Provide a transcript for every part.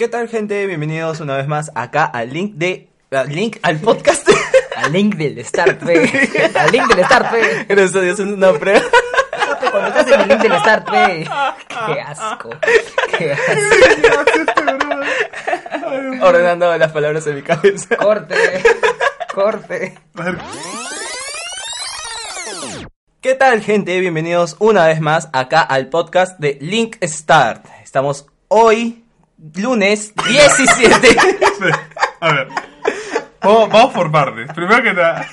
¿Qué tal, gente? Bienvenidos una vez más acá al link de. Al link al podcast. Al link del Start, pe. Al link del Start, pe. Gracias a Dios, es una prueba. Cuando estás en el link del Start, pe. Qué asco. Qué asco. Ordenando las palabras en mi cabeza. Corte. Corte. ¿Qué tal, gente? Bienvenidos una vez más acá al podcast de Link Start. Estamos hoy, lunes 17. A ver. Vamos, vamos por partes. Primero que nada.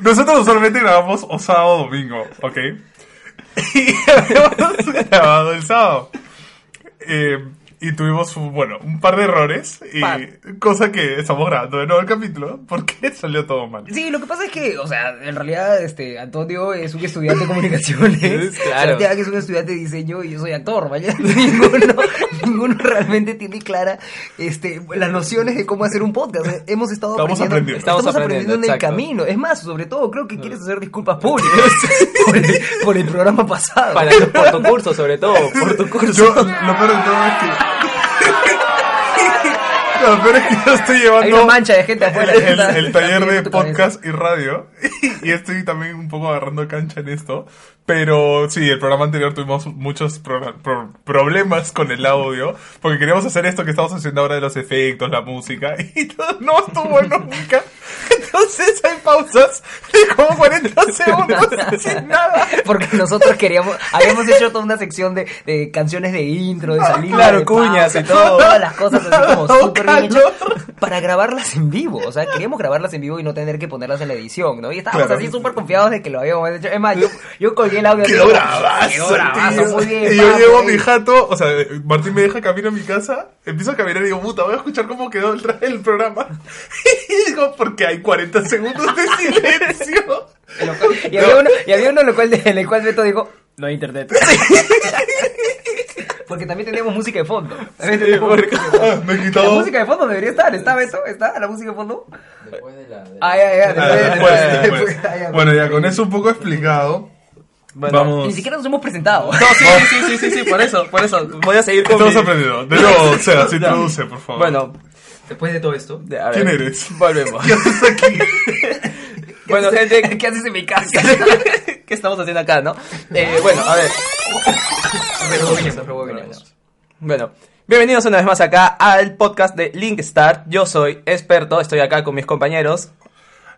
Nosotros usualmente grabamos o sábado o domingo, ¿ok? Y habíamos grabado el sábado. Eh, y tuvimos, bueno, un par de errores. Y cosa que estamos grabando de nuevo el capítulo porque salió todo mal. Sí, lo que pasa es que, o sea, en realidad, este, Antonio es un estudiante de comunicaciones. Claro. Santiago es un estudiante de diseño y yo soy actor, ¿vale? Ninguno, ninguno realmente tiene clara, este, las nociones de cómo hacer un podcast. Hemos estado Estamos aprendiendo, aprendiendo. estamos Estamos aprendiendo en el camino. Es más, sobre todo, creo que quieres hacer disculpas públicas por el, por el programa pasado. Para, por tu curso, sobre todo. Por tu curso. Yo, lo peor de todo es que. Lo peor es que yo estoy Hay llevando. una mancha de gente afuera. el, el está taller de podcast y radio y estoy también un poco agarrando cancha en esto pero sí el programa anterior tuvimos muchos pro- pro- problemas con el audio porque queríamos hacer esto que estamos haciendo ahora de los efectos la música y no, no estuvo bueno nunca entonces hay pausas de como 40 segundos sin nada Porque nosotros queríamos, habíamos hecho toda una sección de, de canciones de intro, de salida, claro, de cuñas pausa, y todo. Todas las cosas así como súper bien hechas para grabarlas en vivo. O sea, queríamos grabarlas en vivo y no tener que ponerlas en la edición, ¿no? Y estábamos Claro. así súper confiados de que lo habíamos hecho. Es más, yo, yo colgué el audio. como, bravazo, tío. muy bien. Y yo llevo a eh. mi jato, o sea, Martín me deja camino a mi casa, empiezo a caminar y digo, puta, voy a escuchar cómo quedó el, el programa. Y digo, porque hay 40 segundos de silencio. Y había uno, y había uno en el cual, en el cual Beto dijo, no hay internet. Porque también teníamos música de fondo. También teníamos porque- música de fondo. Me he La música de fondo debería estar, ¿está Beto? ¿Está la música de fondo? Después de la. de- Ah, ya, ya, después, Bueno, ya con eso un poco explicado, Bueno, vamos. Ni siquiera nos hemos presentado. No, sí, sí, sí, sí, sí, sí, por eso, por eso. Voy a seguir con Estamos mi- aprendiendo. De nuevo, o sea, se introduce, por favor. Bueno, Después de todo esto, a ver, ¿Quién eres? Volvemos. ¿qué haces aquí? Bueno, gente, ¿Qué haces en mi casa? ¿qué estamos haciendo acá, no? Eh, bueno, a ver. Bueno, bienvenidos una vez más acá al podcast de Link Start. Yo soy experto, estoy acá con mis compañeros.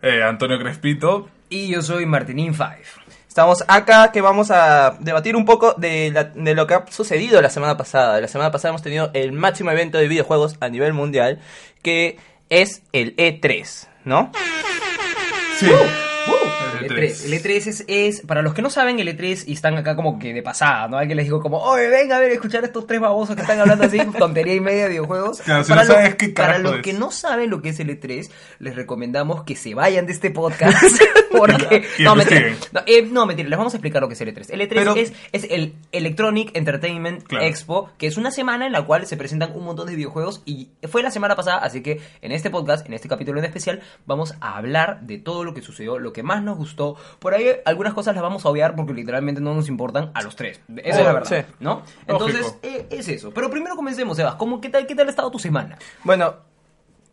Eh, Antonio Crespito. Y yo soy Martinin Five. Estamos acá que vamos a debatir un poco de, la- de lo que ha sucedido la semana pasada. La semana pasada hemos tenido el máximo evento de videojuegos a nivel mundial, que es el E3, ¿no? Sí. El E3. E3. El E3 es, es, para los que no saben, el E3 y están acá como que de pasada, ¿no? Alguien les digo como, oye, venga a ver, escuchar a estos tres babosos que están hablando así, tontería y media de videojuegos. Claro, si para no los- sabes qué para carajo los es. que no saben lo que es el E3, les recomendamos que se vayan de este podcast, porque... No, mentira, no, eh, no, mentira, les vamos a explicar lo que es el E3. El E3 Pero- es, es el Electronic Entertainment Claro. Expo, que es una semana en la cual se presentan un montón de videojuegos y fue la semana pasada, así que en este podcast, en este capítulo en especial, vamos a hablar de todo lo que sucedió, lo que más nos gustó. Por ahí algunas cosas las vamos a obviar porque literalmente no nos importan a los tres. Esa es la verdad, sí. ¿no? Entonces, eh, es eso. Pero primero comencemos, Sebas. ¿Cómo, qué, tal, ¿Qué tal ha estado tu semana? Bueno,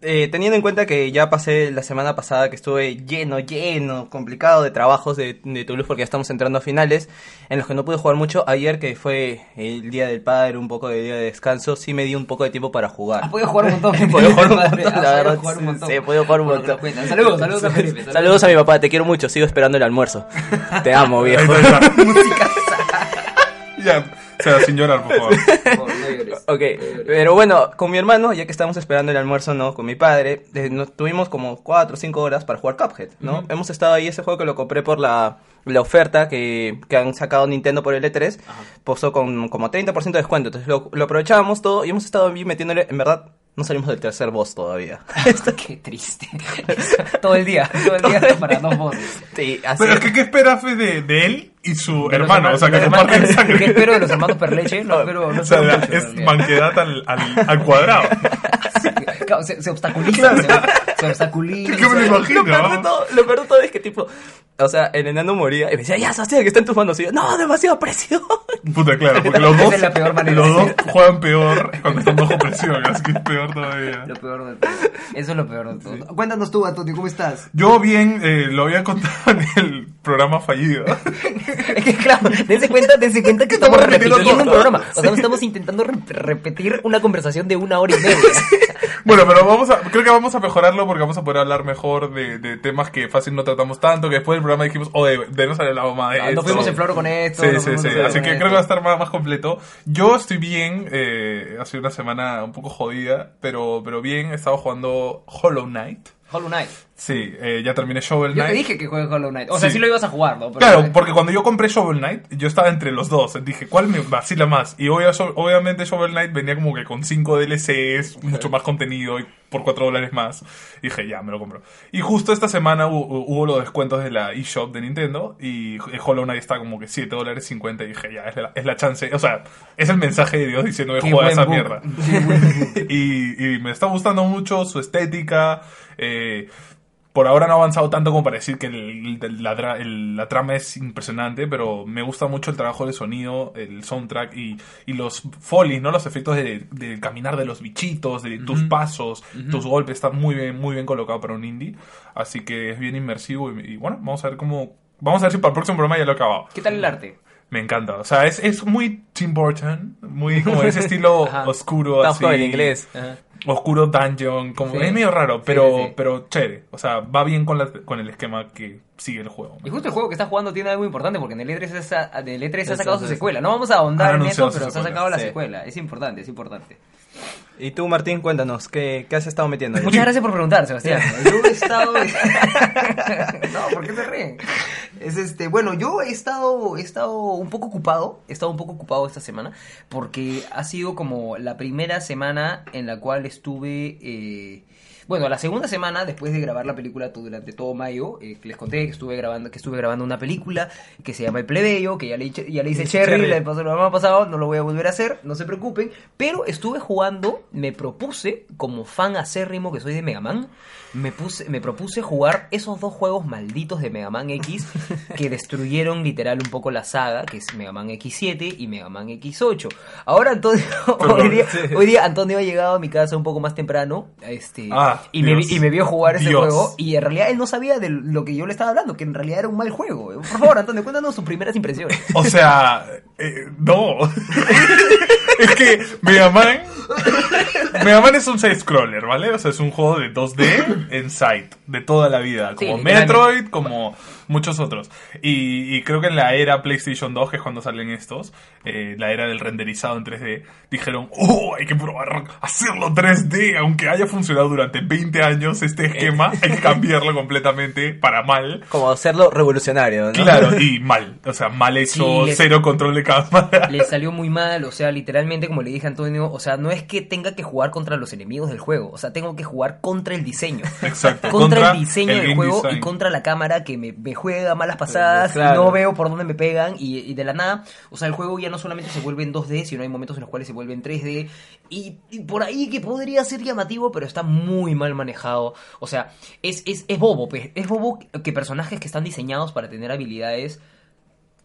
eh, teniendo en cuenta que ya pasé la semana pasada que estuve lleno, lleno, complicado de trabajos de, de Toulouse porque ya estamos entrando a finales, en los que no pude jugar mucho, ayer que fue el día del padre, un poco de día de descanso, sí me di un poco de tiempo para jugar. Has podido jugar un montón. Podido jugar un montón, la podido verdad, jugar un sí, montón. sí, podido jugar un montón. Saludos, saludos a Felipe. Saludos a mi papá, te quiero mucho, sigo esperando el almuerzo. Te amo, viejo. Ya, o sea, sin llorar, por favor. Ok, pero bueno, con mi hermano, ya que estábamos esperando el almuerzo, ¿no? Con mi padre, eh, nos tuvimos como 4 o 5 horas para jugar Cuphead, ¿no? Hemos estado ahí, ese juego que lo compré por la, la oferta que, que han sacado Nintendo por el E3, posó con como 30% de descuento, entonces lo, lo aprovechábamos todo y hemos estado metiéndole, en verdad, no salimos del tercer boss todavía. Qué triste. todo el día, todo el día para dos voces. Sí, así Pero es que, ¿qué esperas fe, de, de él y su De los hermano? O sea, que hermanos- comparten ¿Qué sangre. espero de los hermanos Perleche? No espero, no O sea, espero la- mucho, en es realidad. manquedad al, al, al cuadrado. Claro, Se, se obstaculiza, se, se obstaculiza. Que me lo imagino. Lo peor, de todo, lo peor de todo es que tipo o sea, el enano moría y me decía, ya, Sebastián, que está en tus manos. Y yo, no, demasiada presión. Puta, claro, porque los Esa dos, es la peor manera. los dos juegan peor cuando están bajo presión, así que es peor todavía. Lo peor de todo. Eso es lo peor de todo. Cuéntanos tú, Antonio, ¿cómo estás? Yo bien, eh, lo había contado en el programa fallido. Es que claro, dense cuenta, dense cuenta que estamos Estamos repitiendo repitiendo un programa. O sea, estamos intentando re- repetir una conversación de una hora y media. Bueno, pero vamos a, creo que vamos a mejorarlo porque vamos a poder hablar mejor de, de temas que fácil no tratamos tanto, que después del programa dijimos, oye, de no salir la mamá de Ah, esto. Nos fuimos en floro con esto. Sí, sí, sí. Así que esto. creo que va a estar más, más completo. Yo estoy bien, eh, ha sido una semana un poco jodida, pero, pero bien, he estado jugando Hollow Knight. Hollow Knight. Sí, eh, ya terminé Shovel Yo Knight. te dije que juegues Hollow Knight. O sea, Sí. sí, lo ibas a jugar, ¿no? Pero- Claro, porque cuando yo compré Shovel Knight, yo estaba entre los dos. Dije, ¿cuál me vacila más? Y obvia- obviamente Shovel Knight venía como que con 5 DLCs, mucho más contenido y por 4 dólares más. Y dije, ya, me lo compro. Y justo esta semana hubo, hubo los descuentos de la eShop de Nintendo y Hollow Knight está como que 7 dólares 50 y dije, ya, es la, es la chance. O sea, es el mensaje de Dios diciendo juega esa book. mierda. Y, y me está gustando mucho su estética. Eh, por ahora no ha avanzado tanto como para decir que el- el- la, el- la trama es impresionante, pero me gusta mucho el trabajo de sonido, el soundtrack y, y los follies, ¿no? Los efectos de, de caminar de los bichitos, de tus pasos, tus golpes, está muy bien, muy bien colocado para un indie. Así que es bien inmersivo y, y bueno, vamos a ver cómo... Vamos a ver si para el próximo programa ya lo he acabado. ¿Qué tal el arte? Me encanta. O sea, es, es muy Tim Burton, muy como ese estilo oscuro. Estamos así, el inglés. Ajá. Oscuro dungeon, como Sí. es medio raro, pero sí, sí. pero chévere, o sea, va bien con la, con el esquema que sigue el juego. Y justo el juego que estás jugando tiene algo importante porque en el E3, es- en el E3 ha Eso, sacado su secuela. No vamos a ahondar en eso, pero se ha sacado la secuela. Es importante, es importante. Y tú, Martín, cuéntanos, ¿qué, qué has estado metiendo? Muchas gracias por preguntar, Sebastián. Yo he estado. no, ¿por qué se ríen? Es este, bueno, yo he estado, he estado un poco ocupado, he estado un poco ocupado esta semana, porque ha sido como la primera semana en la cual estuve. eh, bueno, la segunda semana después de grabar la película durante todo mayo, eh, les conté que estuve grabando, que estuve grabando una película que se llama El Plebeyo, que ya le, hice- ya le hice Cherry, la programa pasado, no lo voy a volver a hacer, no se preocupen, pero estuve jugando, me propuse, como fan acérrimo que soy de Mega Man, me, puse, me propuse jugar esos dos juegos malditos de Mega Man X que destruyeron literal un poco la saga, que es Mega Man X7 y Mega Man X8. Ahora Antonio, hoy día, hoy día Antonio ha llegado a mi casa un poco más temprano, este, Ah, y, me, y me vio jugar ese Dios. juego, y en realidad él no sabía de lo que yo le estaba hablando, que en realidad era un mal juego. Por favor, Antonio, cuéntanos tus primeras impresiones. O sea, eh, no. es que Mega Man Mega Man es un side scroller, ¿vale? O sea, es un juego de 2D en side de toda la vida, como. Metroid, como muchos otros. Y, y creo que en la era PlayStation 2, que es cuando salen estos, eh, la era del renderizado en 3D, dijeron, ¡oh! Hay que probar hacerlo 3D, aunque haya funcionado durante 20 años este esquema, hay que cambiarlo completamente para mal. Como hacerlo revolucionario, ¿no? Claro, y mal. O sea, mal hecho, Sí, les- cero control de cámara. le salió muy mal, o sea, literalmente, como le dije a Antonio, o sea, no es que tenga que jugar contra los enemigos del juego, o sea, tengo que jugar contra el diseño. Exacto. Contra, contra el diseño el del juego design. y contra la cámara que me, me juega malas pasadas, Claro. no veo por dónde me pegan y, y de la nada, o sea, el juego ya no solamente se vuelve en 2D, sino hay momentos en los cuales se vuelve en 3D y, y por ahí que podría ser llamativo, pero está muy mal manejado, o sea, es, es, es bobo, pues, es bobo que personajes que están diseñados para tener habilidades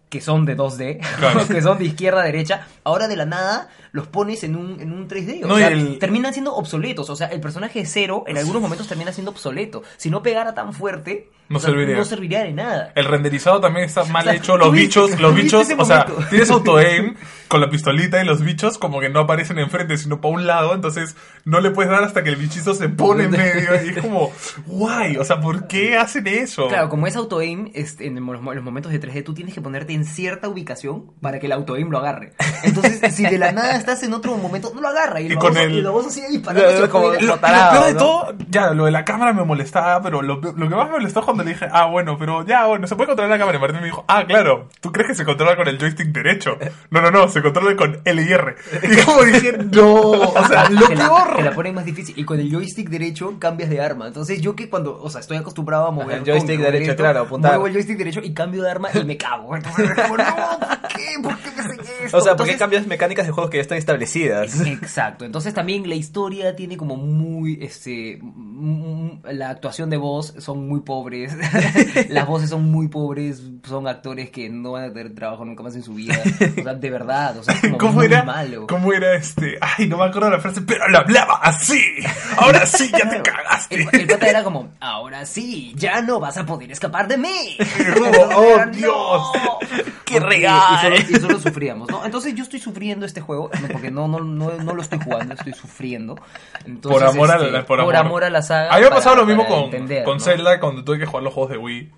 que son de 2D, Claro. que son de izquierda a derecha, ahora de la nada los pones en un, en un 3D. O No, sea, el- terminan siendo obsoletos. O sea, el personaje de cero en algunos momentos termina siendo obsoleto. Si no pegara tan fuerte, No o sea, serviría. no serviría de nada. El renderizado también está mal O sea, hecho. Los ¿tuviste- bichos, los bichos, o sea, tienes auto-aim con la pistolita y los bichos como que no aparecen enfrente, sino para un lado. Entonces no le puedes dar hasta que el bichito se pone en medio. Y es como, guay, o sea, ¿por qué hacen eso? Claro, como es auto-aim, este, en los en los momentos de 3D tú tienes que ponerte en cierta ubicación para que el auto-aim lo agarre. Entonces, si de la nada estás en otro momento, no lo agarra. Y, Y con el- y el baboso sigue disparando. hacia Como- afuera. Lo, lo Tarado, peor de ¿no? todo, ya, lo de la cámara me molestaba, pero lo, lo que más me molestó es cuando le dije, ah, bueno, pero ya, bueno, se puede controlar la cámara. Y Martín me dijo, ah, claro, ¿tú crees que se controla con el joystick derecho? No, no, no, se controla con L y R. Y como dije, no, o sea, lo que la, peor. que la ponen más difícil. Y con el joystick derecho cambias de arma. Entonces yo que cuando, o sea, estoy acostumbrado a mover el joystick con- con derecho, esto, claro, apuntar. Muevo el joystick derecho y cambio de arma y me cago. Entonces Como, no, ¿por qué? ¿Por qué me hacen esto? O sea, ¿por qué Entonces- cambias mecánicas de juegos que ya están establecidas? Exacto, entonces también la historia tiene como muy, este, la actuación de voz son muy pobres, las voces son muy pobres, son actores que no van a tener trabajo nunca más en su vida, o sea, de verdad, o sea, como ¿Cómo muy era? malo. ¿Cómo era este? Ay, no me acuerdo la frase, pero lo hablaba así. Ahora sí, ya te El, el pata era como, ahora sí, ya no vas a poder escapar de mí. Como, oh, Era, Dios. ¡Qué regalo! Y, solo, y solo sufríamos, ¿no? Entonces yo estoy sufriendo este juego, porque no, no, no, no lo estoy jugando, estoy sufriendo. Entonces, por amor, a este, la, por, amor. a la saga. A mí me ha para- pasado lo mismo con, entender, con ¿no? Zelda cuando tuve que jugar los juegos de Wii.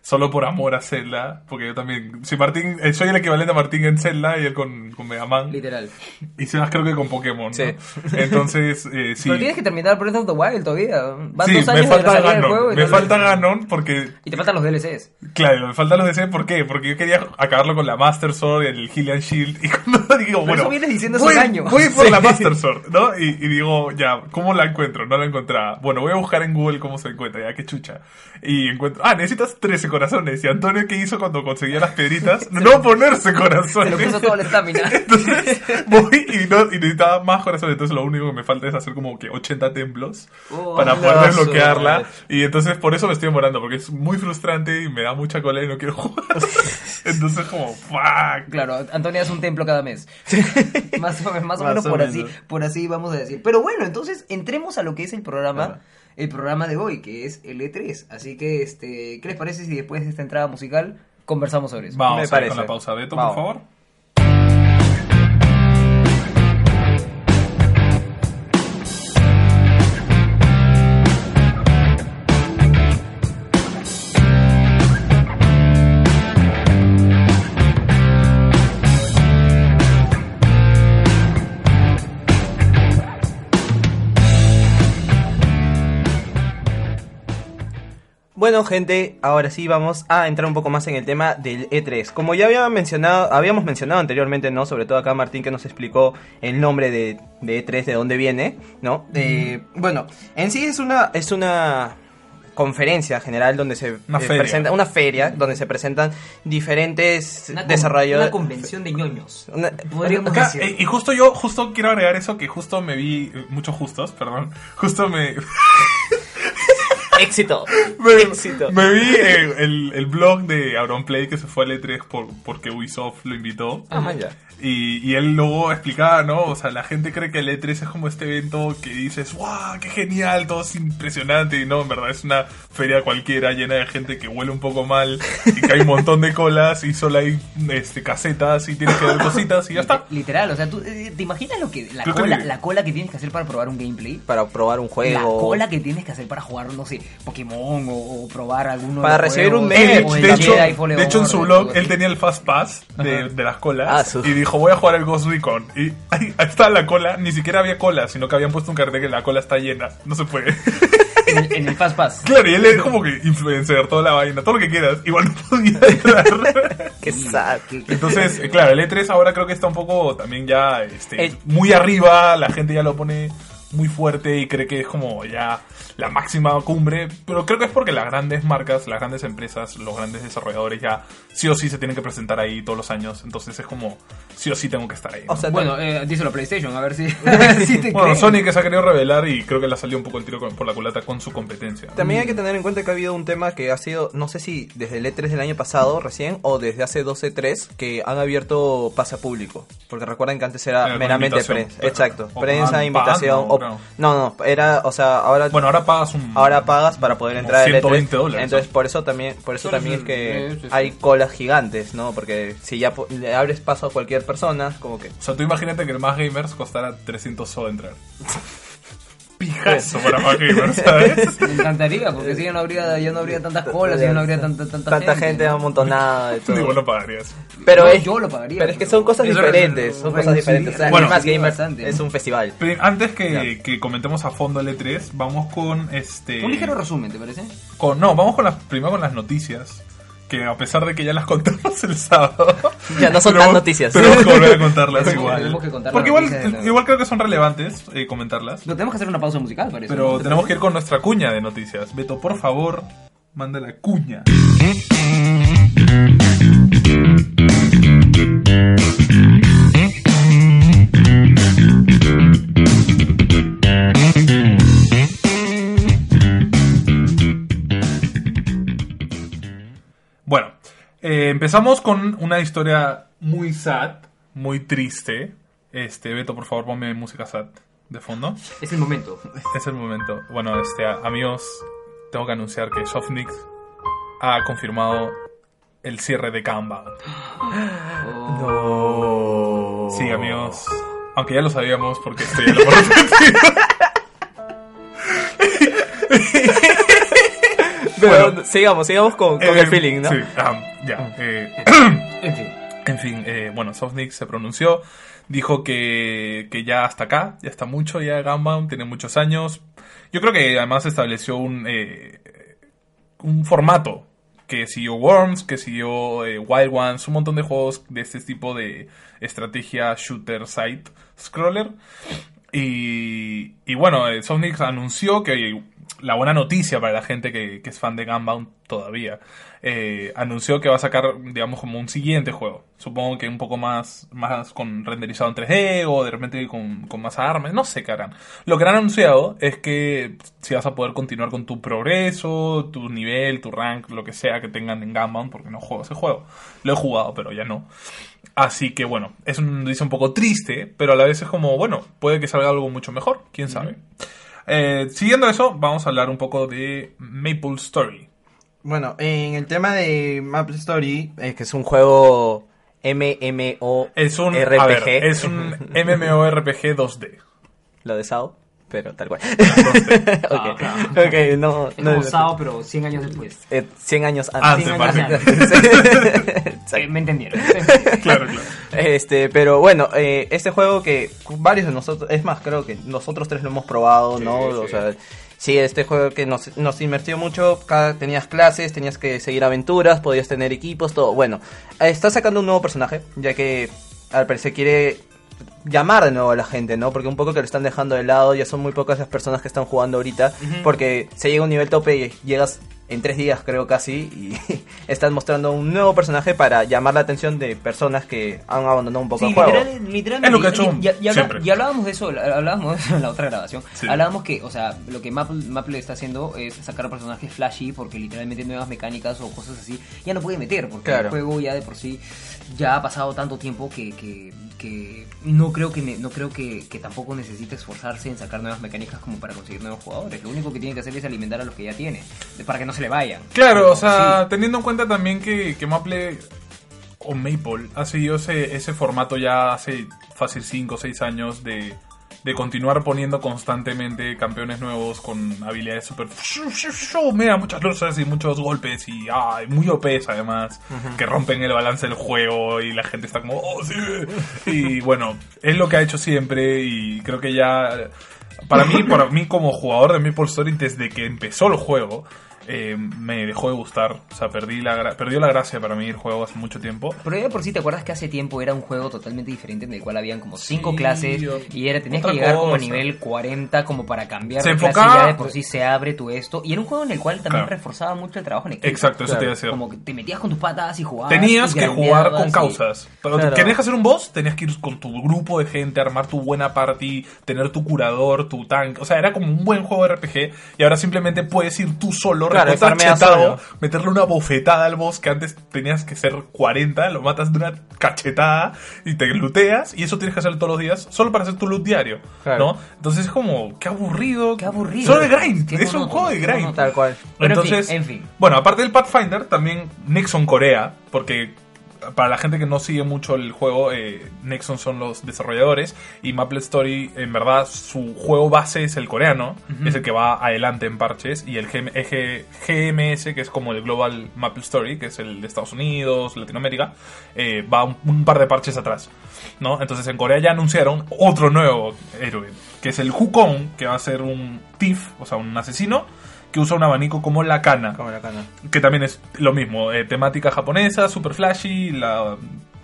Solo por amor a Zelda. Porque yo también. Si Martín. eh, soy el equivalente a Martín en Zelda y él con, con Mega Man. Literal. Y Sebas creo que con Pokémon. ¿no? Sí. Entonces, eh, sí. Pero tienes que terminar Breath of the Wild todavía. Van Sí, dos me años de la falta del Ganon. juego. y Me falta Ganon porque Y te faltan los DLCs. Claro, me faltan los DC, ¿por qué? Porque yo quería acabarlo con la Master Sword, el Hylian Shield, y cuando digo, bueno... eso vienes diciendo hace voy, año. Voy por Sí. la Master Sword, ¿no? Y, y digo, ya, ¿cómo la encuentro? No la encontraba. Bueno, voy a buscar en Google cómo se encuentra, ya, qué chucha. Y encuentro, ah, necesitas 13 corazones. Y Antonio, ¿qué hizo cuando conseguía las piedritas? No ponerse Se corazones. lo puso toda la estamina. Entonces voy y, no, y necesitaba más corazones. Entonces lo único que me falta es hacer como que 80 templos Oh, para no, poder desbloquearla. su- Y entonces por eso me estoy demorando, porque es muy frustrante y me da mucha cola y no quiero jugar. entonces como, fuck. Claro, Antonio hace un templo cada mes. más o, más o Más menos o por menos. así, por así vamos a decir. Pero bueno, entonces entremos a lo que es el programa, el programa de hoy, que es el E3. Así que, este, ¿qué les parece si después de esta entrada musical conversamos sobre eso? Vamos Me a ir parece. con la pausa. Beto, Vamos. por favor. Bueno, gente, ahora sí vamos a entrar un poco más en el tema del E3. Como ya había mencionado, habíamos mencionado anteriormente, ¿no? Sobre todo acá Martín que nos explicó el nombre de, de E3, de dónde viene, ¿no? Eh, bueno, en sí es una, es una conferencia general donde se Una eh, presenta, una feria donde se presentan diferentes Una, desarrollos. una convención de ñoños. Una- Podríamos Acá, decir. eh, y justo yo, justo quiero agregar eso, que justo me vi, eh, muchos justos, perdón, justo me, éxito, me, éxito. me vi el, el blog de Auronplay que se fue al E3 por, porque Ubisoft lo invitó. Ah, ya. Y, y él luego explicaba, ¿no? O sea, la gente cree que el E3 es como este evento que dices, ¡wow! ¡Qué genial! Todo es impresionante. Y no, en verdad es una feria cualquiera llena de gente que huele un poco mal y que hay un montón de colas y solo hay este, casetas y tienes que ver cositas y ya está. Literal, o sea, ¿tú, eh, ¿te imaginas lo que la Creo que- cola, la cola que tienes que hacer para probar un gameplay? Para probar un juego. La cola que tienes que hacer para jugar, no sé, Pokémon o, o probar alguno Para de recibir un juegos, mail. o el de, hecho, de hecho, en su blog, él tenía el Fast Pass de, de las colas Ah, y dijo, voy a jugar el Ghost Recon. Y ahí, ahí está la cola, ni siquiera había cola, sino que habían puesto un cartel que la cola está llena. No se puede. en, el, en el Fast Pass. claro, y él es como que influencer, toda la vaina, todo lo que quieras. Igual no podía entrar. Qué sad. Entonces, eh, claro, el E3 ahora creo que está un poco también ya este, El- muy arriba, la gente ya lo pone muy fuerte y cree que es como ya la máxima cumbre, pero creo que es porque las grandes marcas, las grandes empresas, los grandes desarrolladores ya sí o sí se tienen que presentar ahí todos los años, entonces es como sí o sí tengo que estar ahí. ¿no? O sea, Bueno, eh, díselo a PlayStation, a ver si, si te bueno, creen. Sony que se ha querido revelar y creo que le ha salido un poco el tiro con- por la culata con su competencia. También hay que tener en cuenta que ha habido un tema que ha sido, no sé si desde el E3 del año pasado recién o desde hace 12 3 que han abierto pase a público. Porque recuerden que antes era Eh, meramente prensa. Exacto, prensa, invitación. O- no, no, era, o sea, ahora Bueno, ahora pagas un... ahora pagas para poder entrar al 120 E3. dólares, Entonces ¿no? por eso también, por eso también es que sí, sí, sí. hay colas gigantes, ¿no? Porque si ya po- le abres paso a cualquier persona, como que O sea, tú imagínate que el más gamers costará 300 so entrar. Pijazo para gamers, ¿sabes? Me encantaría, porque si ya no habría, ya no habría tantas colas, ya no habría tanta, tanta, tanta gente ¿no? amontonada y todo. Digo, no pagarías. Pero No, es, yo lo pagaría. pero es que son cosas diferentes, son cosas diferentes. O sea, Bueno, ni más bastante. es un festival. Pero antes que, que comentemos a fondo el E3, vamos con este. Un ligero resumen, ¿te parece? con, no, vamos con las, primero con las noticias. Que a pesar de que ya las contamos el sábado. Ya no son tenemos- tan noticias. Tenemos que volver a contarlas Tenemos- igual. tenemos que contar Porque igual, igual creo que son relevantes eh, comentarlas. Pero tenemos que hacer una pausa musical, parece. Pero ¿no? tenemos que ir con nuestra cuña de noticias. Beto, por favor, manda la cuña. Eh, empezamos con una historia muy sad, muy triste. Este, Beto, por favor, ponme música sad de fondo. Es el momento. Es el momento. Bueno, este, amigos, tengo que anunciar que Softnix ha confirmado el cierre de Gunbound. No. Sí, amigos. Aunque ya lo sabíamos porque esto ya lo. Pero Bueno. sigamos, sigamos con, con Eh, el feeling, ¿no? Sí, ah, ya. eh, En fin. En fin, eh, bueno, Softnix se pronunció, dijo que, que ya hasta acá, ya está mucho, ya Gunbound tiene muchos años. Yo creo que además estableció un, eh, un formato que siguió Worms, que siguió eh, Wild Ones, un montón de juegos de este tipo de estrategia shooter side scroller. Y, y bueno, eh, anunció que la buena noticia para la gente que, es fan de Gunbound todavía, eh, anunció que va a sacar, digamos, como un siguiente juego. Supongo que un poco más, más con renderizado en 3D o de repente con, con más armas, no sé qué harán. Lo que han anunciado es que si vas a poder continuar con tu progreso, tu nivel, tu rank, lo que sea que tengan en Gunbound, porque no juego ese juego. Lo he jugado, pero ya no. Así que bueno, es un dice un poco triste, pero a la vez es como, bueno, puede que salga algo mucho mejor, quién sabe. Eh, siguiendo eso, vamos a hablar un poco de Maple Story. Bueno, en el tema de Maple Story, eh, que es un juego MMO Es un, RPG, es un MMORPG 2D. lo de SAO, pero tal cual. 2D. Ah, ok, claro. ok, no, Es no como Sao, pero 100 años después. eh, 100 años Antes, antes. vale. Exacto. Eh, ¿Me entendieron? claro, claro. Este, pero bueno, eh, este juego que varios de nosotros, es más, creo que nosotros tres lo hemos probado, Sí, ¿no? O sí. sea, sí, este juego que nos, nos invirtió mucho, cada, tenías clases, tenías que seguir aventuras, podías tener equipos, todo. Bueno, eh, está sacando un nuevo personaje, ya que al parecer quiere llamar de nuevo a la gente, ¿no? Porque un poco que lo están dejando de lado, ya son muy pocas las personas que están jugando ahorita, porque se llega a un nivel tope y llegas en tres días creo casi y están mostrando un nuevo personaje para llamar la atención de personas que han abandonado un poco Sí, el juego. literal-. Es lo que ha hecho y- y- y habla- siempre. y hablábamos de eso, hablábamos de eso en la otra grabación. Sí. Hablábamos que, o sea, lo que Maple, Maple está haciendo es sacar personajes flashy porque literalmente nuevas mecánicas o cosas así ya no puede meter porque Claro. el juego ya de por sí ya ha pasado tanto tiempo que, que, que no creo que no creo que, que tampoco necesite esforzarse en sacar nuevas mecánicas como para conseguir nuevos jugadores. Lo único que tiene que hacer es alimentar a los que ya tiene para que no se le vayan. Claro, Pero o sea, sí. teniendo en cuenta también que, que Maple o Maple ha seguido ese, ese formato ya hace fácil 5 o 6 años de, de continuar poniendo constantemente campeones nuevos con habilidades súper... Mira, muchas luces y muchos golpes y ay, muy OPs además, que rompen el balance del juego y la gente está como, oh sí. Y bueno, es lo que ha hecho siempre y creo que ya... Para mí, para mí como jugador de Maple Story, desde que empezó el juego, eh, me dejó de gustar. O sea, perdí la gra- perdió la gracia para mí el juego hace mucho tiempo. Pero ya de por sí, ¿te acuerdas que hace tiempo era un juego totalmente diferente en el cual habían como cinco Sí, clases y era tenías que llegar como a nivel 40 como para cambiar Se de clase enfocaba- y ya de por sí se abre tu esto y era un juego en el cual también Claro. reforzaba mucho el trabajo en equipo. Exacto, eso Claro. te iba a decir. Como que te metías con tus patas y jugabas. Tenías y que jugar con y- causas. Pero Claro. querías hacer un boss, tenías que ir con tu grupo de gente, armar tu buena party, tener tu curador, tu tank. O sea, era como un buen juego de RPG. Y ahora simplemente puedes ir tú solo, Claro, chetado, solo. meterle una bofetada al boss que antes tenías que ser 40, lo matas de una cachetada y te looteas. Y eso tienes que hacer todos los días, solo para hacer tu loot diario. Claro. ¿No? Entonces es como, qué aburrido. Qué aburrido. Solo de grind. Es un juego de grind. Tal cual. Pero en fin, Entonces, en fin. bueno, aparte del Pathfinder, también Nexon Corea, porque para la gente que no sigue mucho el juego, eh, Nexon son los desarrolladores y Maple Story, en verdad, su juego base es el coreano, es el que va adelante en parches, y el GMS, que es como el Global Maple Story, que es el de Estados Unidos, Latinoamérica, eh, va un, un par de parches atrás. ¿no? Entonces en Corea ya anunciaron otro nuevo héroe, que es el Wukong, que va a ser un thief, o sea, un asesino, que usa un abanico como la cana Como la cana. que también es lo mismo, eh, temática japonesa, super flashy, la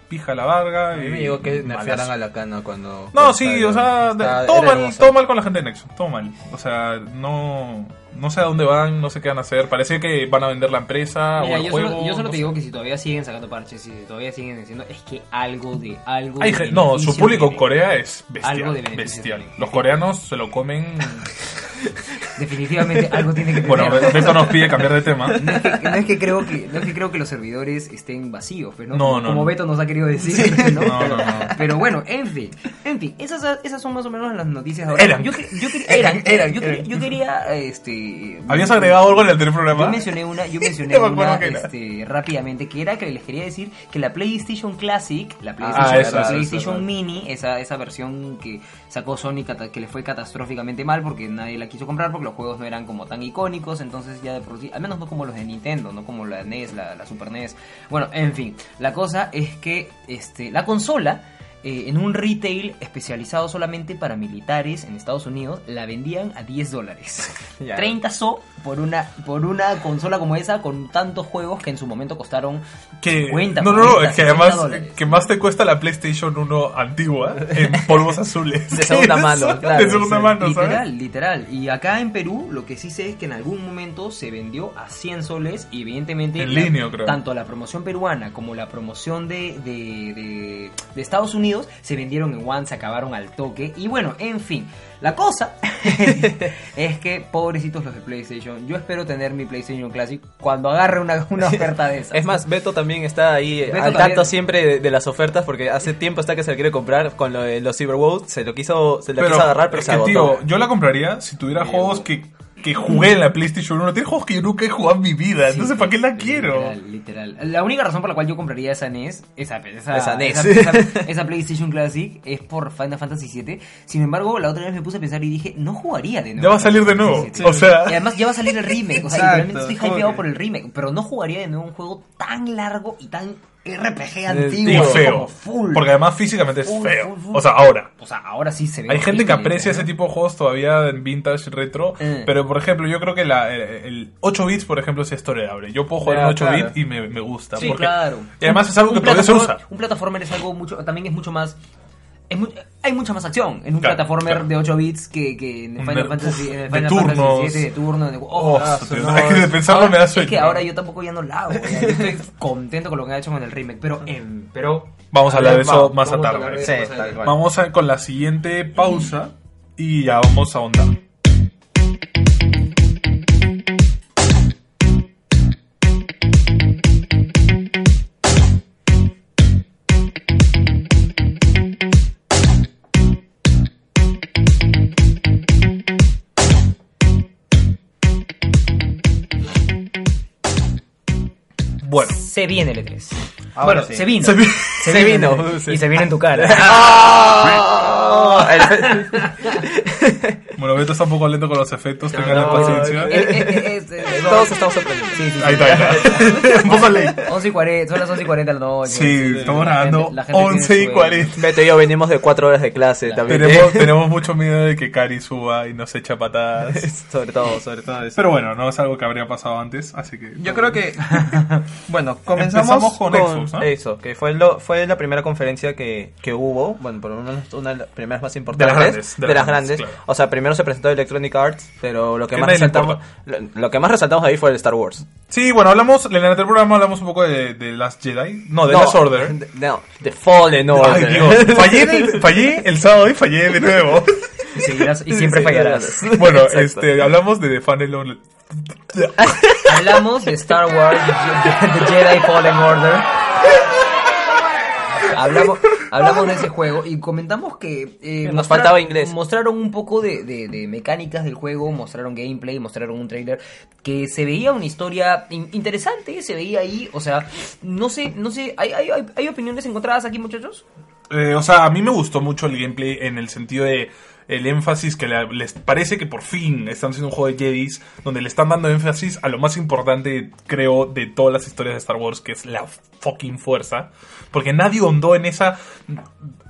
pija la varga. A mí y me digo que nerfearan a la cana cuando... No, sí, o sea, Está- todo mal, todo mal con la gente de Nexo, todo mal. O sea, no, No sé a dónde van, no sé qué van a hacer. Parece que van a vender la empresa Mira, o el yo, juego. solo, yo solo no te sé. digo que si todavía siguen sacando parches si todavía siguen diciendo, es que algo de algo. De no, su público en. Corea es Algo bestial. de beneficio bestial. tiene. Los coreanos se lo comen. Definitivamente algo tiene que tener. bueno, Beto nos pide cambiar de tema. No es, que, no es que creo que no es que creo que los servidores estén vacíos, pero no, No, como, no, como. Beto nos ha querido decir, ¿no? No, pero, pero bueno, en fin, en fin, esas, esas son más o menos las noticias de ahora. Eran. Yo, yo quería, eran, Eran, yo, eran. yo quería, este, ¿Habías agregado algo en el anterior programa? Yo mencioné una, yo mencioné No una este, rápidamente, que era que les quería decir que la PlayStation Classic, la PlayStation, Ah, eso, la PlayStation Mini, esa, esa versión que sacó Sony que le fue catastróficamente mal porque nadie la quiso comprar porque los juegos no eran como tan icónicos, entonces ya de por sí, al menos no como los de Nintendo, no como la NES, la, la Super NES. Bueno, en fin, la cosa es que este, la consola eh, en un retail especializado solamente para militares en Estados Unidos la vendían a 10 dólares. Ya. 30 so por una por una consola como esa con tantos juegos que en su momento costaron Que, 50, no, no, no, 40, es que 60 además dólares. que más te cuesta la PlayStation 1 antigua en polvos azules. De segunda mano, claro, de segunda sí. mano, literal, ¿sabes? literal. Y acá en Perú lo que sí sé es que en algún momento se vendió a 100 soles y evidentemente En la- línea, creo. tanto la promoción peruana como la promoción de, de, de- de Estados Unidos se vendieron en One, se acabaron al toque. Y bueno, en fin, la cosa es que pobrecitos los de PlayStation. Yo espero tener mi PlayStation Classic cuando agarre una, una oferta de esas. Es más, Beto también está ahí Beto al también. tanto siempre de, de las ofertas porque hace tiempo está que se lo quiere comprar con lo de los Cyber World, se lo quiso, se la quiso agarrar pero es se que, agotó. tío, yo la compraría si tuviera juegos que, que jugué en la PlayStation 1. Tiene juegos que yo nunca he jugado en mi vida, entonces ¿para qué la quiero? Literal, literal. La única razón por la cual yo compraría esa NES, esa, esa, Esa NES. esa- esa- esa PlayStation Classic, es por Final Fantasy VII. Sin embargo, la otra vez me puse a pensar y dije, no jugaría de nuevo. Ya va a salir de nuevo, VII. o sea- Y además ya va a salir el remake. O sea, Exacto, literalmente estoy hypeado por el remake. Pero no jugaría de nuevo un juego tan largo y tan RPG Y antiguo. así feo. como full. Porque además físicamente es Full, feo. full, full. O sea, ahora. O sea, ahora sí se ve. Hay gente que aprecia ¿no? ese tipo de juegos todavía en vintage retro, Eh. pero por ejemplo, yo creo que la, el, el 8 bits, por ejemplo, es tolerable. Yo puedo jugar en 8 claro. bits y me, me gusta. Sí, porque- claro. Y además es algo Un que todavía se usa. Un plataformer es algo mucho, también es mucho más. Es mu- hay mucha más acción en un Claro, plataformer claro. de 8 bits que, que en el Final Fantasy, en el de Final turnos. Fantasy VII de turno. de- oh, no, es que de pensarlo ahora- me da sueño. Es que ahora yo tampoco ya no la hago. ya, yo estoy contento con lo que ha hecho con el remake. Pero, pero Vamos a hablar de eso más a tarde. Vamos a, con la siguiente pausa y ya vamos a ahondar. Se viene el E3. Ahora bueno, sí. se vino. Se vi- Se vino, Y sí. se vino en tu cara. ¡Ah! Bueno, Beto está un poco lento con los efectos, tengan no, paciencia. eh, Eh, eh, eh, eh, Todos estamos sorprendidos. Sí, sí, sí. Ahí está, ahí está. un poco late. 11 y 40, son las 11 y 40 de la noche. Sí, estamos grabando gente- la gente tiene 11 y sueño. 40. Beto y yo venimos de cuatro horas de clase también. Tenemos, tenemos mucho miedo de que Cari suba y nos echa patadas. sobre todo, sobre todo eso. Pero bueno, no es algo que habría pasado antes, así que... Yo creo que, bueno, comenzamos Empezamos con Xbox, ¿no? eso, que fue lo, fue la primera conferencia que, que hubo, bueno, por lo menos una de las primeras más importantes, grandes, de las grandes. claro. O sea, primero se presentó Electronic Arts, pero lo que más resaltamos, lo, lo que más resaltamos ahí fue el Star Wars. Sí, bueno, hablamos, en el anterior programa hablamos un poco de, de Last Jedi. No, de Last Order. de- No, The Fallen Order. Ay, Dios. Fallé, el- fallé el sábado y fallé de nuevo. Y, seguirás- y siempre Sí, fallarás. Bueno, Exacto. este, hablamos de The Order. Hablamos de Star Wars, The Jedi Fallen Order. Hablamos, hablamos de ese juego y comentamos que eh, Nos faltaba inglés. Mostraron un poco de, de- de mecánicas del juego, mostraron gameplay, mostraron un trailer que se veía una historia in- interesante, se veía ahí, o sea, no sé, no sé, ¿hay, hay, hay- hay opiniones encontradas aquí muchachos? Eh, o sea, a mí me gustó mucho el gameplay en el sentido de el énfasis que le- les parece que por fin están haciendo un juego de Jedis donde le están dando énfasis a lo más importante, creo, de todas las historias de Star Wars, que es la fucking fuerza. Porque nadie hondó en esa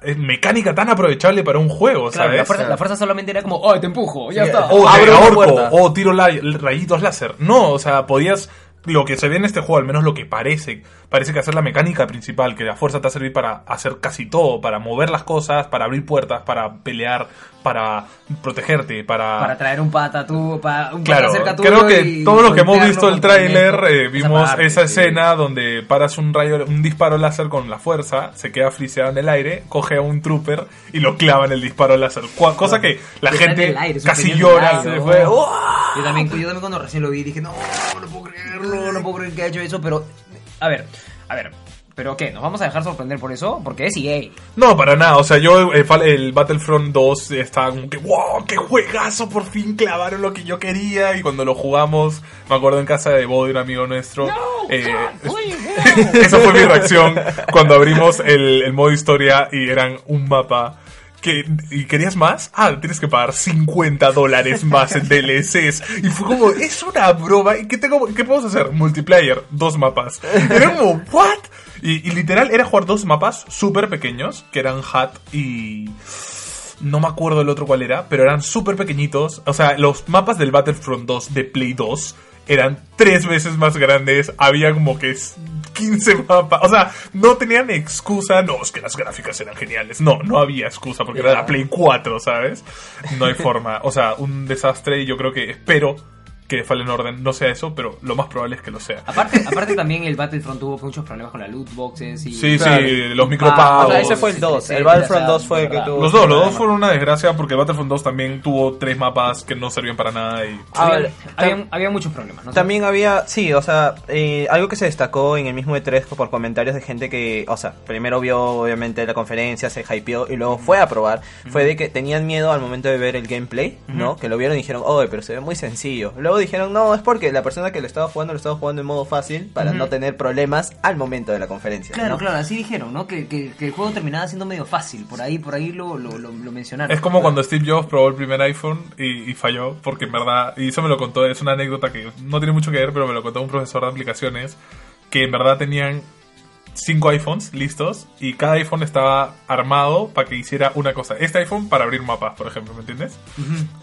eh, mecánica tan aprovechable para un juego, Claro, ¿sabes? la fuerza, la fuerza solamente era como, oh, te empujo, ya está. O una ahorco, puerta. o tiro la- rayitos láser. No, o sea, podías lo que se ve en este juego, al menos lo que parece, parece que hacer la mecánica principal, que la fuerza te va a servir para hacer casi todo, para mover las cosas, para abrir puertas, para pelear, para protegerte, para... Para traer un pata tú, para un pata Claro, cerca creo que y todo lo que hemos visto el tráiler, eh, esa vimos parte, esa sí. escena donde paras un rayo, un disparo láser con la fuerza, se queda friseado en el aire, coge a un trooper y lo clava en el disparo láser. Cosa que la gente aire, casi llora. aire, fue. ¡oh! Yo también, yo también cuando recién lo vi dije, no, no puedo creerlo, no puedo creer que ha hecho eso, pero, a ver, a ver, ¿pero qué? ¿Nos vamos a dejar sorprender por eso? Porque es EA. No, para nada. O sea, yo el, fal- el Battlefront 2 estaba como que, wow, qué juegazo, por fin clavaron lo que yo quería. Y cuando lo jugamos, me acuerdo en casa de Bo de un amigo nuestro. eh, esa fue mi reacción cuando abrimos el, el modo historia y eran un mapa. ¿Y querías más? Ah, tienes que pagar 50 dólares más en DLCs. Y fue como, es una broma. ¿Y qué, tengo, qué podemos hacer? Multiplayer, dos mapas. Era como, ¿what? Y, y literal era jugar dos mapas súper pequeños, que eran Hat y... No me acuerdo el otro cuál era, pero eran súper pequeñitos. O sea, los mapas del Battlefront 2 de Play 2 eran tres veces más grandes. Había como que 15 mapas. O sea, no tenían excusa. No, es que las gráficas eran geniales. No, no había excusa porque era la Play 4, ¿sabes? No hay forma. O sea, un desastre y yo creo que espero que Fallen Order no sea eso, pero lo más probable es que lo sea. Aparte, aparte también el Battlefront tuvo muchos problemas con la loot boxes y... Sí, Claro. sí, los Ah, micropagos. O sea, ese fue el 2. El Battlefront 2 fue el que tuvo. Los dos, los dos fueron una desgracia porque Battlefront 2 también tuvo tres mapas que no servían para nada y... Había, había, había muchos problemas, ¿no? También había, sí, o sea, eh, algo que se destacó en el mismo E3 por comentarios de gente que, o sea, primero vio obviamente la conferencia, se hypeó y luego fue a probar, fue de que tenían miedo al momento de ver el gameplay, ¿no? Que lo vieron y dijeron, oye, pero se ve muy sencillo. Luego dijeron, no, es porque la persona que lo estaba jugando lo estaba jugando en modo fácil para no tener problemas al momento de la conferencia. Claro, ¿no? claro, así dijeron, ¿no? Que, que, que el juego terminaba siendo medio fácil, por ahí, por ahí lo, lo, lo, lo mencionaron. Es como cuando Steve Jobs probó el primer iPhone y, y falló, porque en verdad, y eso me lo contó, es una anécdota que no tiene mucho que ver, pero me lo contó un profesor de aplicaciones, que en verdad tenían cinco iPhones listos y cada iPhone estaba armado para que hiciera una cosa. Este iPhone para abrir mapas, por ejemplo, ¿me entiendes?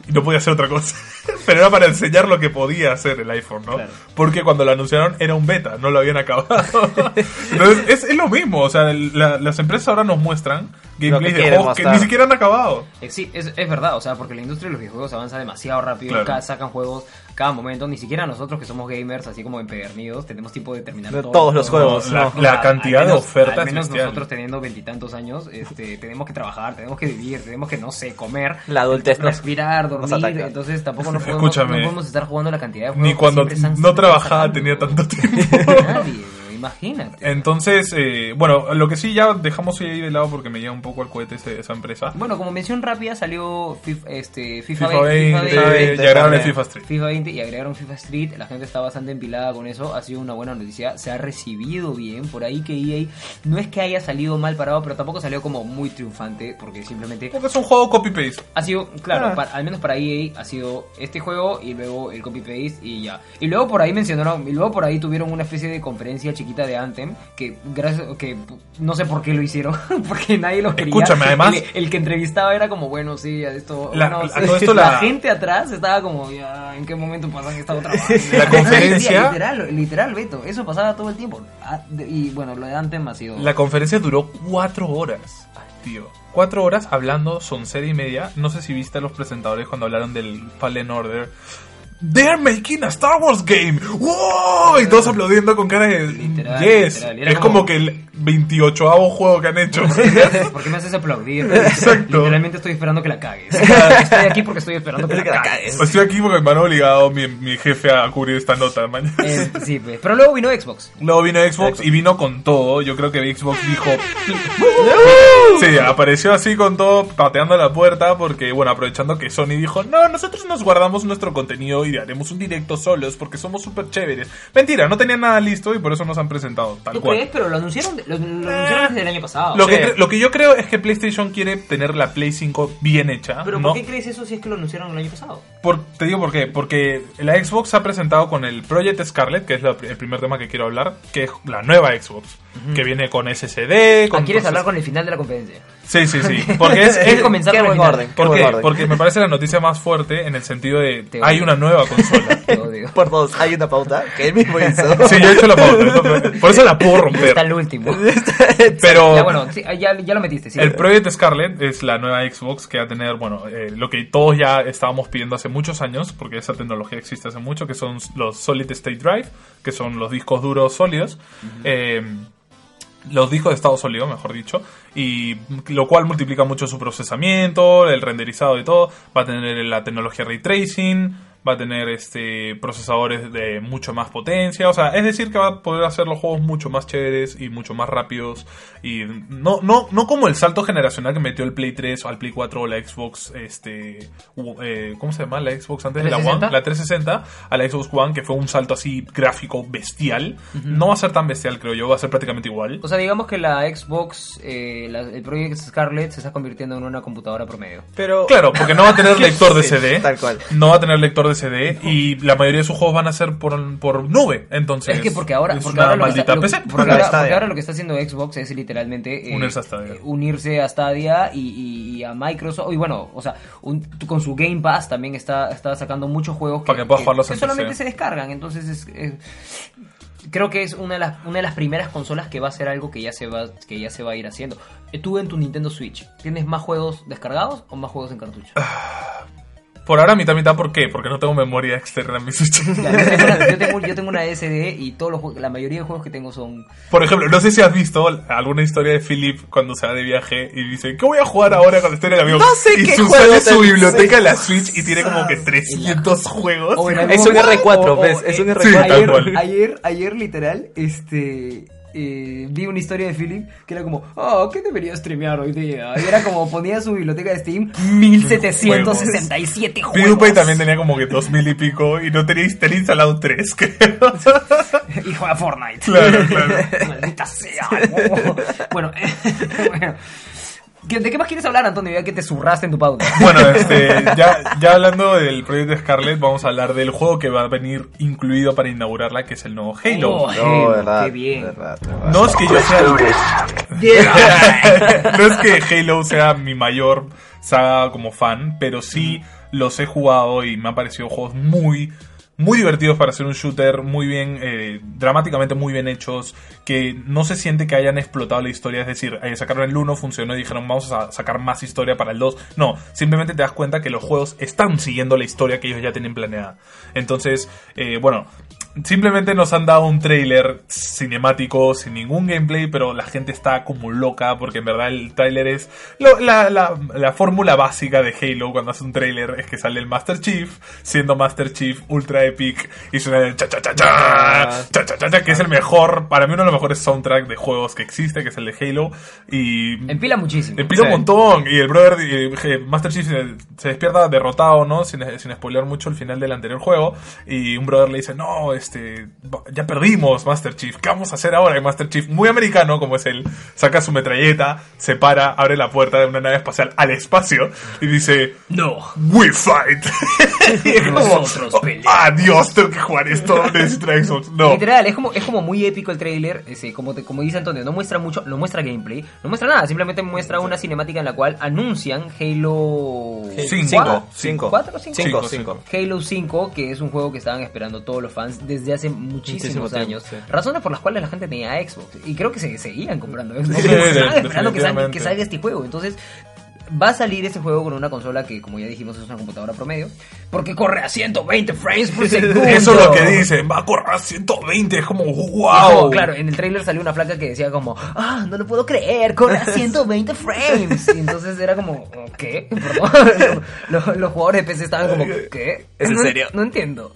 Y no podía hacer otra cosa. Pero era para enseñar lo que podía hacer el iPhone, ¿no? Claro. Porque cuando lo anunciaron era un beta, no lo habían acabado. Entonces es, es lo mismo, o sea, la- las empresas ahora nos muestran gameplays de juegos que ni siquiera han acabado. Eh, Sí, es, es verdad, o sea, porque la industria de los videojuegos avanza demasiado rápido, Claro. sacan juegos cada momento, ni siquiera nosotros que somos gamers, así como empedernidos, tenemos tiempo de terminar De todos los juegos, La, no. la Al cantidad de ofertas Al menos bestial. nosotros teniendo veintitantos años, este, tenemos que trabajar, tenemos que vivir, tenemos que, no sé, comer, La adultez respirar, nos dormir, entonces tampoco nos podemos, no podemos estar jugando la cantidad de juegos Ni cuando no trabajaba sacando. tenía tanto tiempo. Nadie, imagínate. Entonces, eh, bueno, lo que sí ya dejamos ahí de lado porque me lleva un poco al cohete ese- esa empresa. Bueno, como mención rápida salió FIFA, este, FIFA, FIFA 20, 20, FIFA y 20 agregaron. FIFA Street. FIFA 20 y agregaron FIFA Street. La gente está bastante empilada con eso. Ha sido una buena noticia. Se ha recibido bien. Por ahí que EA no es que haya salido mal parado, pero tampoco salió como muy triunfante. Porque simplemente Porque es un juego copy-paste. ha sido, claro, Ah. al menos para EA ha sido este juego y luego el copy-paste y ya. Y luego por ahí mencionaron, y luego por ahí tuvieron una especie de conferencia chiquita de Anthem. Que gracias, que no sé por qué lo hicieron. porque nadie lo quería. Escúchame, además- El, el que entrevistaba era como, bueno, sí, esto. La- bueno, a todo esto la- gente atrás estaba como, ya, ¿en qué momento pasan esta otra? La conferencia- literal, literal, Beto. Eso pasaba todo el tiempo. Ah, Y bueno, lo de Anthem ha sido. La conferencia duró cuatro horas, tío. Cuatro horas hablando, son serie y media. No sé si viste a los presentadores cuando hablaron del Fallen Order. They're making a Star Wars game. ¡Wow! Y todos aplaudiendo con cara de Literal, yes. literal. Es como- como que el 28 juego que han hecho. ¿Por qué me haces aplaudir? Exacto. Literalmente estoy esperando que la cagues. Estoy aquí porque estoy esperando que la, cagues. Estoy aquí porque me han obligado mi, mi jefe a cubrir esta nota mañana. Eh, sí, pues. Pero luego vino Xbox. Luego vino Xbox y vino con todo. Yo creo que Xbox dijo. Sí, apareció así con todo, pateando la puerta. Porque, bueno, aprovechando que Sony dijo: No, nosotros nos guardamos nuestro contenido y haremos un directo solos porque somos súper chéveres. Mentira, no tenían nada listo y por eso nos han presentado tal ¿Tú cual. crees? Pero lo anunciaron, lo, lo anunciaron desde el año pasado. Lo, Sí. que, lo que yo creo es que PlayStation quiere tener la Play 5 bien hecha. ¿Pero ¿no? por qué crees eso si es que lo anunciaron el año pasado? Por- te digo por qué. Porque la Xbox se ha presentado con el Project Scarlet, que es la- el primer tema que quiero hablar, que es la nueva Xbox, que viene con SSD. Con Ah, ¿Quieres hablar con el final de la conferencia? Sí, sí, sí. Porque es, Es es- comenzar por el orden. ¿Por Qué orden. Porque me parece la noticia más fuerte en el sentido de Te hay odio. una nueva consola. Por dos, hay una pauta que él mismo hizo. Sí, yo he hecho la pauta, por eso la puedo romper. Está el último. Pero Ya, bueno, sí, ya, ya lo metiste, sí. el Project Scarlet es la nueva Xbox que va a tener, bueno, eh, lo que todos ya estábamos pidiendo hace muchos años, porque esa tecnología existe hace mucho, que son los Solid State Drive, que son los discos duros sólidos. Eh, los discos de estado sólido, mejor dicho, y lo cual multiplica mucho su procesamiento, el renderizado y todo. Va a tener la tecnología ray tracing, va a tener este procesadores de mucho más potencia, o sea, es decir que va a poder hacer los juegos mucho más chéveres y mucho más rápidos y no no no como el salto generacional que metió el Play 3 o al Play 4 o la Xbox este u- eh, ¿cómo se llama? La Xbox antes de la One, 360. la 360 a la Xbox One que fue un salto así gráfico bestial. No va a ser tan bestial, creo yo, va a ser prácticamente igual. O sea, digamos que la Xbox, eh, la- el Project Scarlet se está convirtiendo en una computadora promedio. Pero Claro, porque no va a tener lector de Sí, CD. tal cual. No va a tener lector de CD y la mayoría de sus juegos van a ser por, por nube. Entonces, Es que porque ahora, es porque una ahora, lo que maldita está, lo- PC. porque ahora- porque ahora lo que está haciendo Xbox es literalmente eh, Unirse a Stadia. eh, unirse a Stadia y, y- y a Microsoft. Y bueno, o sea, un- con su Game Pass también está, está sacando muchos juegos Para que jugarlos que en solamente se descargan. Entonces, es, es- creo que es una de, las, una de las primeras consolas que va a ser algo que ya se va, que ya se va a ir haciendo. Eh, Tú en tu Nintendo Switch, ¿tienes más juegos descargados o más juegos en cartucho? Por ahora mitad mitad, ¿por qué? Porque no tengo memoria externa en mi Switch. Ya, yo, tengo una, yo, tengo, yo tengo una SD y todos los, la mayoría de juegos que tengo son Por ejemplo, no sé si has visto alguna historia de Philip cuando se va de viaje y dice, ¿qué voy a jugar ahora cuando esté en el avión? No sé y qué su- juego sale su te- biblioteca de la Switch y tiene como que 300 juegos. O en Es un R4, o- o- ¿ves? Es un eh, R4. Sí, tal ayer, cual. ayer, ayer, literal, este. Eh, vi una historia de Philip que era como, oh, ¿qué debería streamear hoy día? Y era como ponía su biblioteca de Steam, 1767 juegos. PewDiePie también tenía como que 2000 y pico y no tenía, tenía instalado 3, creo. Y juega Fortnite. Claro, claro. Maldita sea. no. bueno, bueno. ¿Qué- ¿De qué más quieres hablar, Antonio? Ya que te zurraste en tu pauta. Bueno, este, ya, ya hablando del proyecto Scarlet, vamos a hablar del juego que va a venir incluido para inaugurarla, que es el nuevo Halo. Oh, No, Halo, verdad, qué bien. verdad, verdad. No es que yo sea no es que Halo sea mi mayor saga como fan, pero sí los he jugado y me han parecido juegos muy muy divertidos para hacer un shooter, muy bien, eh, dramáticamente muy bien hechos, que no se siente que hayan explotado la historia, es decir, eh, sacaron el 1, funcionó y dijeron vamos a sacar más historia para el 2. No, simplemente te das cuenta que los juegos están siguiendo la historia que ellos ya tienen planeada. Entonces, eh, bueno, simplemente nos han dado un trailer cinemático sin ningún gameplay, pero la gente está como loca porque en verdad el trailer es lo- la, la- la fórmula básica de Halo cuando hace un trailer es que sale el Master Chief siendo Master Chief ultra epic y suena el cha cha cha cha, cha, cha, cha, cha, que es el mejor, para mí uno de los mejores soundtrack de juegos que existe, que es el de Halo y Empila muchísimo. Empila un Sí. montón. Y el brother, eh, eh, Master Chief se, se despierta derrotado, ¿no? Sin, sin spoiler mucho el final del anterior juego. Y un brother le dice, no, este, ya perdimos, Master Chief. ¿Qué vamos a hacer ahora? Y Master Chief, muy americano como es él, saca su metralleta, se para, abre la puerta de una nave espacial al espacio y dice, No. We fight. Y es como, Nosotros peleamos. ah, Dios, tengo que jugar esto. No. Literal, es como, es como muy épico el trailer. ese, como, te- como dice Antonio, no muestra mucho, no muestra gameplay, no muestra nada, simplemente muestra una cinemática en la cual anuncian Halo Cinco. ¿Cuatro? Cinco. ¿Cuatro o cinco? Cinco, Cinco, cinco. Halo 5, que es un juego que estaban esperando todos los fans desde hace muchísimos Muchísimo tiempo, años. sí. Razones por las cuales la gente tenía Xbox. Y creo que se seguían comprando Xbox. Sí, estaban esperando que salga, definitivamente. que salga este juego. Entonces, va a salir este juego con una consola que, como ya dijimos, es una computadora promedio. Porque corre a 120 frames por segundo. Eso es lo que dicen. Va a correr a 120. Es como, wow. como, claro, en el trailer salió una placa que decía como, ah, no lo puedo creer, corre a 120 frames. Y entonces era como, ¿qué? Los, los jugadores de PC estaban como, ¿qué? ¿Es en No- serio? No entiendo.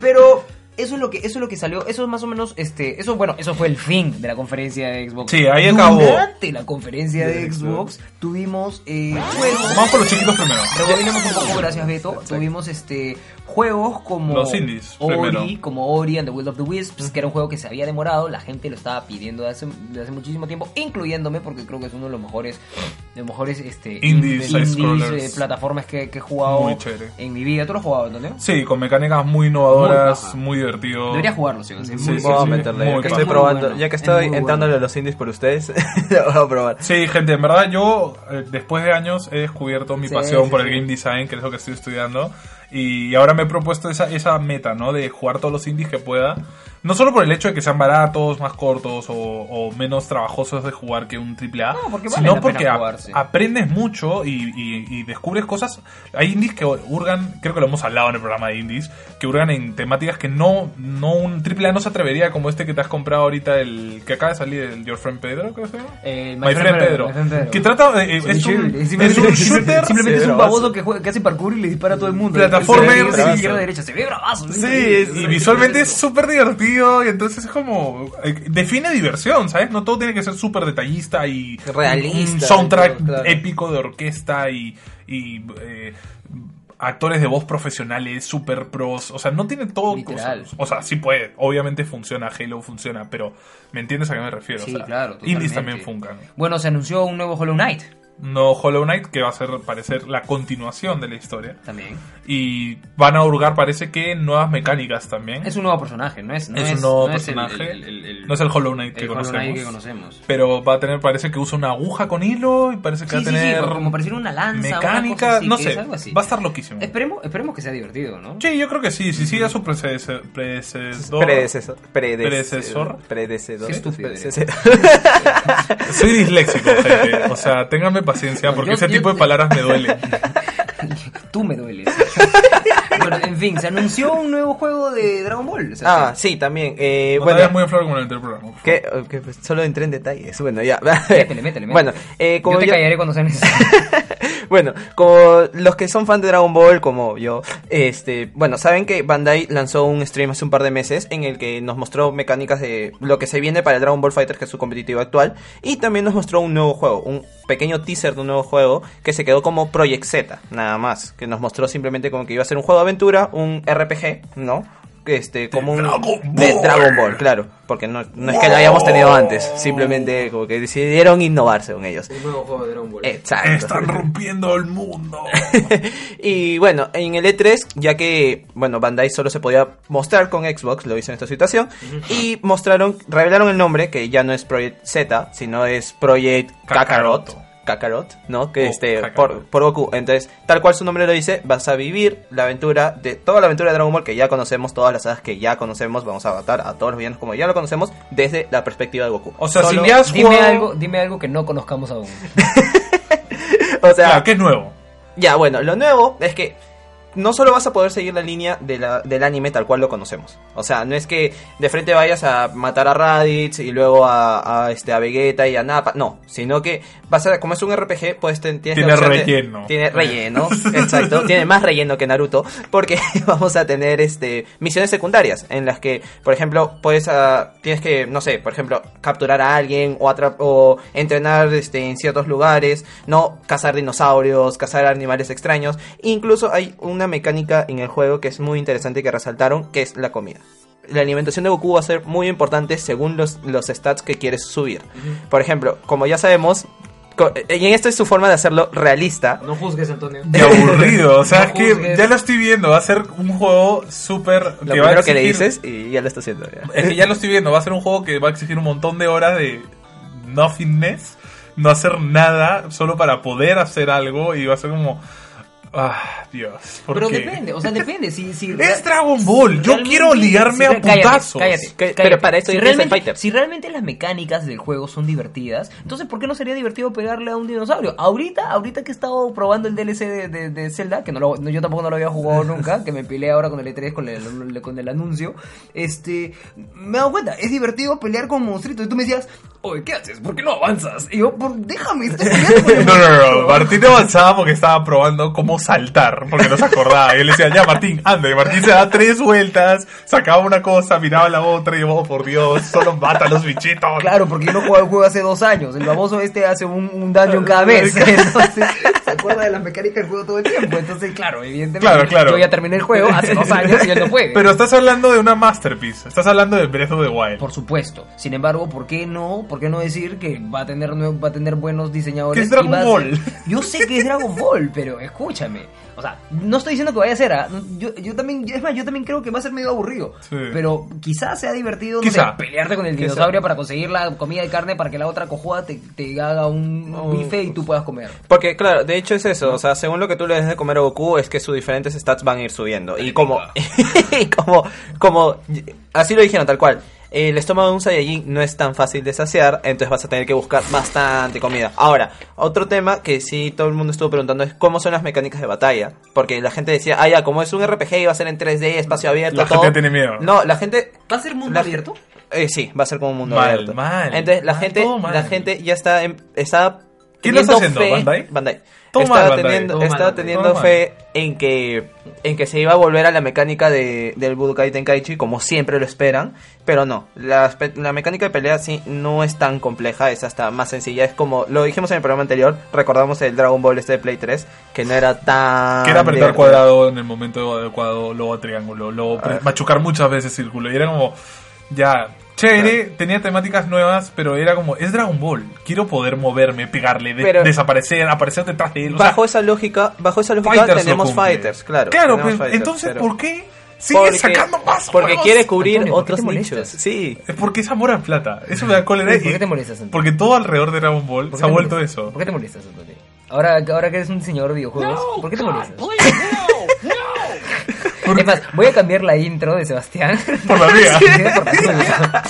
Pero eso es lo que, eso es lo que salió, eso es más o menos, este, eso, bueno, eso fue el fin de la conferencia de Xbox. Sí, ahí acabó. Durante la conferencia de Xbox tuvimos eh, juegos. Vamos por los chiquitos primero. Rebobinemos un poco, gracias Beto. Tuvimos este juegos como Los indies, Ori, primero. como Ori and the Will of the Wisps, que era un juego que se había demorado, la gente lo estaba pidiendo de hace, de hace muchísimo tiempo, incluyéndome porque creo que es uno de los mejores, de los mejores este, Indies, indies, eh, plataformas que, que he jugado Muy en mi vida. ¿Tú lo has jugado, Antonio? Sí, con mecánicas muy innovadoras, Muy muy, divertido. Debería jugarlo, sí. sí, Sí, sí, Voy a sí, meterle, ya que estoy probando, bueno. ya que Es estoy muy entrándole bueno. a los indies por ustedes, lo voy a probar. Sí, gente, en verdad yo eh, después de años he descubierto mi Sí, pasión sí, por sí. el game design, que es lo que estoy estudiando, y ahora me he propuesto esa, esa meta, ¿no? De jugar todos los indies que pueda. No solo por el hecho de que sean baratos, más cortos o, o menos trabajosos de jugar que un AAA, No, porque vale sino porque aprendes mucho y, y- y descubres cosas. Hay indies que hurgan, creo que lo hemos hablado en el programa de indies, que hurgan en temáticas que no, no un AAA no se atrevería, como este que te has comprado ahorita, el que acaba de salir, el Your Friend Pedro, creo que se llama. Eh, My Friend Pedro. My Friend Pedro. Que trata. eh, Sí, es, un, es shooter. Simplemente es un baboso que, juega, que hace parkour y le dispara a todo el mundo. Plataformer, Se ve- se ve sí. izquierda a derecha. Se ve bravazo. Sí, es- y visualmente es súper divertido y entonces es como... eh, define diversión, ¿sabes? No todo tiene que ser súper detallista y... Realista Un soundtrack todo, claro. épico de orquesta y... y, eh, actores de voz profesionales, super pros, o sea, no tiene todo Literal. cosas. O sea, sí puede, obviamente funciona, Halo funciona, pero ¿me entiendes a qué me refiero? Sí, o sea, claro. Indies también funcan. Bueno, se anunció un nuevo Hollow Knight. No Hollow Knight, que va a ser parecer la continuación de la historia. También. Y van a hurgar, parece que nuevas mecánicas también. Es un nuevo personaje, ¿no es? No Es un nuevo no es el- personaje. el- el- el- no es el Hollow Knight que Hollow conocemos. Knight que conocemos. Pero va a tener, parece que usa una aguja con hilo y parece que Sí, va a sí, sí, tener como pareciera una lanza. una mecánica. cosa así, no sé, es algo así. va a estar loquísimo. Esperemos, esperemos que sea divertido, ¿no? Sí, yo creo que sí. Si sigue a su predecesor. predecesor- Predecesor. Predecesor. Predecedor. Qué estúpido Predecesor. Soy disléxico, gente. O sea, ténganme paciencia porque yo- ese yo- tipo de palabras me duelen. Tú me dueles. bueno, en fin, se anunció un nuevo juego de Dragon Ball. Ah, sí, también. Eh, No te bueno, vayas muy en flor con el del programa. por favor. que, que, pues, solo entré en detalles. Bueno, ya. Métele, métele, métele. Bueno, eh, como Yo te yo- callaré cuando sea necesario. bueno, como los que son fan de Dragon Ball, como yo, este, bueno, saben que Bandai lanzó un stream hace un par de meses en el que nos mostró mecánicas de lo que se viene para el Dragon Ball Fighter, que es su competitivo actual, y también nos mostró un nuevo juego, un pequeño teaser de un nuevo juego que se quedó como Project Z, nada más, que nos mostró simplemente como que iba a ser un juego de aventura, un RPG, ¿no? Este, como un Dragon de Ball. Dragon Ball, claro, porque no, no es que lo hayamos tenido antes, simplemente como que decidieron innovarse con ellos. Un nuevo juego de Dragon Ball. Exacto. Están rompiendo el mundo. y bueno, en el E3, ya que, bueno, Bandai solo se podía mostrar con Xbox, lo hizo en esta situación, y mostraron, revelaron el nombre, que ya no es Project Z, sino es Project Kakarot. Kakaroto. Kakarot, ¿no? Que Oh, este, Kakarot. por, por Goku. Entonces, tal cual su nombre lo dice, vas a vivir la aventura de toda la aventura de Dragon Ball que ya conocemos, todas las sagas que ya conocemos, vamos a matar a todos los villanos como ya lo conocemos, desde la perspectiva de Goku. O sea, Solo- si ya has dime, jugado... algo, dime algo que no conozcamos aún. o sea, Claro, ¿qué es nuevo? Ya, bueno, lo nuevo es que no solo vas a poder seguir la línea de la- del anime tal cual lo conocemos. O sea, no es que de frente vayas a matar a Raditz y luego a, a, este, a Vegeta y a Nappa. No, sino que vas a, como es un RPG, pues tienes Tiene la opción de- relleno. tiene relleno, exacto. Tiene más relleno que Naruto. Porque vamos a tener este misiones secundarias en las que, por ejemplo, puedes ah, tienes que, no sé, por ejemplo, capturar a alguien o, o entrenar este, en ciertos lugares, no cazar dinosaurios, cazar animales extraños. Incluso hay una mecánica en el juego que es muy interesante que resaltaron, que es la comida. La alimentación de Goku va a ser muy importante según los, los stats que quieres subir. Por ejemplo, como ya sabemos, co- y en esto es su forma de hacerlo realista. No juzgues, Antonio. Qué aburrido. O sea, No es que juzgues. ya lo estoy viendo. Va a ser un juego súper... Lo va a primero que le dices y ya lo está haciendo. ya. Es que ya lo estoy viendo. Va a ser un juego que va a exigir un montón de horas de nothingness. No hacer nada solo para poder hacer algo. Y va a ser como... Ah, Dios. ¿por Pero qué? depende, o sea, depende. Si, si Es Dragon Ball. Yo quiero ligarme a cállate, putazos. Cállate, pero para eso si realmente, fighter. si realmente las mecánicas del juego son divertidas, entonces ¿por qué no sería divertido pegarle a un dinosaurio? Ahorita, ahorita que he estado probando el DLC de, de, de Zelda, que no lo- no, yo tampoco no lo había jugado nunca, que me peleé ahora con el E3 con el, con el anuncio, este, me he dado cuenta, es divertido pelear con monstruitos. Y tú me decías, oye, ¿qué haces? ¿Por qué no avanzas? Y yo, por, déjame, estoy No, no, no, monstruo". Martín avanzaba porque estaba probando cómo saltar, porque no se acordaba. Y él decía, ya Martín, anda. Y Martín se da tres vueltas, sacaba una cosa, miraba la otra y yo, oh, por Dios, solo mata a los bichitos. Claro, porque yo no jugaba el juego hace dos años. El baboso este hace un, un dungeon cada vez. Entonces, se acuerda de las mecánicas del juego todo el tiempo. Entonces, claro, evidentemente. Claro, claro. Yo ya terminé el juego hace dos años y él no juega. Pero estás hablando de una masterpiece. Estás hablando de Breath of the Wild. Por supuesto. Sin embargo, ¿por qué no? ¿Por qué no decir que va a tener va a tener buenos diseñadores? Que es Dragon Ball. ser- Yo sé que es Dragon Ball, pero escúchame. O sea, no estoy diciendo que vaya a ser, ¿ah? yo, yo también, es más, yo también creo que va a ser medio aburrido. Sí. Pero quizás sea divertido no Quizá. sé, pelearte con el Quizá. dinosaurio para conseguir la comida de carne para que la otra cojuda te, te haga un Oh. bife y tú puedas comer. Porque, claro, de hecho es eso. O sea, según lo que tú le des de comer a Goku, es que sus diferentes stats van a ir subiendo. Y como, y como, como, así lo dijeron tal cual. El estómago de un Saiyajin no es tan fácil de saciar, entonces vas a tener que buscar bastante comida. Ahora, otro tema que sí todo el mundo estuvo preguntando es cómo son las mecánicas de batalla. Porque la gente decía, ah, ya, como es un RPG y va a ser en 3D, espacio abierto, La todo. gente tiene miedo. No, la gente ¿Va a ser mundo La- abierto? eh, sí, va a ser como un mundo Mal, abierto. mal. Entonces la Mal, gente, la gente ya está, en- está ¿Quién lo está haciendo? fe- ¿Bandai? Bandai. Bandai. teniendo, Bandai. teniendo fe en que en que se iba a volver a la mecánica de, del Budokai Tenkaichi como siempre lo esperan, pero no, la, la mecánica de pelea sí no es tan compleja, es hasta más sencilla, es como lo dijimos en el programa anterior, recordamos el Dragon Ball este de Play 3, que no era tan Que era apretar divertido. cuadrado en el momento adecuado, luego triángulo, luego Ah. machucar muchas veces círculo. Y era como, ya, chévere, tenía temáticas nuevas, pero era como, es Dragon Ball. Quiero poder moverme, pegarle, de- Pero- desaparecer, aparecer detrás de él. o sea, Bajo esa lógica, bajo esa lógica Fighters tenemos fighters, claro. Claro, pues, fighters, entonces, pero- ¿por qué sigue Porque- sacando más Porque juegos? quiere cubrir Antonio, ¿por qué otros nichos. Sí. Es porque es amor a plata. Eso me da cólera. ¿Por qué te molestas, Antonio? Porque todo alrededor de Dragon Ball ¿Por se ha vuelto molestas? eso. ¿Por qué te molestas, Antonio? Ahora, ahora que eres un diseñador de videojuegos, ¿por qué te molestas? Es más, voy a cambiar la intro de Sebastián. Por la mía. Sí, por la tuya.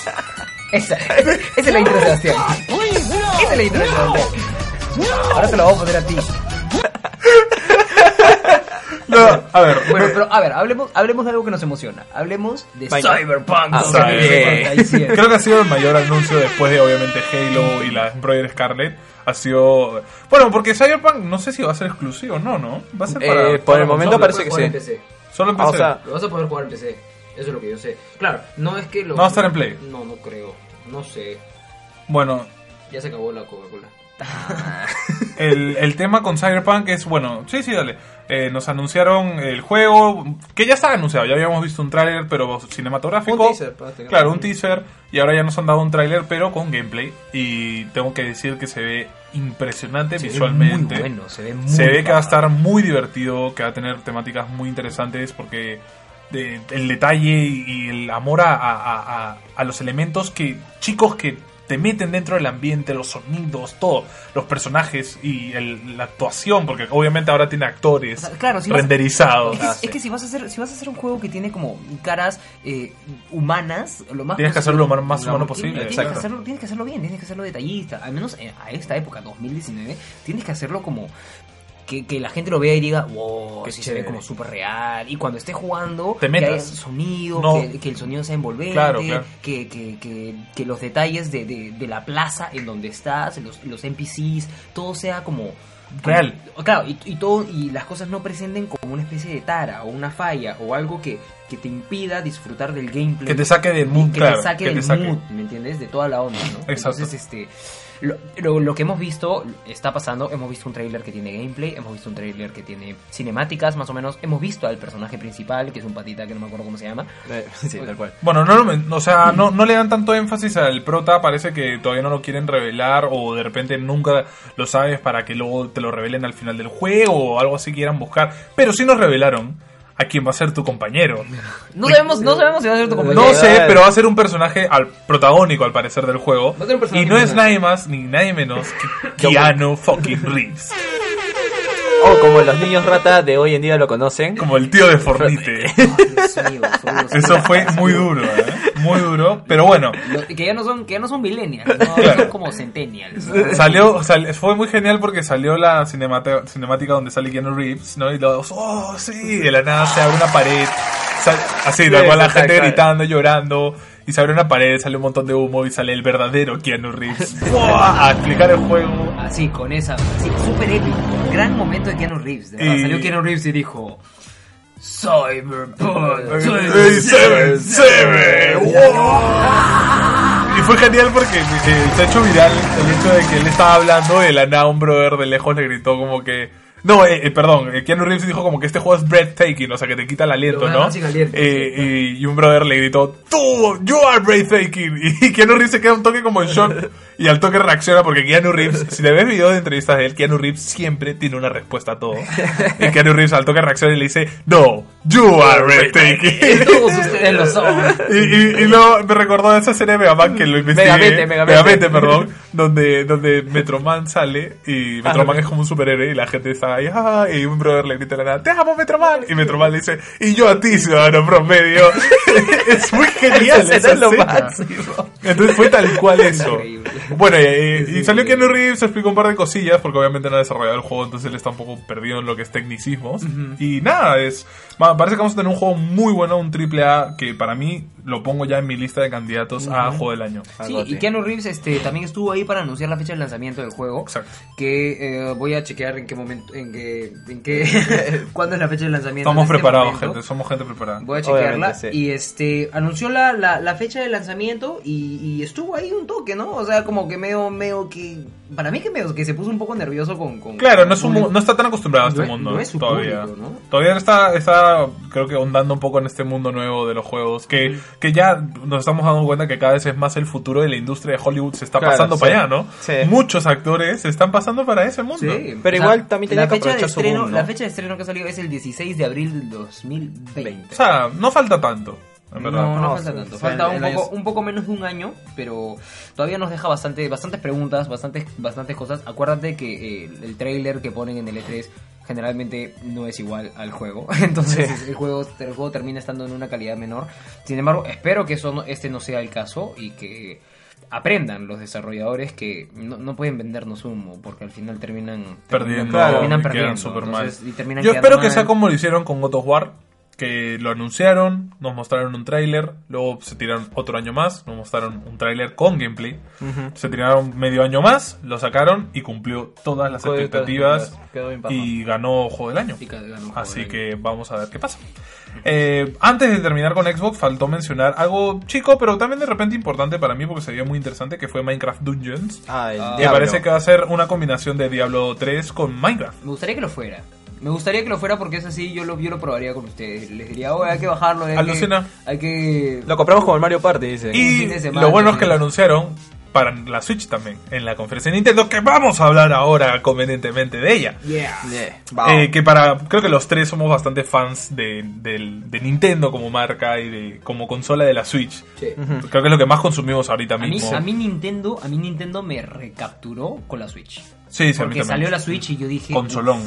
Esa, esa, esa es la intro de Sebastián. Esa es la intro de Sebastián. Ahora te la voy a poner a ti. No, a ver. Bueno, pero a ver, hablemos, hablemos de algo que nos emociona. Hablemos de. Cyberpunk Ah, 2077. Creo que ha sido el mayor anuncio después de obviamente Halo y la Embroidered Scarlet. Ha sido. Bueno, porque Cyberpunk no sé si va a ser exclusivo, no, ¿no? Va a ser para. Eh, por para el momento parece que sí. PC. Solo en Ah, o PC. sea, Lo vas a poder jugar en PC. Eso es lo que yo sé. Claro, no es que lo. No va a estar en Play. No, no creo. No sé. Bueno, Ya se acabó la Coca-Cola. el, el tema con Cyberpunk es, bueno, sí, sí, dale. Eh, nos anunciaron el juego, que ya estaba anunciado, ya habíamos visto un tráiler, pero cinematográfico. Un teaser. Claro, un teaser, y ahora ya nos han dado un tráiler, pero con gameplay. Y tengo que decir que se ve impresionante Se ve visualmente. Muy bueno, se ve muy se ve que va a estar muy divertido, que va a tener temáticas muy interesantes porque de- el detalle y el amor a, a- a- a- a los elementos que chicos que te meten dentro del ambiente, los sonidos, todo, los personajes y el- la actuación, porque obviamente ahora tiene actores O sea, claro, si vas a- renderizados. Es que, es que si vas a hacer si vas a hacer un juego que tiene como caras eh, humanas, lo más Tienes que hacerlo lo más humano posible, Tienes, exacto. que hacerlo, tienes que hacerlo bien, tienes que hacerlo detallista. Al menos eh, a esta época, 2019, tienes que hacerlo como que, que la gente lo vea y diga, wow, Qué sí se ve como súper real. Y cuando esté jugando, Te que haya sonido, No. que, que el sonido sea envolvente, Claro, claro. Que, que, que, que los detalles de, de, de la plaza en donde estás, los, los NPCs, todo sea como Real. Claro, y, y todo, y las cosas no presenten como una especie de tara o una falla o algo que, que te impida disfrutar del gameplay. Que te saque del mood, que claro, te saque que te del saque. mood, ¿me entiendes? De toda la onda, ¿no? Exacto. Entonces, este, lo, lo, lo que hemos visto está pasando, hemos visto un tráiler que tiene gameplay, hemos visto un tráiler que tiene cinemáticas, más o menos, hemos visto al personaje principal, que es un patita que no me acuerdo cómo se llama. Eh, sí, tal cual. Bueno, no, lo men- o sea, no, no le dan tanto énfasis al prota, parece que todavía no lo quieren revelar o de repente nunca lo sabes para que luego te lo revelen al final del juego o algo así quieran buscar. Pero sí nos revelaron a quién va a ser tu compañero. No sabemos, no sabemos si va a ser tu compañero. No sé, pero va a ser un personaje al protagónico al parecer del juego. Va a ser un personaje Y no es nadie más ni nadie menos que Keanu fucking Reeves. O como los niños rata de hoy en día lo conocen. Como el tío de Fornite. Eso fue muy duro, ¿eh? Muy duro. Pero bueno, que ya no son, que ya no son millennials, no, Claro. son como centennials. Salió, sal- fue muy genial porque salió la cinemática donde sale Keanu Reeves, ¿no? Y los, oh, sí, de la nada se abre una pared, sal- así, Sí, tal cual la gente gritando, llorando, y se abre una pared, sale un montón de humo y sale el verdadero Keanu Reeves ¡Buah! a explicar el juego. Así, con esa, así, súper épico. Gran momento de Keanu Reeves. De verdad. Y- Salió Keanu Reeves y dijo: Cyberpunk. ¡Ey, Seven, Seven! ¡Wow! Y fue genial porque eh, se ha hecho viral el hecho de que él estaba hablando y la nada un brother de lejos le gritó como que No, eh, eh, perdón, eh, Keanu Reeves dijo como que este juego es breathtaking, o sea, que te quita el aliento, ¿no? aliento, Eh, sí. y, y un brother le gritó, tú, you are breathtaking. Y Keanu Reeves se queda un toque como en shock y al toque reacciona porque Keanu Reeves, si le ves videos de entrevistas de él, Keanu Reeves siempre tiene una respuesta a todo. Y Keanu Reeves al toque reacciona y le dice, no, you are breathtaking. Todos ustedes lo son. Y, y, y luego me recordó esa serie de Megaman que lo investigué. Megamente, Megamente. perdón. Donde, donde Metroman sale y Metroman es como un superhéroe y la gente está ahí, ah, y un brother le grita a la nada, te amo Metroman. Y Metroman le dice, y yo a ti, ciudadano promedio. es muy genial Esa esa es lo máximo. Entonces fue tal cual eso. Bueno, eh, y salió Keanu Reeves, explicó un par de cosillas, porque obviamente no ha desarrollado el juego, entonces él está un poco perdido en lo que es tecnicismos. Y nada, es va, parece que vamos a tener un juego muy bueno, un triple A, que para mí lo pongo ya en mi lista de candidatos a juego del año. Sí, y. Keanu Reeves este, también estuvo ahí para anunciar la fecha de lanzamiento del juego. Exacto. Que eh, voy a chequear en qué momento, en qué, en qué, cuándo es la fecha de lanzamiento. Estamos este preparados, momento. gente, somos gente preparada. Voy a chequearla sí. y este anunció la, la, la fecha de lanzamiento y, y estuvo ahí un toque, ¿no? O sea, como que medio, medio que para mí que medio que se puso un poco nervioso con, con Claro, no, es un, con- no está tan acostumbrado a este No es- mundo no es su todavía. público, ¿no? Todavía está, está, creo que ondando un poco en este mundo nuevo de los juegos, que, que ya nos estamos dando cuenta que cada vez es más el futuro de la industria de Hollywood se está Claro, pasando sí. para allá, ¿no? Sí. Muchos actores se están pasando para ese mundo. Sí, Pero igual también tenía fecha de estreno, boom, ¿no? La fecha de estreno que ha salido es el 16 de abril del 2020. O sea, no falta tanto, en verdad. No, no, No, falta sí, tanto. sí, Falta el- un, el poco, un poco menos de un año, pero todavía nos deja bastante, bastantes preguntas, bastantes, bastantes cosas. Acuérdate que eh, el trailer que ponen en el E3 generalmente no es igual al juego. Entonces el, juego, el juego termina estando en una calidad menor. Sin embargo, espero que eso no- este no sea el caso y que aprendan los desarrolladores que no, no pueden vendernos humo porque al final terminan perdiendo, terminan, quedan perdiendo Entonces, y terminan Yo espero que mal. sea como lo hicieron con God of War, que lo anunciaron, nos mostraron un tráiler, luego se tiraron otro año más, nos mostraron un tráiler con gameplay, se tiraron medio año más, lo sacaron y cumplió todas las expectativas quedó y ganó Juego del Año. Y ganó Juego Así del que vamos a ver qué pasa. Eh, antes de terminar con Xbox, faltó mencionar algo chico, pero también de repente importante para mí porque sería muy interesante, que fue Minecraft Dungeons. Ah, el Ah. Me Diablo. parece que va a ser una combinación de Diablo 3 con Minecraft. Me gustaría que lo fuera. Me gustaría que lo fuera porque es así, yo lo, yo lo probaría con ustedes. Les diría, oye, hay que bajarlo. Hay Alucina. Que, hay que... Lo compramos como el Mario Party, dice. Y de semana, lo bueno es que lo anunciaron para la Switch también, en la conferencia de Nintendo, que vamos a hablar ahora convenientemente de ella. Yeah. Yeah. Wow. Eh, que para, creo que los tres somos bastante fans de, del- de Nintendo como marca y de como consola de la Switch. Sí. Creo que es lo que más consumimos ahorita A mí, mismo. a mí Nintendo, a mí Nintendo me recapturó con la Switch. Sí, sí, a mí Porque también. salió la Switch y yo dije... Consolón.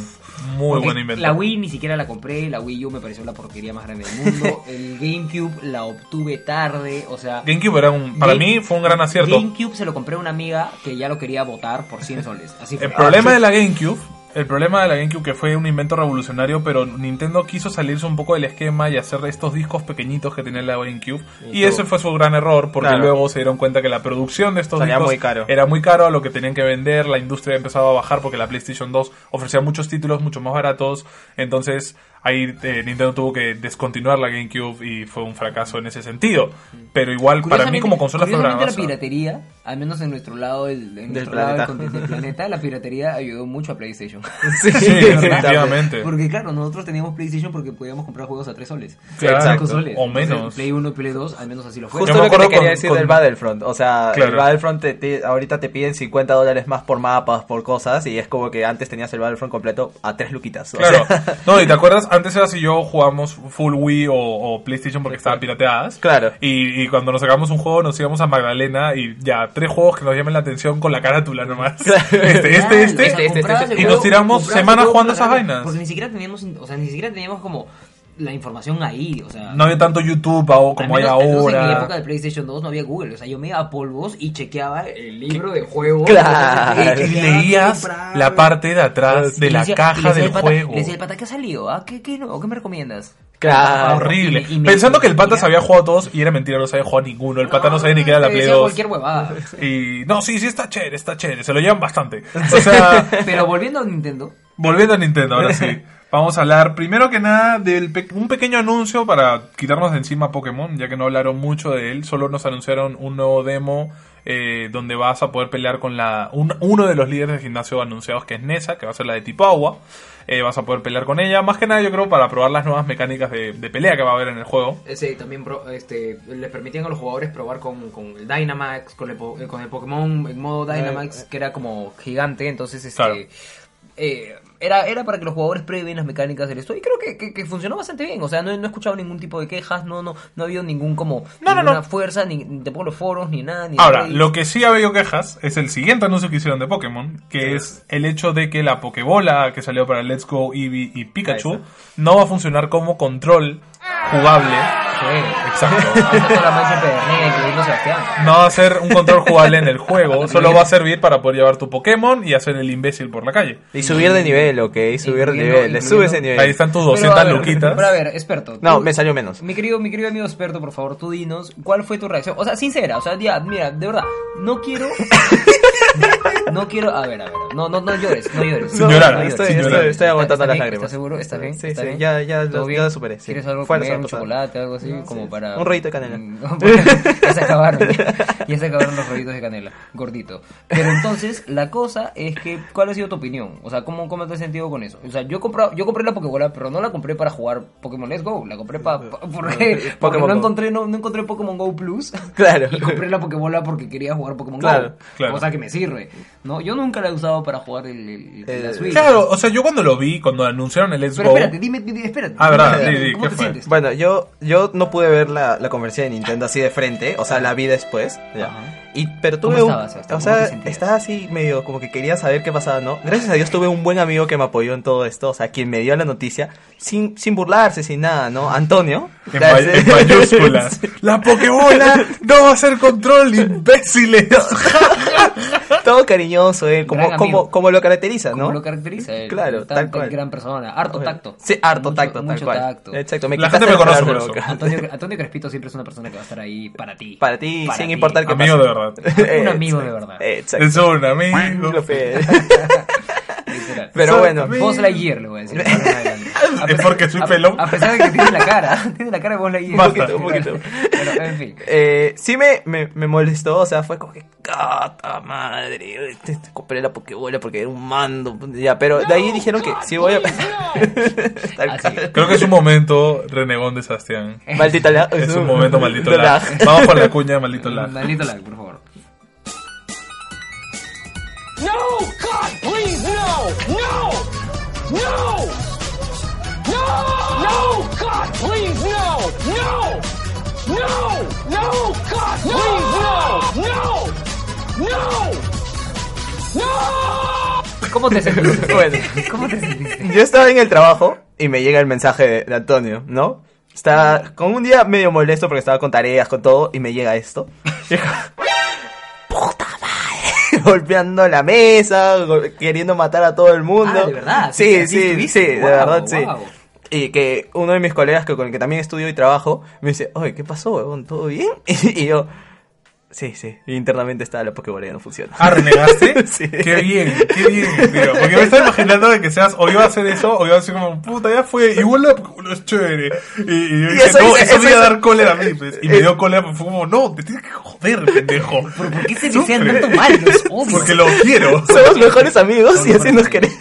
Muy Porque buen invento. La Wii ni siquiera la compré, la Wii U me pareció la porquería más grande del mundo. El GameCube la obtuve tarde, o sea... GameCube era un, para Game- mí fue un gran acierto. GameCube se lo compré a una amiga que ya lo quería votar por 100 soles. Así fue. El problema de la GameCube, el problema de la GameCube que fue un invento revolucionario, pero Nintendo quiso salirse un poco del esquema y hacer estos discos pequeñitos que tenía la GameCube. Y, Y ese fue su gran error, porque Claro. luego se dieron cuenta que la producción de estos Salía discos muy caro. era muy caro a lo que tenían que vender, la industria empezaba a bajar porque la PlayStation 2 ofrecía muchos títulos mucho más baratos, entonces ahí eh, Nintendo tuvo que descontinuar la GameCube y fue un fracaso en ese sentido. Pero igual para mí como consola fue la piratería, al menos en nuestro lado del, en nuestro lado planeta. del contin- del planeta, la piratería ayudó mucho a PlayStation. Sí, Sí, definitivamente. Porque claro, nosotros teníamos PlayStation porque podíamos comprar juegos a 3 soles. Claro, soles. o Entonces, menos. Play 1 y Play 2, al menos así lo fue. Justo Yo lo que te quería con- decir con- del Battlefront. O sea, Claro. el Battlefront te- te- ahorita te piden 50 dólares más por mapas, por cosas, y es como que antes tenías el Battlefront completo a 3 luquitas. o Claro. sea, No, y te acuerdas, antes era si yo jugamos full Wii o, o PlayStation porque estaban pirateadas. Claro. Y, y cuando nos sacamos un juego nos íbamos a Magdalena y ya, tres juegos que nos llamen la atención con la carátula nomás. Este, este, Claro, este, o sea, este, este, comprabas este, el y nos tiramos semanas jugando esas vainas. Porque ni siquiera teníamos, o sea, ni siquiera teníamos como la información ahí, o sea... No había tanto YouTube o como hay menos En ahora. época de PlayStation 2 no había Google, o sea, yo me iba a polvos y chequeaba el libro de juego. Claro. Y leías la parte de atrás de la caja del el pata- juego. Le decía el pata, ¿qué ha salido? ¿Ah, ¿qué, qué, no? ¿Qué me recomiendas? Claro. Horrible. Y me- Pensando que el pata se había jugado a todos y era mentira, no se había jugado a ninguno. El pata no, sabía ni qué era la Play decía 2. cualquier huevada. Y no, sí, sí está chévere, está chévere. Se lo llevan bastante. O sea, Pero volviendo a Nintendo, volviendo a Nintendo, ahora sí. Vamos a hablar primero que nada de un pequeño anuncio para quitarnos de encima Pokémon, ya que no hablaron mucho de él, solo nos anunciaron un nuevo demo eh, donde vas a poder pelear con la un- uno de los líderes de gimnasio anunciados que es Nessa, que va a ser la de tipo agua. Eh, vas a poder pelear con ella, más que nada yo creo para probar las nuevas mecánicas de, de pelea que va a haber en el juego. Eh, Sí, también pro- este, les permitían a los jugadores probar con, con el Dynamax, con el, po- eh, con el Pokémon en modo Dynamax. que era como gigante, entonces este Claro. eh, era, era para que los jugadores prueben las mecánicas del esto y creo que, que- que funcionó bastante bien, o sea, no, no he escuchado ningún tipo de quejas, no no no ha habido ningún como No, no, ninguna no. fuerza ni ni tampoco los foros ni nada ni Ahora, lo que sí ha habido quejas es el siguiente anuncio que hicieron de Pokémon, que es el hecho de que la Pokébola que salió para Let's Go, Eevee y Pikachu no va a funcionar como control jugable. Exacto. Incluyendo Sebastián. No va a ser un control jugable en el juego, solo va a servir para poder llevar tu Pokémon y hacer el imbécil por la calle. Y subir de nivel, ok, subir de nivel, le subes de nivel. Ahí están tus Pero, 200 a ver, luquitas. Pero a ver, experto. No, tú- me salió menos. Mi querido, mi querido amigo experto, por favor, tú dinos, ¿cuál fue tu reacción? O sea, sincera, o sea, ya, mira, de verdad, no quiero... no quiero... A ver, a ver, no, no, no llores, no llores. Sin llorar, no estoy- ¿Estás- estoy- estás estoy aguantando las lágrimas. ¿Estás seguro? ¿Estás bien? Sí, ¿Estás sí, bien? ya- ya ¿Todo lo- ya lo superé, sí. ¿Quieres algo comer, un chocolate, algo así, como para... Un rollito de canela. Mm, ya se acabaron, ya se acabaron los rollitos de canela, gordito. Pero entonces, la cosa es que, ¿cuál ha sido tu opinión? O sea, ¿cómo, cómo te has sentido con eso? O sea, yo, comprado, yo compré la Pokébola, pero no la compré para jugar Pokémon Let's Go, la compré para... porque porque Pokémon no encontré, no, no encontré Pokémon Go Plus. Claro. Y compré la Pokébola porque quería jugar Pokémon Claro, Go. claro. Cosa que me sirve. ¿no? Yo nunca la he usado para jugar el, el, el- la Eh, Switch. Claro, o sea, yo cuando lo vi, cuando anunciaron el Let's Pero Go... espérate, dime, dime, espérate. Ah, verdad, Dime, di, di, ¿Cómo ¿qué te fue? sientes? Bueno, yo, yo no pude ver la, la conversión de Nintendo así de frente, o sea, la vi después. ya. Y, pero ¿Cómo tuve un. estabas, Sebastián? O ¿Cómo te sea, estaba así medio como que quería saber qué pasaba, ¿no? Gracias a Dios tuve un buen amigo que me apoyó en todo esto, o sea, quien me dio la noticia, sin, sin burlarse, sin nada, ¿no? Antonio. En, ma- en mayúsculas. La Pokébola no va a ser control, imbéciles. todo cariñoso, él, como, como, como lo caracteriza, ¿no? Como lo caracteriza él. Claro, Tan- tal tan cual. gran persona. Harto tacto. Sí, harto Mucho- tacto, tal mucho cual. tacto. Exacto, me La gente me conoce por eso. Antonio, Antonio Crespito siempre es una persona que va a estar ahí para ti. Para ti, Para sin ti. importar qué Amigo pase. de verdad. Un amigo de verdad. Exacto. Es un amigo. Pero bueno. Buzz Lightyear le voy a decir. Es porque soy pelón. A pesar de que tiene la cara. Tiene la cara de Buzz Lightyear. Basta. Un poquito, un Pero, en fin. Eh, sí me, me, me molestó, o sea, fue como que, ¡cata madre! este- este, compré la Pokébola porque era un mando, ya, pero de ahí dijeron que sí voy a... Cual. Creo que es un momento renegón de Sebastián. Maldita la... Es un momento maldito lag. Vamos con la cuña, maldito lag. Maldito lag, por favor. No! God, please, no! No! No! No! No! God, please, no! No! No! No! God, please, no! No! No! No! ¿Cómo te sentiste? Bueno. ¿Cómo te sentiste? Yo estaba en el trabajo y me llega el mensaje de, de Antonio, ¿no? Estaba con un día medio molesto porque estaba con tareas, con todo, y me llega esto. Golpeando la mesa, queriendo matar a todo el mundo. Ah, ¿de verdad? Sí, ¿Así sí, sí, de verdad, sí. Y que uno de mis colegas que, con el que también estudio y trabajo me dice, oye, ¿qué pasó, huevón? ¿Todo bien? Y, yo, sí, sí, internamente está la Pokébola ya no funciona. Ah, ¿renegaste? Sí. Qué bien, qué bien, tío. Porque me estaba imaginando de que seas, o iba a hacer eso, o iba a decir como, puta, ya fue, igual la Pokébola es chévere. Y, y yo dije, eso no, eso me iba a dar cólera a mí, pues. Y me dio cólera, pues fue como, no, te tienes que joder, pendejo. ¿Pero por qué se desean tanto mal? Los odio. Porque lo quiero. Somos mejores amigos y así nos queremos.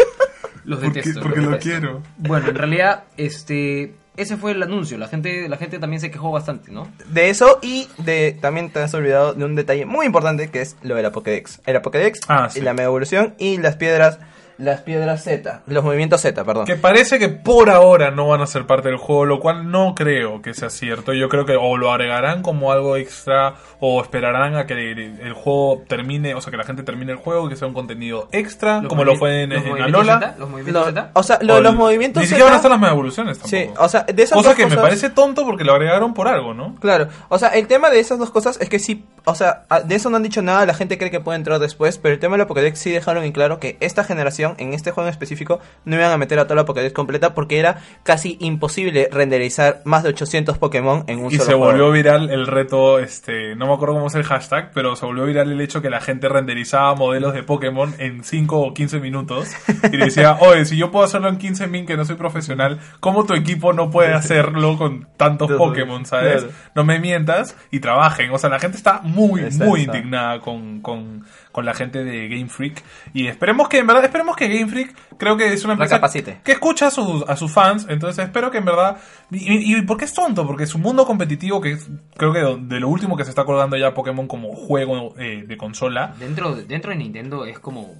Los Porque, detesto. porque los lo detesto. quiero. Bueno, en realidad, este... Ese fue el anuncio. La gente, la gente también se quejó bastante, ¿no? De eso y de también te has olvidado de un detalle muy importante que es lo de la Pokédex. La Pokédex Ah, sí. y la Mega Evolución y las piedras, las piedras Z, los movimientos Z, perdón. Que parece que por ahora no van a ser parte del juego, lo cual no creo que sea cierto. Yo creo que o lo agregarán como algo extra o esperarán a que el, juego termine, o sea, que la gente termine el juego, que sea un contenido extra, Los como lo fue en, en Alola. Z, Los movimientos Z. o sea, lo de O los movimientos Ni siquiera van a estar Z. las mega evoluciones tampoco. Sí, o sea, de esas Cosa dos que me parece tonto porque lo agregaron por algo, ¿no? Claro, o sea, el tema de esas dos cosas es que sí, o sea, de eso no han dicho nada, la gente cree que puede entrar después, pero el tema de la Pokédex sí dejaron en claro que esta generación, en este juego en específico, no iban a meter a toda la Pokédex completa porque era casi imposible renderizar más de 800 Pokémon en un Y solo se juego. volvió viral el reto, este, no me acuerdo cómo es el hashtag, pero se volvió viral el hecho que la gente renderizaba modelos de Pokémon en 5 o 15 minutos y decía, oye, si yo puedo hacerlo en 15 min que no soy profesional, ¿cómo tu equipo no puede hacerlo con tantos Pokémon, sabes? No me mientas y trabajen. O sea, la gente está muy, muy indignada con, con, con la gente de Game Freak y esperemos que, en verdad, esperemos que Game Freak creo que es una empresa Recapacite. que escucha a sus, a sus fans, entonces espero que en verdad... Y, y, ¿por qué es tonto? Porque su mundo competitivo, que es, creo que de lo último que se está colgando ya Pokémon como juego eh, de consola, Dentro, dentro de Nintendo es como...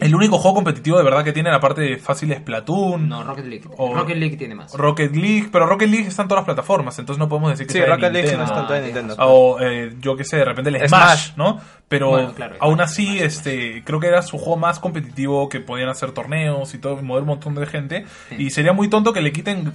el único juego competitivo de verdad que tiene la parte de fácil es Splatoon, No, Rocket League. O- Rocket League tiene más. Rocket League, pero Rocket League está en todas las plataformas, entonces no podemos decir que Sí, sea de Rocket League no está en toda Ah, Nintendo. O eh, yo que sé, de repente el Smash, Smash. ¿no? Pero Bueno, claro, aún Smash, así, este, creo que era su juego más competitivo, que podían hacer torneos y todo, mover un montón de gente. Y sería muy tonto que le quiten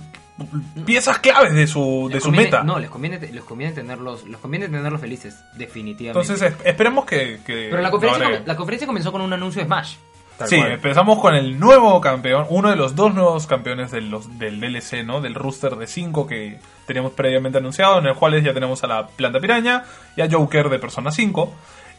piezas claves de su, de su conviene- meta. No, les conviene, les conviene tenerlos, les conviene tenerlos felices, definitivamente. Entonces es- esperemos que... que Pero la conferencia, la comenzó con un anuncio de Smash. Tal Sí, cual. empezamos con el nuevo campeón, uno de los dos nuevos campeones de los, del DLC, ¿no? Del rooster de 5 que teníamos previamente anunciado, en el cual ya tenemos a la planta piraña y a Joker de Persona 5.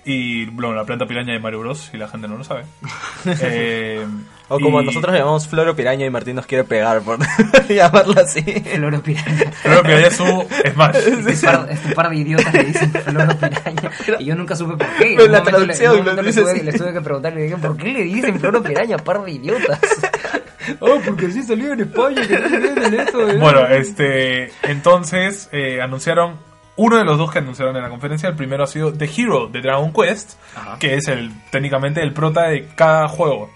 Y, bueno, la planta piraña de Mario Bros, si la gente no lo sabe. Eh, O como y- nosotros llamamos Floro Piraña y Martín nos quiere pegar por llamarlo así. Floro Piraña. Floro Piraña es su Smash. Este par, este par de idiotas le dicen Floro Piraña. Y yo nunca supe por qué. Pero la traducción le, dice tuve, así. le tuve que preguntar, le dije, ¿por qué le dicen Floro Piraña, par de idiotas? Oh, porque así salió en España, que no se en eso. ¿eh? Bueno, este, entonces eh, anunciaron uno de los dos que anunciaron en la conferencia. El primero ha sido The Hero de Dragon Quest, Ajá. que es el técnicamente el prota de cada juego.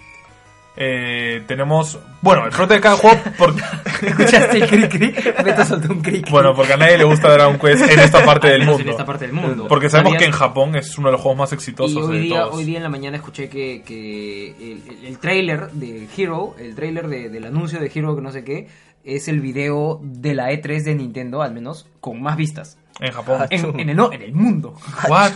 Eh, tenemos, bueno, el prota de cada juego, por- ¿Escuchaste el cri cri? Beto soltó un cri cri. bueno, porque a nadie le gusta Dragon Quest en esta parte del mundo. En esta parte del mundo. Porque sabemos Había- que en Japón es uno de los juegos más Y exitosos hoy de día, todos. hoy día en la mañana escuché que, que el, el, el trailer de Hero, el trailer de- del anuncio de Hero que no sé qué, es el video de la E3 de Nintendo, al menos, con más vistas. En Japón. En, en el, no, en el mundo. What?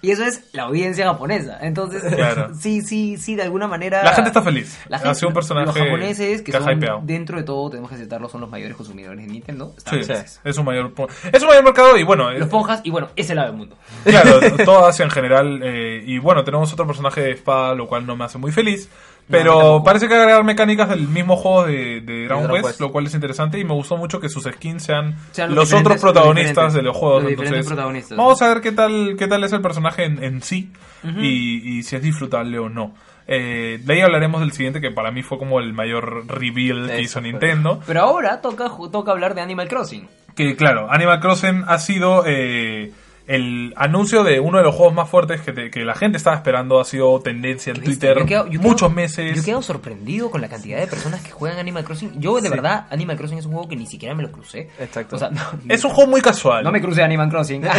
Y eso es la audiencia japonesa. Entonces, Claro. sí, sí, sí, de alguna manera... La gente está feliz. La ha gente- sido un personaje Los japoneses, que que ha son, hypeado. dentro de todo, tenemos que aceptarlo, son los mayores consumidores de Nintendo. Sí, felices. es un mayor es un mayor mercado y bueno, Los ponjas, y bueno, ese lado del mundo. Claro, todo Asia en general. eh, y bueno, tenemos otro personaje de espada, lo cual no me hace muy feliz. Pero parece que agregar mecánicas del mismo juego de, de Dragon Quest, Quest. lo cual es interesante. Y me gustó mucho que sus skins sean, los los otros los protagonistas diferentes- de los juegos. los Entonces, protagonistas. vamos a ver qué tal, qué tal es el personaje en, en sí y, y si es disfrutable o no. Eh, de ahí hablaremos del siguiente, que para mí fue como el mayor reveal que hizo. Nintendo. Pero ahora toca, toca hablar de Animal Crossing. Que claro, Animal Crossing ha sido eh, el anuncio de uno de los juegos más fuertes que, te- que la gente estaba esperando. Ha sido tendencia en. Twitter Yo quedo- yo quedo- muchos meses. Yo quedo sorprendido con la cantidad de personas que juegan Animal Crossing. Yo, de Sí. verdad, Animal Crossing es un juego que ni siquiera me lo crucé. Exacto. O sea, no, Es un juego muy casual. no me crucé Animal Crossing.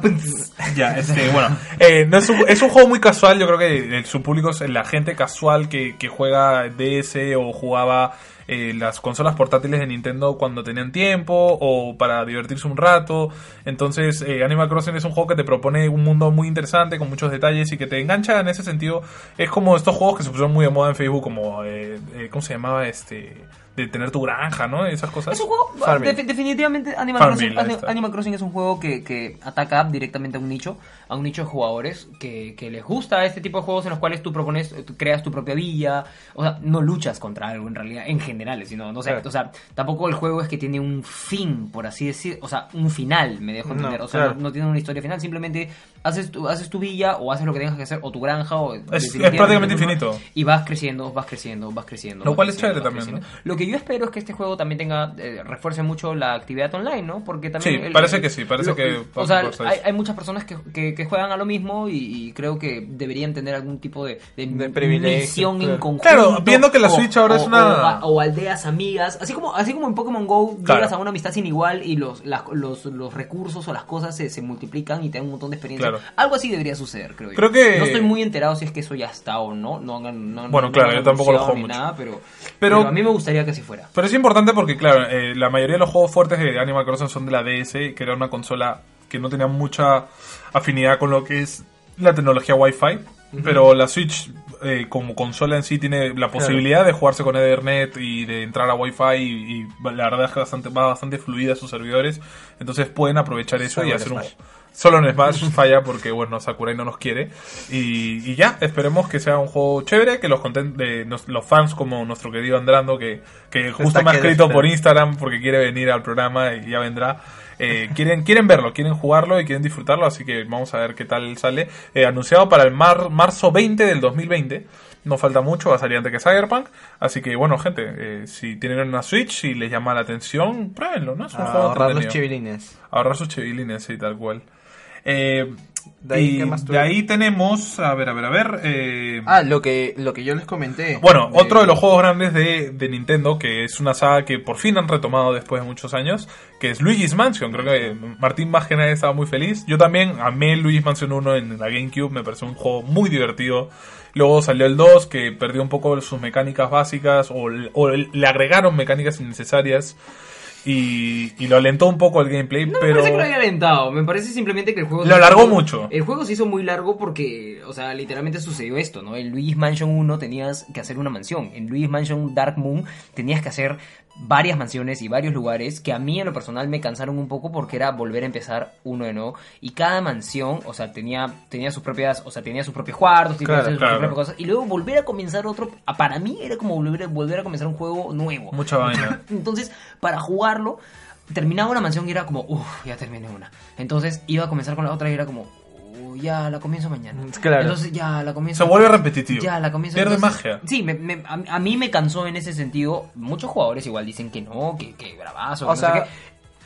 Ya, este, bueno, eh, no es, un, es un juego muy casual. Yo creo que eh, su público es la gente casual que, que juega DS o jugaba eh, las consolas portátiles de Nintendo cuando tenían tiempo o para divertirse un rato. Entonces, eh, Animal Crossing es un juego que te propone un mundo muy interesante con muchos detalles y que te engancha en ese sentido. Es como estos juegos que se pusieron muy de moda en Facebook, como, eh, eh, ¿cómo se llamaba? Este, de tener tu granja, ¿no? Esas cosas. Es un juego, definitivamente Animal Farmville, Crossing. Animal Crossing es un juego que, que ataca directamente a un nicho, a un nicho de jugadores que, que les gusta este tipo de juegos en los cuales tú propones, tú creas tu propia villa, o sea, no luchas contra algo en realidad, en general, sino, no sé, Claro. o sea, tampoco el juego es que tiene un fin, por así decir, o sea, un final, me dejo No, entender, o sea, claro. no, no tiene una historia final, simplemente haces tu, haces tu villa o haces lo que tengas que hacer, o tu granja, o definitivamente prácticamente tu- infinito. Y vas creciendo, vas creciendo, vas creciendo. Lo vas cual es chévere también, creciendo. Lo que yo espero es que este juego también tenga, eh, refuerce mucho la actividad online, ¿no? Porque también... Sí, parece que sí, parece que O sea, hay, hay muchas personas que, que, que juegan a lo mismo y, y creo que deberían tener algún tipo de, de, De privilegio, misión en claro. conjunto. Claro, viendo que la Switch ahora es una- O, o aldeas amigas, así como, así como en Pokémon GO Claro. llegas a una amistad sin igual y los, las- los, los recursos o las cosas se, se multiplican y te dan un montón de experiencia. Claro. Algo así debería suceder, creo yo. Creo que- No estoy muy enterado si es que eso ya está o no. no, no, no Bueno, no claro, yo tampoco lo juego mucho. Nada, pero, Pero- pero a mí me gustaría que así fuera. Pero es importante porque, claro, eh, la mayoría de los juegos fuertes de Animal Crossing son de la DS, que era una consola que no tenían mucha afinidad con lo que es la tecnología Wi-Fi. Pero la Switch, eh, como consola en sí, tiene la posibilidad de jugarse con Ethernet y de entrar a Wi-Fi. Y, y la verdad es que bastante, va bastante fluida sus servidores. Entonces pueden aprovechar eso y Solo hacer un. Smash. Solo en Smash falla porque, bueno, Sakurai no nos quiere. Y, y ya, esperemos que sea un juego chévere, que los, conten- de, nos- los fans como nuestro querido Andrando, que, que justo Está me ha escrito por Instagram porque quiere venir al programa y ya vendrá. Eh, quieren, quieren verlo, quieren jugarlo y quieren disfrutarlo, así que vamos a ver qué tal sale. Eh, anunciado para el mar- marzo 20 del 2020. No falta mucho, va a salir antes que Cyberpunk. Así que bueno, gente, eh, si tienen una Switch y les llama la atención, pruébenlo, ¿no? Es un A juego ahorrar los chivilines. Ahorrar sus chivilines, sí, tal cual. Eh, De ahí, y ¿qué más de tuve? ahí tenemos, a ver, a ver, a ver. eh, Ah, lo que, lo que yo les comenté. bueno, De- otro de los juegos grandes de, de Nintendo, que es una saga que por fin han retomado después de muchos años, que es Luigi's Mansion. Creo que Martín más que nadie estaba muy feliz. Yo también amé Luigi's Mansion 1 en la GameCube, me pareció un juego muy divertido. Luego salió el 2, que perdió un poco sus mecánicas básicas, o, o le agregaron mecánicas innecesarias, y, y lo alentó un poco el gameplay, No me pero... parece que lo haya alentado, me parece simplemente que el juego... Lo alargó mucho. El juego se hizo muy largo porque, o sea, literalmente sucedió esto, ¿no? En Luigi's Mansion 1 tenías que hacer una mansión, en Luigi's Mansion Dark Moon tenías que hacer varias mansiones y varios lugares que a mí en lo personal me cansaron un poco porque era volver a empezar uno de nuevo y cada mansión, o sea, tenía tenía sus propias, o sea, tenía sus propios cuartos, tenía Claro, sus claro. propias cosas y luego volver a comenzar otro, para mí era como volver, volver a comenzar un juego nuevo. Mucha vaina. Entonces, para jugarlo, terminaba una mansión y era como, uff, ya terminé una. Entonces iba a comenzar con la otra y era como, "Uh, ya la comienzo mañana. Claro. Entonces ya la comienzo. Se vuelve repetitivo. Ya la comienzo. Pierde entonces- magia. Sí, me- me- a, a mí me cansó en ese sentido. Muchos jugadores igual dicen que no, que, que bravazo. O que no sé sea- qué.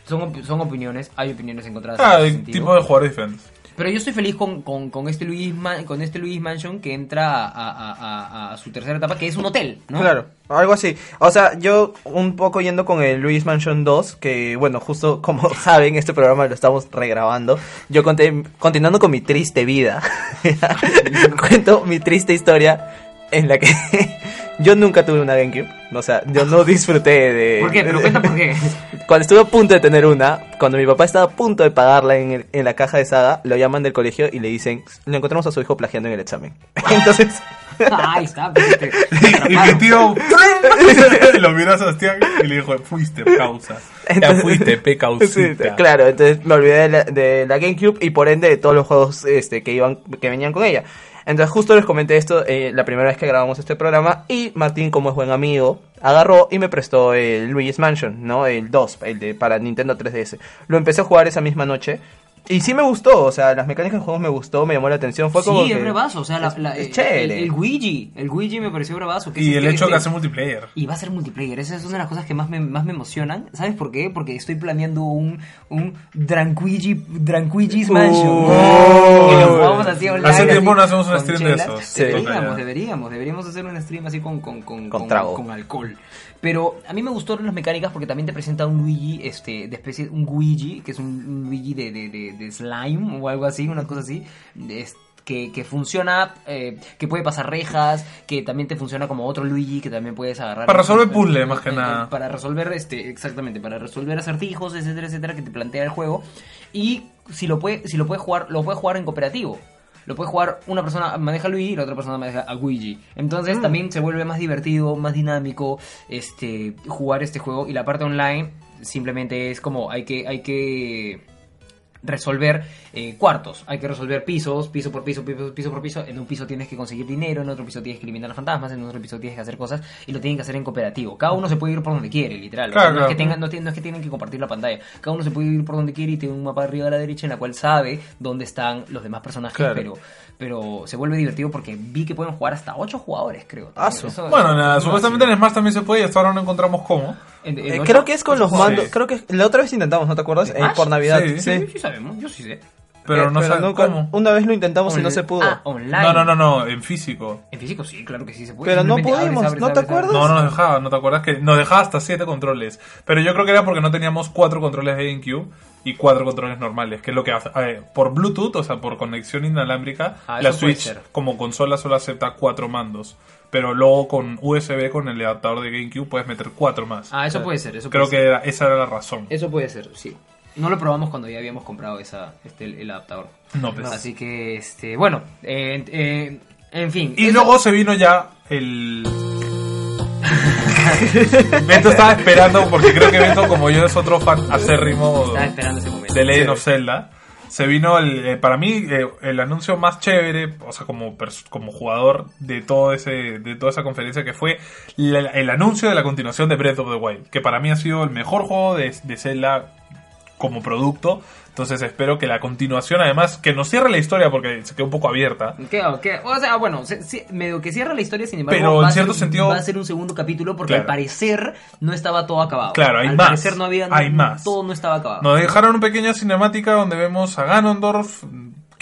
Son, son opiniones, hay opiniones encontradas. Ah, en hay tipo de jugadores diferentes. Pero yo estoy feliz con, con, con este Luis Man- con este Luis Mansion que entra a, a- a- a su tercera etapa, que es un hotel, ¿no? Claro, algo así. O sea, yo un poco yendo con el Luis Mansion 2, que bueno, justo como saben, este programa lo estamos regrabando. Yo conté, continuando con mi triste vida, cuento mi triste historia en la que yo nunca tuve una GameCube. O sea, yo no disfruté de... ¿Por qué? Pero cuenta por qué. Cuando estuve a punto de tener una, cuando mi papá estaba a punto de pagarla en, el- en la caja de saga, lo llaman del colegio y le dicen, le encontramos a su hijo plagiando en el examen. Entonces... Ahí está. te- Y mi tío lo miró a Sebastián y le dijo, fuiste causa. Ya Entonces- fuiste Sí, pecausita. claro, entonces me olvidé de la, de la GameCube y por ende de todos los juegos este, que iban que venían con ella. Entonces justo les comenté esto eh, la primera vez que grabamos este programa y Martín como es buen amigo agarró y me prestó el Luigi's Mansion, ¿no? El 2, el de para Nintendo 3DS. Lo empecé a jugar esa misma noche y sí me gustó, o sea, las mecánicas del juego me gustó, me llamó la atención, fue como sí, que es bravazo. O sea, la- es- la- es el-. El, el Luigi, el Luigi me pareció bravazo. que Y es el hecho de que este- hace multiplayer. Y va a ser multiplayer, esa es una de las cosas que más me, más me emocionan. ¿Sabes por qué? Porque estoy planeando un, un Dranquigi, Dranquigi's Mansion. Oh. que lo jugamos así online. Hace tiempo así, no hacemos un stream de esos. Sí. Deberíamos, deberíamos, deberíamos hacer un stream así con, con, con, Con trago. con alcohol. Pero a mí me gustaron las mecánicas porque también te presenta un Luigi, este, de especie, un Luigi, que es un, Luigi de, de, de, de slime o algo así, una cosa así. Que, que funciona, eh, que puede pasar rejas, que también te funciona como otro Luigi que también puedes agarrar. Para resolver puzzles, más que nada. Para resolver, este, exactamente, para resolver acertijos, etcétera, etcétera, que te plantea el juego. Y si lo puede, si lo puedes jugar, lo puedes jugar en cooperativo. Lo puede jugar una persona maneja a Luigi y la otra persona maneja a Luigi. Entonces también se vuelve más divertido, más dinámico, este, jugar este juego. Y la parte online simplemente es como hay que, hay que resolver eh, cuartos, hay que resolver pisos, piso por piso, piso, piso por piso. En un piso tienes que conseguir dinero, en otro piso tienes que eliminar a fantasmas, en otro piso tienes que hacer cosas y lo tienen que hacer en cooperativo. Cada uno se puede ir por donde quiere, literal. O sea, Claro, no, es que claro. tengan, no, no es que tienen que compartir la pantalla. Cada uno se puede ir por donde quiere y tiene un mapa arriba a la derecha en la cual sabe dónde están los demás personajes, Claro. pero pero se vuelve divertido porque vi que pueden jugar hasta 8 jugadores, creo. Ah, Eso- Bueno, nada, supuestamente en Smash también se puede y hasta ahora no encontramos cómo. En- en Eh, ocho- creo que es con los mandos, Sí. creo que la otra vez intentamos, ¿no te acuerdas? Eh, por Navidad. Sí. Sí. Sí, sí sabemos, yo sí sé. Pero Eh, no sabemos nunca- cómo. Una vez lo intentamos y no se pudo. Ah, online. No, no, no, no, en físico. En físico sí, claro que sí se puede. Pero no pudimos, abres, ¿no abres, te abres, acuerdas? No, no nos dejaba, ¿no te acuerdas? Que nos dejaba hasta 7 controles. Pero yo creo que era porque no teníamos 4 controles de GameCube y 4 controles normales, que es lo que hace. eh, por Bluetooth, o sea, por conexión inalámbrica, Ah, la Switch como consola solo acepta 4 mandos. Pero luego con USB, con el adaptador de GameCube, puedes meter 4 más. Ah, eso puede ser, eso creo que era- esa era la razón. Eso puede ser, sí. No lo probamos cuando ya habíamos comprado esa, este, el, el adaptador. No, pues. Así que, este, bueno, eh, eh, en fin. Y eso- luego se vino ya el... Bento estaba esperando, porque creo que Bento, como yo, es otro fan acérrimo Estaba esperando ese momento. de Legend of Zelda. Se vino, el, eh, para mí, eh, el anuncio más chévere, o sea, como, como jugador de, todo ese, de toda esa conferencia, que fue el anuncio de la continuación de Breath of the Wild, que para mí ha sido el mejor juego de, de Zelda como producto. Entonces espero que la continuación, además, que nos cierre la historia porque se quedó un poco abierta. ¿Qué, qué? O sea, bueno, se- se- medio que cierra la historia, sin embargo, Pero va en a cierto ser, sentido- va a ser un segundo capítulo porque Claro. al parecer no estaba todo acabado. Claro, hay al más, parecer no había, no- hay más. todo no estaba acabado. Nos dejaron una pequeña cinemática donde vemos a Ganondorf.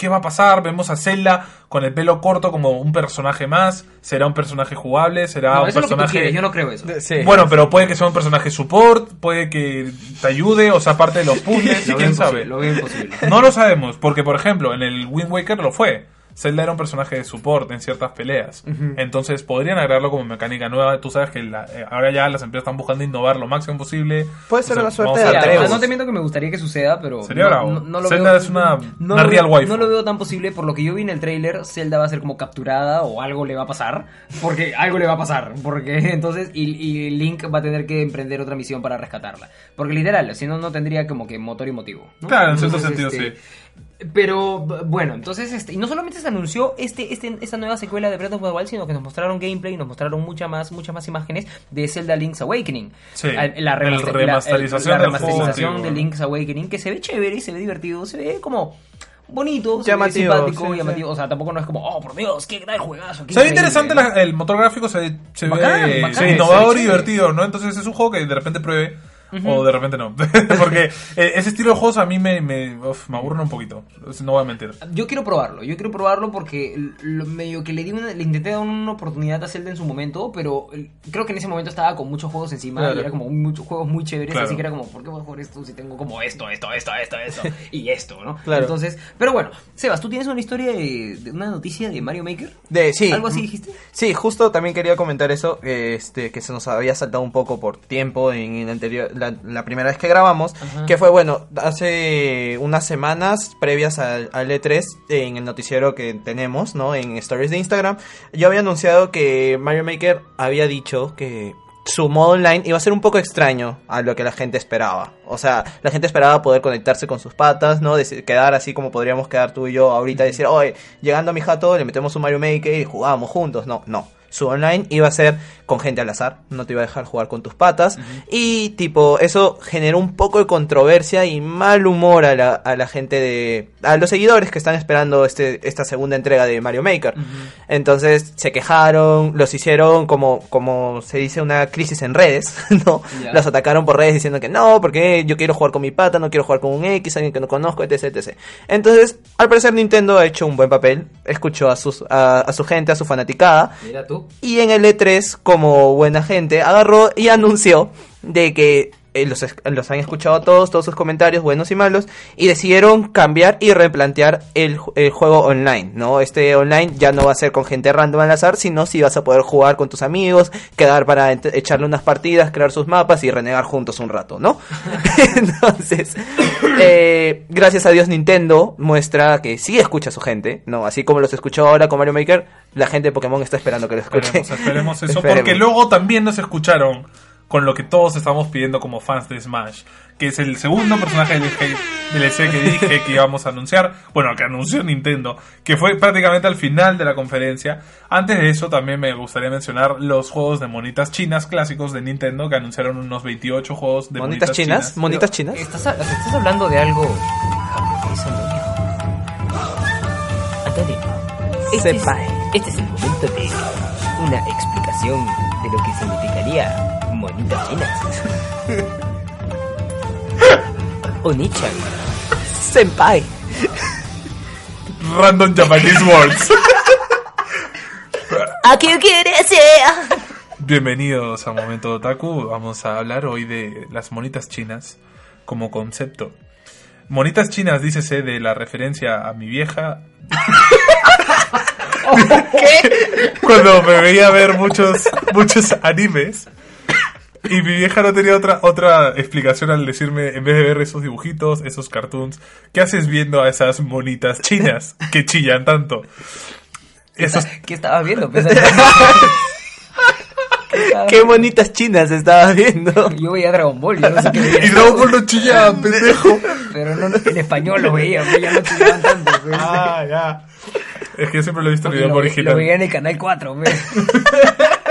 ¿Qué va a pasar? Vemos a Zelda con el pelo corto como un personaje más. ¿Será un personaje jugable? ¿Será No, un eso es lo que tú personaje.? quieres, yo no creo eso. De- sí. Bueno, pero puede que sea un personaje support, puede que te ayude, o sea, parte de los puzzles, quién sabe. Lo veo imposible. No lo sabemos, porque por ejemplo, en el Wind Waker lo fue. Zelda era un personaje de support en ciertas peleas. Entonces podrían agregarlo como mecánica nueva. Tú sabes que la- eh, ahora ya las empresas están buscando innovar lo máximo posible. Puede ser vamos suerte de. Atreus. No te miento que me gustaría que suceda, pero Sería no, bravo. no- no lo Zelda veo, es una- no una lo real waifu. No lo veo tan posible, por lo que yo vi en el tráiler, Zelda va a ser como capturada o algo le va a pasar, porque algo le va a pasar, porque entonces y, y Link va a tener que emprender otra misión para rescatarla, porque literal, si no no tendría como que motor y motivo. ¿no? Claro, en cierto Entonces, sentido, este, Pero bueno, entonces este, y no solamente se anunció este, este, esta nueva secuela de Breath of the Wild, sino que nos mostraron gameplay y nos mostraron muchas más, muchas más imágenes de Zelda Link's Awakening. Sí, la, remaster- remasterización la del remasterización juego de. Link's Awakening, que se ve chévere y se ve divertido, se ve como bonito, se Llamativo, ve simpático, sí, llamativo, o sea, tampoco no es como, oh, por Dios, qué gran juegazo. qué Se ve increíble", interesante la- el motor gráfico, se, se Bacán, ve bacán, sí, se ve innovador y divertido, ¿no? Entonces es un juego que de repente pruebe o de repente no. Porque eh, ese estilo de juegos a mí me, me, uf, me aburren un poquito, no voy a mentir. Yo quiero probarlo, yo quiero probarlo porque lo- medio que le di una- le intenté dar una oportunidad a Zelda en su momento, pero creo que en ese momento estaba con muchos juegos encima Claro. y era como muchos juegos muy chéveres, Claro. así que era como, ¿por qué voy a jugar esto si tengo como esto, esto, esto, esto, esto y esto, ¿no? Claro. Entonces, pero bueno, Sebas, ¿tú tienes una historia de, de una noticia de Mario Maker? De, sí. ¿Algo así dijiste? Sí, justo también quería comentar eso, este, que se nos había saltado un poco por tiempo en, el anterior, la, la primera vez que grabamos, Ajá. que fue, bueno, hace unas semanas previas al, al E3, en el noticiero que tenemos, ¿no? En stories de Instagram, yo había anunciado que Mario Maker había dicho que su modo online iba a ser un poco extraño a lo que la gente esperaba. O sea, la gente esperaba poder conectarse con sus patas, ¿no? Quedar así como podríamos quedar tú y yo ahorita, decir, oye, llegando a mi jato le metemos un Mario Maker y jugamos juntos. No, no. Su online iba a ser con gente al azar, no te iba a dejar jugar con tus patas. Y tipo, eso generó un poco de controversia y mal humor a la, a la gente de... a los seguidores que están esperando este, esta segunda entrega de Mario Maker. Entonces se quejaron, los hicieron como, como se dice una crisis en redes, ¿no? Ya. Los atacaron por redes diciendo que no, porque yo quiero jugar con mi pata, no quiero jugar con un X, alguien que no conozco, etc, etc. Entonces, al parecer Nintendo ha hecho un buen papel, escuchó a, sus, a, a su gente, a su fanaticada, Mira tú. Y en el E3, como buena gente, agarró y anunció de que eh, los, los han escuchado todos, todos sus comentarios, buenos y malos, y decidieron cambiar y replantear el, el juego online, ¿no? Este online ya no va a ser con gente random al azar, sino si vas a poder jugar con tus amigos, quedar para echarle unas partidas, crear sus mapas y renegar juntos un rato, ¿no? Entonces, eh, gracias a Dios Nintendo muestra que sí escucha a su gente, ¿no? Así como los escuchó ahora con Mario Maker, la gente de Pokémon está esperando que lo escuche. Esperemos, esperemos eso, Esperemos. porque luego también nos escucharon con lo que todos estamos pidiendo como fans de Smash, que es el segundo personaje del DLC que dije que íbamos a anunciar, bueno, que anunció Nintendo, que fue prácticamente al final de la conferencia. Antes de eso también me gustaría mencionar los juegos de monitas chinas clásicos de Nintendo, que anunciaron unos 28 juegos de ¿Monitas chinas? ¿Monitas chinas? ¿Estás, estás hablando de algo japonés, Antonio? Antonio, este es, este es el momento de una explicación de lo que significaría monitas chinas. Onichan. Senpai. Random Japanese Words. ¿A qué quieres ser? Bienvenidos a Momento Otaku. Vamos a hablar hoy de las monitas chinas como concepto. Monitas chinas, dícese de la referencia a mi vieja. Cuando me veía ver muchos, muchos animes. Y mi vieja no tenía otra, otra explicación al decirme, en vez de ver esos dibujitos, esos cartoons, ¿qué haces viendo a esas monitas chinas que chillan tanto? Esos, ¿Qué estabas viendo? Pues, Qué bonitas chinas estabas viendo. Yo veía Dragon Ball, yo no sé qué veía. y Dragon Ball no chillaban, pendejo. Pero no, en español lo veía, pues, ya no chillaban tanto. pues. Ah, ya. Es que yo siempre lo he visto en idioma lo, original. lo veía en el canal 4, pues.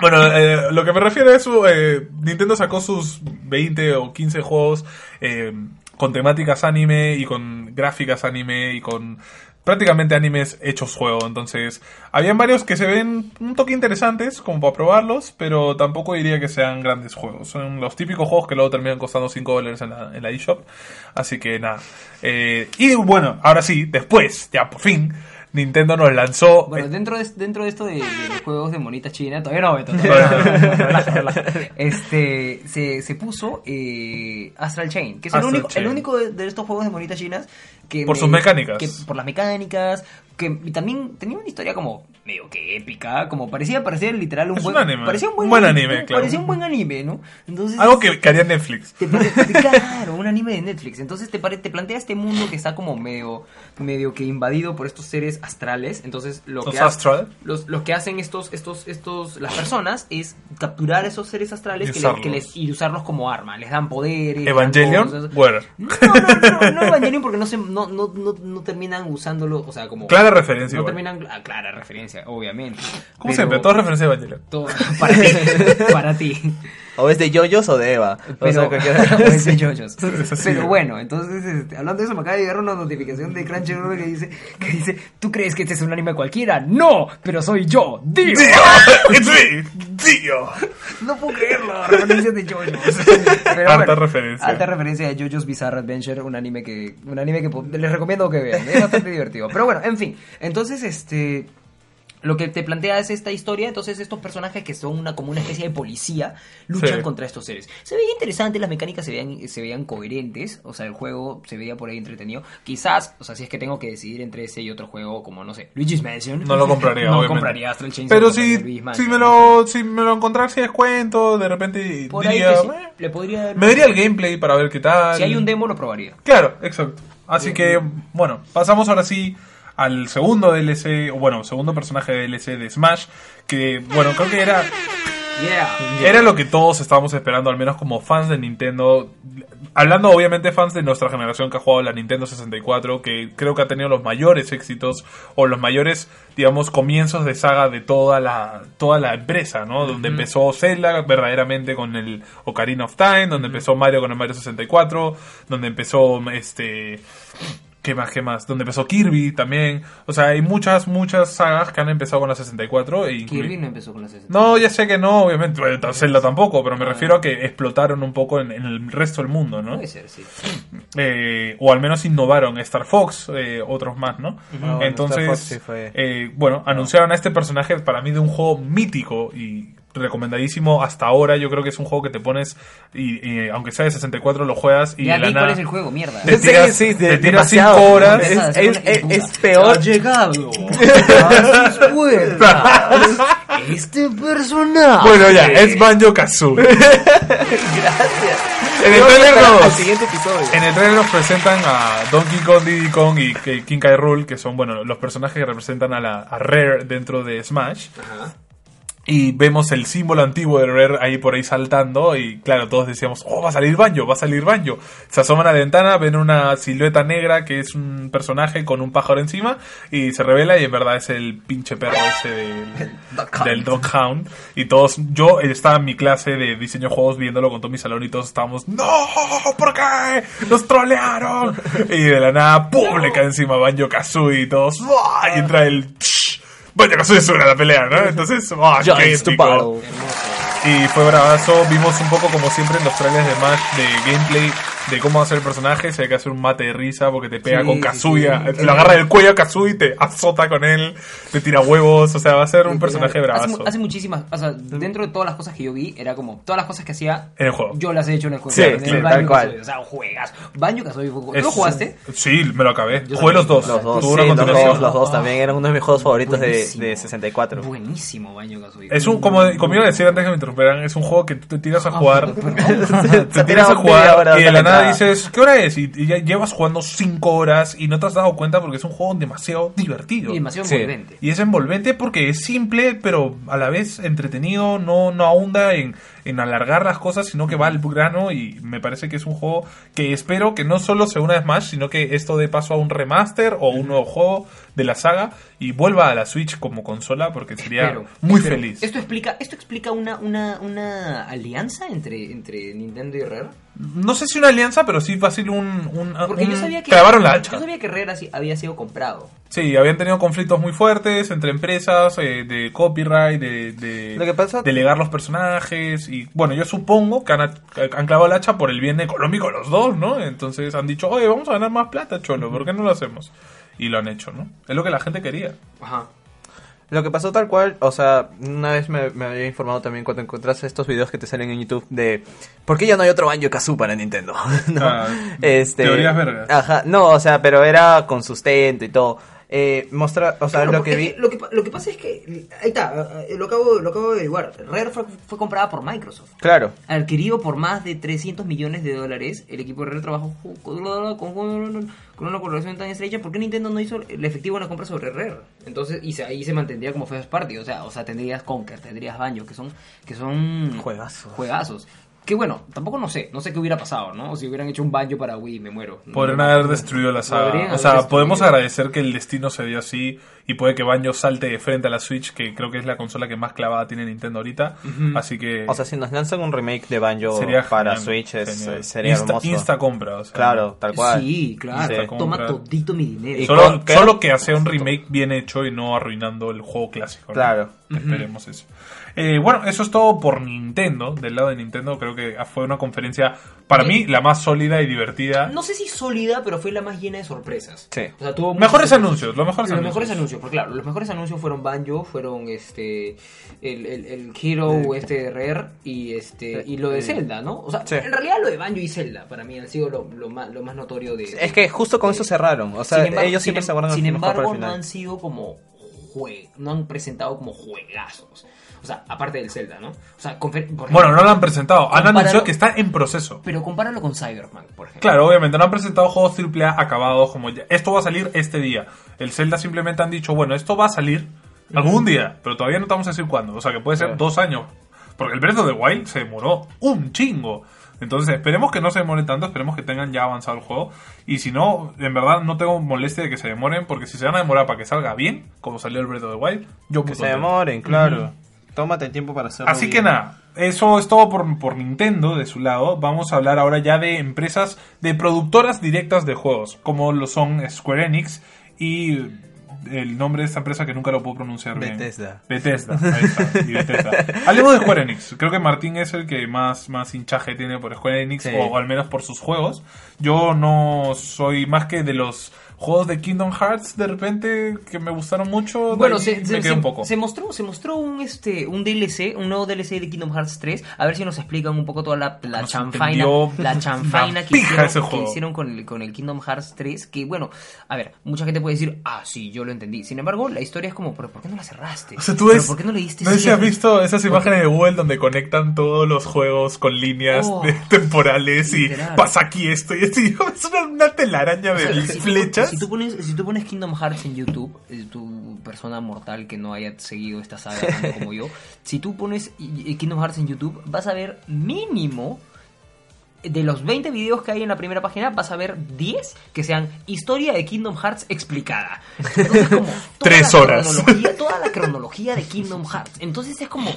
Bueno, eh, lo que me refiero a eso, eh, Nintendo sacó sus 20 o 15 juegos eh, con temáticas anime y con gráficas anime y con prácticamente animes hechos juego. Entonces, habían varios que se ven un toque interesantes como para probarlos, pero tampoco diría que sean grandes juegos. Son los típicos juegos que luego terminan costando 5 dólares en la, en la eShop. Así que nada. Eh, y bueno, ahora sí, después, ya por fin, Nintendo nos lanzó... Bueno, dentro de, dentro de esto de, de los juegos de monita china, todavía no, Beto. Este, se, se puso eh, Astral Chain, que es el Astral único, Chain. el único de, de estos juegos de monitas chinas que... Por sus mecánicas. que por las mecánicas, que y también tenía una historia como medio que épica, como parecía parecer literal un Es buen, un anime. parecía un buen, anime, claro. Parecía un buen anime, ¿no? Entonces, algo que, que haría Netflix. te claro, un anime de Netflix. Entonces te, te plantea este mundo que está como medio, medio que invadido por estos seres astrales. Entonces lo ¿Los que ha- astral? los, lo que hacen estos, estos, estos, las personas es capturar esos seres astrales Y que, le- usarlos. que les, y usarlos como arma. Les dan poderes. Evangelion, bueno. No, no, no, no Evangelion porque no, se, no, no, no, no terminan usándolo, o sea, como... Clara referencia No igual. terminan... Ah, clara referencia, obviamente. Como Pero siempre, todo referencia a Evangelion. todo- para ti, para ti. O es de yoyos o de Eva. O Pero, sea, cualquiera- o es de yoyos. Pero bueno, entonces, este, hablando de eso, me acaba de llegar una notificación de Crunchyroll que dice, que dice, ¿tú crees que este es un anime cualquiera? ¡No! Pero soy yo, ¡Dio! ¡It's me! ¡Tío! No puedo creerlo, referencia de JoJo's. Pero Alta referencia. Alta referencia de JoJo's Bizarre Adventure, un anime que un anime que les recomiendo que vean, es bastante divertido. Pero bueno, en fin, entonces este lo que te plantea es esta historia, entonces estos personajes que son una como una especie de policía luchan Sí. contra estos seres. Se veía interesante, las mecánicas se veían se veían coherentes, o sea, el juego se veía por ahí entretenido. Quizás, o sea, si es que tengo que decidir entre ese y otro juego como no sé, Luigi's Mansion. No lo compraría, no obviamente. compraría Astral Chain. Pero si, si, me lo, si me lo encontrase descuento, de repente Por ahí diría... que sí, "Eh". le podría dar- Me daría el gameplay para ver qué tal. Si hay un demo lo probaría. Claro, exacto. Así que, bueno, pasamos ahora sí al segundo DLC, o bueno, segundo personaje de DLC de Smash, que, bueno, creo que era, Yeah. era lo que todos estábamos esperando, al menos como fans de Nintendo. Hablando obviamente fans de nuestra generación que ha jugado la Nintendo 64, que creo que ha tenido los mayores éxitos o los mayores, digamos, comienzos de saga de toda la, toda la empresa, ¿no? Donde empezó Zelda verdaderamente con el Ocarina of Time, donde empezó Mario con el Mario 64, donde empezó este... ¿Qué más? ¿Qué más? Donde empezó Kirby también. O sea, hay muchas, muchas sagas que han empezado con la 64. E Kirby no empezó con la 60. no, ya sé que no, obviamente. Bueno, Zelda tampoco, pero me refiero a que explotaron un poco en, en el resto del mundo, ¿no? Puede ser, sí. Eh, o al menos innovaron. Star Fox, eh, otros más, ¿no? Ah, Entonces, Star Fox sí fue- eh, bueno, anunciaron a este personaje para mí de un juego mítico y recomendadísimo hasta ahora. Yo creo que es un juego que te pones y, y aunque sea de 64 lo juegas y Ya vi cuál es el juego, mierda. te Sí, tiras, sí, de- te tiras demasiado. 5 horas. Es, es- es- es peor. Ha llegado a este personaje. Bueno, ya, es Banjo Kazooie. Gracias. En el trailer nos-. En el trailer nos presentan a Donkey Kong, Diddy Kong y King K. Rool, que son bueno los personajes que representan a la a Rare dentro de Smash. Y vemos el símbolo antiguo de Rare ahí por ahí saltando. Y claro, todos decíamos, oh, va a salir Banjo, va a salir Banjo. Se asoman a la ventana, ven una silueta negra que es un personaje con un pájaro encima. Y se revela y en verdad es el pinche perro ese del, del Dog Hound. Y todos, yo estaba en mi clase de diseño de juegos viéndolo con todo mi salón y todos estábamos, no, ¿por qué? Nos trolearon. y de la nada, ¡pum! le cae encima Banjo Kazooie y todos, ¡buah! y entra el... Banjo Kazooie sube a la pelea, ¿no? Entonces, ¡ah, qué épico! battle. Y fue bravazo, vimos un poco como siempre en los trailers de Smash de gameplay de cómo hacer el personaje, si hay que hacer un mate de risa porque te pega Sí, con Kazuya, sí. te lo agarra del cuello a Kazuya y te azota con él, te tira huevos, o sea, va a ser un personaje Hace, bravazo. mu- hace muchísimas, o sea, dentro de todas las cosas que yo vi, era como, todas las cosas que hacía, En el juego. yo las he hecho en el juego. Sí, en el Banjo tal cual. Kazooie, O sea, juegas. Banjo Kazooie. ¿Tú Es- lo jugaste? Sí, me lo acabé. Yo Jugué los dos. Los dos, Tuvo sí, una los dos, los dos también eran uno de mis juegos favoritos de, de 64. Buenísimo Banjo Kazooie. Es un, como, como iba a decir antes que me interrumpieran, es un juego que tú te tiras a jugar. Te tiras a jugar y de la nada dices, ¿qué hora es? Y, y ya llevas jugando 5 horas y no te has dado cuenta porque es un juego demasiado divertido. Y demasiado Sí. envolvente. Y es envolvente porque es simple, pero a la vez entretenido, no, no ahonda en, en alargar las cosas, sino que va al grano y me parece que es un juego que espero que no solo sea una Smash, sino que esto dé paso a un remaster o un nuevo juego de la saga y vuelva a la Switch como consola porque sería Espero, muy espero. feliz. Esto explica, esto explica una, una, una alianza entre, entre Nintendo y Rare. No sé si una alianza, pero sí fácil un... un Porque yo sabía que clavaron la hacha. Yo sabía que Rare así- había sido comprado. Sí, habían tenido conflictos muy fuertes entre empresas eh, de copyright, de, de Lo que pasa- delegar los personajes y bueno, yo supongo que han, han clavado el hacha por el bien económico los dos, ¿no? Entonces han dicho, oye, vamos a ganar más plata, cholo, ¿por qué no lo hacemos? Y lo han hecho, ¿no? Es lo que la gente quería. Ajá. Lo que pasó tal cual, o sea, una vez me, me había informado también cuando encontraste estos videos que te salen en YouTube de ¿por qué ya no hay otro Banjo Kazoo para Nintendo? ¿No? Ah, este, teorías vergas. Ajá, no, o sea, pero era con sustento y todo. Eh, mostrar, o sea, Claro, lo que vi. lo, que, lo que pasa es que, ahí está, eh, lo acabo, lo acabo de averiguar. Rare fue, fue comprada por Microsoft. Claro, Adquirido por más de 300 millones de dólares, el equipo de Rare trabajó con una colaboración tan estrecha. ¿Por qué Nintendo no hizo el efectivo en la compra sobre Rare? Entonces, y se- ahí se mantendría como first party. O sea, o sea tendrías Conker, tendrías Banjo, que son, que son Juegazos. juegazos. Que bueno, tampoco no sé, no sé qué hubiera pasado, ¿no? Si hubieran hecho un Banjo para Wii, me muero. Podrían No, haber destruido la saga. podrían O sea, podemos agradecer que el destino se dio así y puede que Banjo salte de frente a la Switch, que creo que es la consola que más clavada tiene Nintendo ahorita. Así que o sea, si nos lanzan un remake de Banjo sería para genial, Switch es- genial. sería Insta, hermoso. Insta compra, o sea, Claro, tal cual. Sí, claro. Sí. Toma todito mi dinero. Y Solo, solo que hace un remake bien hecho y no arruinando el juego clásico. ¿no? Claro. Esperemos eso. Eh, bueno, eso es todo por Nintendo. Del lado de Nintendo creo que fue una conferencia, para mí, la más sólida y divertida. No sé si sólida, pero fue la más llena de sorpresas. Sí. O sea, tuvo Mejores anuncios, los mejores Los anuncios. mejores anuncios, porque claro, los mejores anuncios fueron Banjo, fueron este el, el, el Hero este de Rare y este y lo de Zelda, ¿no? O sea, Sí. en realidad lo de Banjo y Zelda para mí han sido lo, lo más, lo más notorio de Es que justo con eso cerraron. O sea, Sin embargo- ellos siempre sin, se guardan Sin el mejor para embargo, no han sido como jue- no han presentado como juegazos. O sea, aparte del Zelda, ¿no? O sea, por Bueno, no lo han presentado. Han anunciado que está en proceso. Pero compáralo con Cyberpunk, por ejemplo. Claro, obviamente no han presentado juegos AAA acabados como ya. Esto va a salir este día. El Zelda simplemente han dicho, bueno, esto va a salir algún día, pero todavía no te vamos a decir cuándo. O sea, que puede ser dos años. Porque el Breath of the Wild se demoró un chingo. Entonces, esperemos que no se demore tanto, esperemos que tengan ya avanzado el juego. Y si no, en verdad no tengo molestia de que se demoren, porque si se van a demorar para que salga bien, como salió el Breath of the Wild, yo Que se contento. demoren, claro. Tómate el tiempo para hacerlo. Así bien. que nada, eso es todo por, por Nintendo de su lado. Vamos a hablar ahora ya de empresas, de productoras directas de juegos, como lo son Square Enix y el nombre de esta empresa que nunca lo puedo pronunciar bien. Bethesda. Bethesda, ahí está, y Bethesda. Hablemos de Square Enix. Creo que Martín es el que más, más hinchaje tiene por Square Enix, Sí. o al menos por sus juegos. Yo no soy más que de los juegos de Kingdom Hearts de repente que me gustaron mucho. Bueno, se, me se- quedé se- un poco. se mostró, se mostró un este un DLC, un nuevo DLC de Kingdom Hearts 3. A ver si nos explican un poco toda la, la chanfaina, la chanfaina que hicieron, que con el, con el Kingdom Hearts 3. Que bueno, a ver, mucha gente puede decir, ah, sí, yo lo entendí. Sin embargo, la historia es como, pero ¿por qué no la cerraste? O sea, tú ¿Pero ves, ¿Por qué no le diste no sé si has visto esas imágenes de Google donde conectan todos los juegos con líneas Oh, de- temporales y pasa aquí esto y esto. y Es una, una telaraña de O sea, flechas. Si tú, pones, si tú pones Kingdom Hearts en YouTube, eh, tu persona mortal que no haya seguido esta saga tanto como yo, si tú pones Kingdom Hearts en YouTube, vas a ver mínimo de los 20 videos que hay en la primera página, vas a ver 10 que sean historia de Kingdom Hearts explicada. Entonces, como toda Tres la horas. cronología- toda la cronología de Kingdom Hearts. Entonces es como,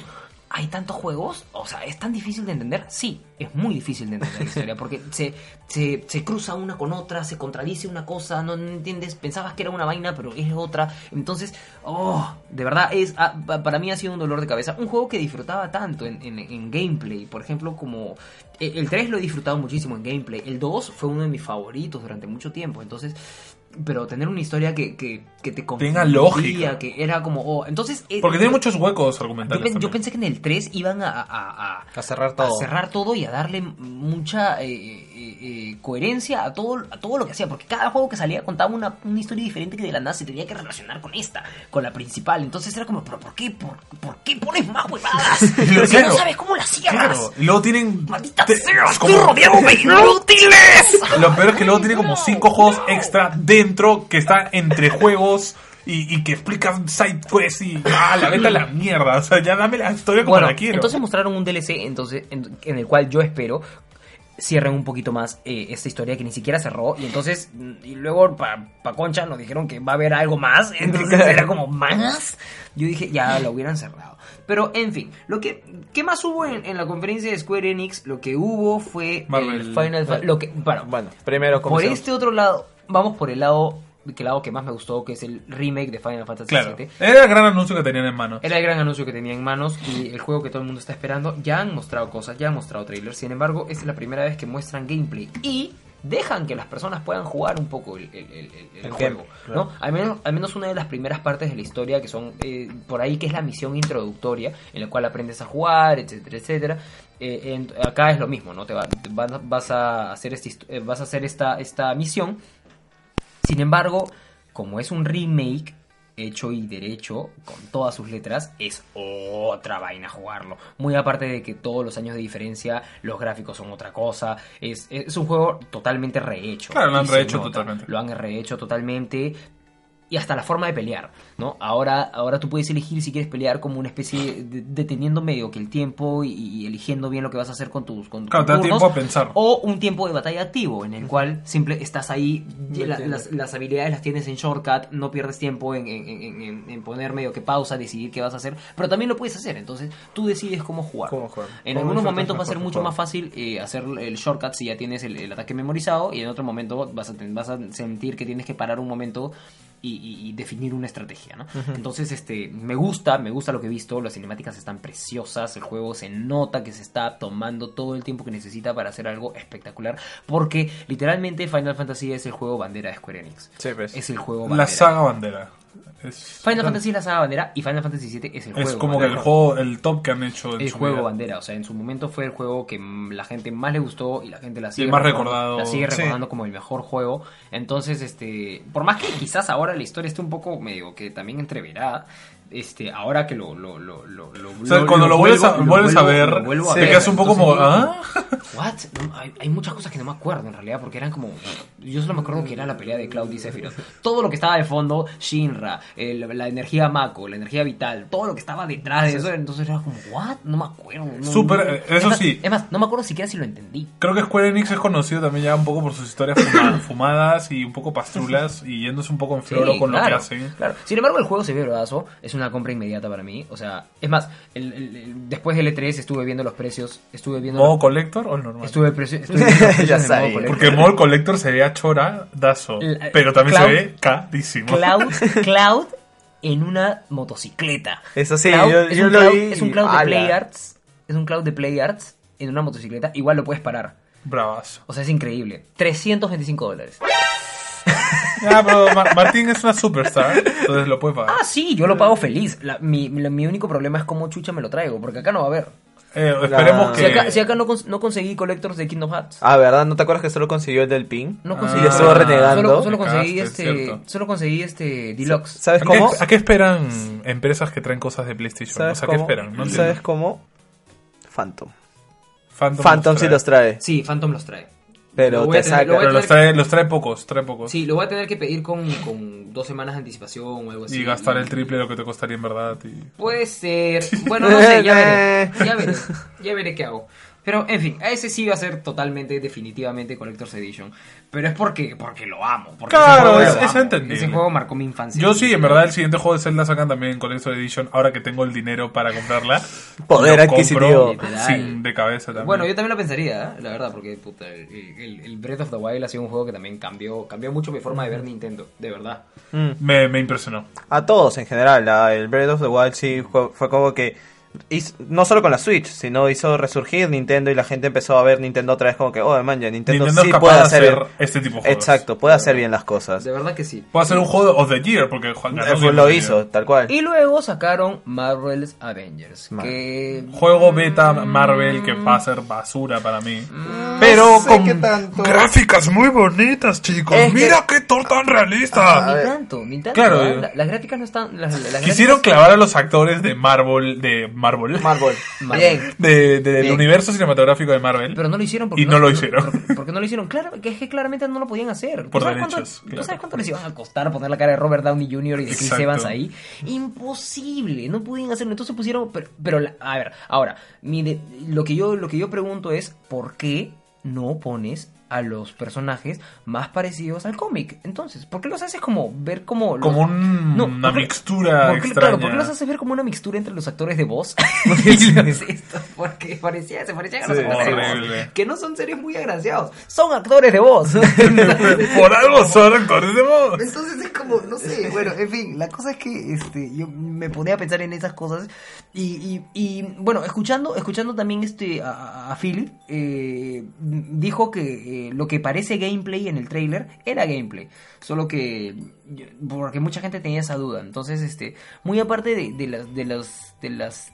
¿hay tantos juegos? O sea, ¿es tan difícil de entender? Sí, es muy difícil de entender la historia, porque se, se, se cruza una con otra, se contradice una cosa, no, entiendes, pensabas que era una vaina, pero es otra. Entonces, oh, de verdad, es ah, pa- para mí ha sido un dolor de cabeza. Un juego que disfrutaba tanto en, en- en gameplay, por ejemplo, como... eh, El 3 lo he disfrutado muchísimo en gameplay, el 2 fue uno de mis favoritos durante mucho tiempo, entonces... Pero tener una historia que, que, que te Tenga confundía, lógica. que era como... oh, entonces... eh, Porque tiene yo- muchos huecos yo, argumentales. pen- yo también. pensé que en el 3 iban a, a- a- A cerrar a todo. cerrar todo y a darle mucha eh, eh, coherencia a todo, a todo lo que hacía. Porque cada juego que salía contaba una, una historia diferente que de la nada se tenía que relacionar con esta, con la principal. Entonces era como, ¿pero por qué? ¿Por, por qué pones más huevadas? Si no sabes cómo las cierras. Claro, y luego tienen. ¡Maldita te- sea! como- ¡Estoy rodeado de inútiles! Lo peor es que luego tiene como cinco juegos extra dentro que están entre juegos y, y que explican side quests y. ¡Ah, la vete a la mierda! O sea, ya dame la historia como Bueno, la quiero. entonces mostraron un DLC entonces, en, en el cual yo espero cierren un poquito más eh, esta historia que ni siquiera cerró y entonces mm, y luego para pa Concha nos dijeron que va a haber algo más entonces era como más yo dije ya lo hubieran cerrado. Pero en fin lo que qué más hubo en, en la conferencia de Square Enix lo que hubo fue Marvel. el Final Fa- lo que bueno, Bueno, primero por este otro lado vamos por el lado que el lado que más me gustó que es el remake de Final Fantasy Claro. VII Era el gran anuncio que tenían en mano. era el gran anuncio que tenía en manos y el juego que todo el mundo está esperando. Ya han mostrado cosas, ya han mostrado trailers. Sin embargo, es la primera vez que muestran gameplay y dejan que las personas puedan jugar un poco el, el- el- el- el El juego. claro. ¿no? Al, menos, al menos una de las primeras partes de la historia que son eh, por ahí, que es la misión introductoria, en la cual aprendes a jugar, etcétera, etcétera. Eh, en- acá es lo mismo, ¿no? Te va- te vas, vas a hacer, este eh, vas a hacer esta, esta misión sin embargo, como es un remake hecho y derecho, con todas sus letras, es otra vaina jugarlo. Muy aparte de que todos los años de diferencia, los gráficos son otra cosa. Es, es un juego totalmente rehecho. Claro, lo han rehecho nota. totalmente. Lo han rehecho totalmente. Y hasta la forma de pelear, ¿no? Ahora, ahora tú puedes elegir si quieres pelear como una especie de, deteniendo medio que el tiempo y, y eligiendo bien lo que vas a hacer con tus con, Claro, con te da turnos, tiempo a pensar. o un tiempo de batalla activo en el cual simple estás ahí la- las, las habilidades las tienes en shortcut no pierdes tiempo en, en- en- en- en poner medio que pausa decidir qué vas a hacer pero también lo puedes hacer entonces tú decides cómo jugar Cómo jugar. en Cómo algunos momentos va a ser mucho más fácil eh, hacer el shortcut si ya tienes el, el ataque memorizado y en otro momento vas a, vas a sentir que tienes que parar un momento y, y- y definir una estrategia, ¿no? Entonces, este, me gusta, me gusta lo que he visto, las cinemáticas están preciosas, el juego se nota que se está tomando todo el tiempo que necesita para hacer algo espectacular, porque literalmente Final Fantasy es el juego bandera de Square Enix. Sí, pues. Es el juego La bandera. saga bandera. Es, Final Fantasy es la saga bandera y Final Fantasy VII es el juego. es como que el juego, el top que han hecho en El su juego vida. bandera, o sea, en su momento fue el juego que la gente más le gustó y la gente la sigue más recordando- recordado, la sigue sí. recordando como el mejor juego. Entonces, este, por más que quizás ahora la historia esté un poco medio que también entreverada, este, ahora que lo lo lo lo, lo- O sea, cuando lo vuelves a- vuelvo- vuelves a ver, lo vuelvo a te quedas un poco como, ¿ah? What? No, hay, hay muchas cosas que no me acuerdo en realidad porque eran como yo solo me acuerdo que era la pelea de Cloud y Sephiroth. Todo lo que estaba de fondo, Shinra, el- la energía Mako, la energía vital, todo lo que estaba detrás de eso, entonces era como, ¿what? No me acuerdo. no- Súper, no- eh, es eso más- sí. Es más, no me acuerdo siquiera si lo entendí. Creo que Square Enix es conocido también ya un poco por sus historias fuma- fumadas y un poco pastrulas y yéndose un poco en floro Sí, con lo que hacen. claro. Sin embargo, el juego se ve bravazo, es una compra inmediata para mí. O sea, es más, el- el- el- después del E3 estuve viendo los precios, estuve viendo... ¿Modo collector o el normal? Estuve, precio- estuve viendo los precios Ya modo. Porque el modo collector se ve a choradazo, La- pero también Cloud- se ve carísimo. Cloud, Cloud en una motocicleta. Eso sí, Cloud yo- es, yo un lo cloud, vi es un y- Cloud de ala. Play Arts. Es un Cloud de Play Arts en una motocicleta. Igual lo puedes parar. Bravazo. O sea, es increíble. 325 dólares. Ya, pero Mar- Martín es una superstar, entonces lo puede pagar. Ah, sí, yo lo pago feliz. La- mi, mi- mi único problema es cómo chucha me lo traigo. Porque acá no va a haber. Eh, esperemos La- que... Si acá, si acá no, cons- no conseguí collectors de Kingdom Hearts. Ah, ¿verdad? ¿No te acuerdas que solo consiguió el del pin? No Ah, conseguí. y estuvo renegando. Solo, solo conseguí cagaste, este. cierto. Solo conseguí este Deluxe. ¿Sabes ¿A qué, cómo? a qué esperan empresas que traen cosas de PlayStation? ¿Sabes o sea, cómo? ¿qué esperan? No ¿Sabes cómo? Phantom. Phantom, Phantom los sí los trae. Sí, Phantom los trae. Pero te tener- lo Pero los trae, los trae pocos, trae pocos. Sí, lo voy a tener que pedir con, con dos semanas de anticipación o algo así. y gastar el triple de lo que te costaría en verdad. Y... Puede ser. Bueno, no sé, ya veré. Ya veré. Ya veré qué hago. Pero, en fin, ese sí va a ser totalmente, definitivamente Collector's Edition. Pero es porque, porque lo amo. Porque ese Claro, juego es- lo es entendible. Ese juego marcó mi infancia. Yo sí, en verdad, el siguiente juego de Zelda sacan también con Collector Edition. Ahora que tengo el dinero para comprarla. Poder adquisitivo. Sin de cabeza también. Bueno, yo también lo pensaría, ¿eh? la verdad, porque puta, el, el- el Breath of the Wild ha sido un juego que también cambió, cambió mucho mi forma de ver Nintendo, de verdad. Mm. me, me impresionó. A todos en general, el Breath of the Wild sí fue, fue como que hizo- no solo con la Switch, sino hizo resurgir Nintendo y la gente empezó a ver Nintendo otra vez como que, oh, man, ya Nintendo, Nintendo es sí capaz puede de hacer, hacer este tipo de juegos. Exacto, puede hacer bien las cosas. De verdad que sí. Puedo hacer un juego of the year porque Juan Eh, ganó fue- Game lo hizo, Year. tal cual. Y luego sacaron Marvel's Avengers, que... Juego beta Marvel que va a ser basura para mí. Mm, Pero sé con qué tanto. gráficas muy bonitas, chicos. Es que- Mira qué Thor tan realista. ni ver. tanto, ni tanto. Claro, ¿eh? eh. La- las gráficas no están... Las, las Quisieron gráficas- clavar a los actores de Marvel, de Marvel, Marvel. Bien. de, del Bien. universo cinematográfico de Marvel. Pero no lo hicieron porque Y no lo hicieron. Porque, porque no lo hicieron. Claro, que es que claramente no lo podían hacer. ¿Tú Por sabes derechos, cuánto, ¿tú sabes cuánto les iban a costar poner la cara de Robert Downey Jr. y de Chris. Evans ahí? Imposible, no podían hacerlo. Entonces pusieron. Pero, pero la- a ver, ahora, mi de- lo, que yo, lo que yo pregunto es: ¿por qué no pones a los personajes más parecidos al cómic? Entonces, ¿por qué los haces como ver como. los- Como un- No, una ¿por qué- mixtura por qué- extraña. Claro, ¿por qué los haces ver como una mixtura entre los actores de voz? Porque parecía, se parecían a los Sí, actores de voz que no son seres muy agraciados, son actores de voz. Por algo son actores de voz. Entonces es como, no sé, bueno, en fin, la cosa es que este, yo me ponía a pensar en esas cosas y, y, y, bueno, escuchando, escuchando también este a, a Philip, eh, dijo que eh, lo que parece gameplay en el trailer era gameplay, solo que porque mucha gente tenía esa duda, entonces este, muy aparte de, de las de las de las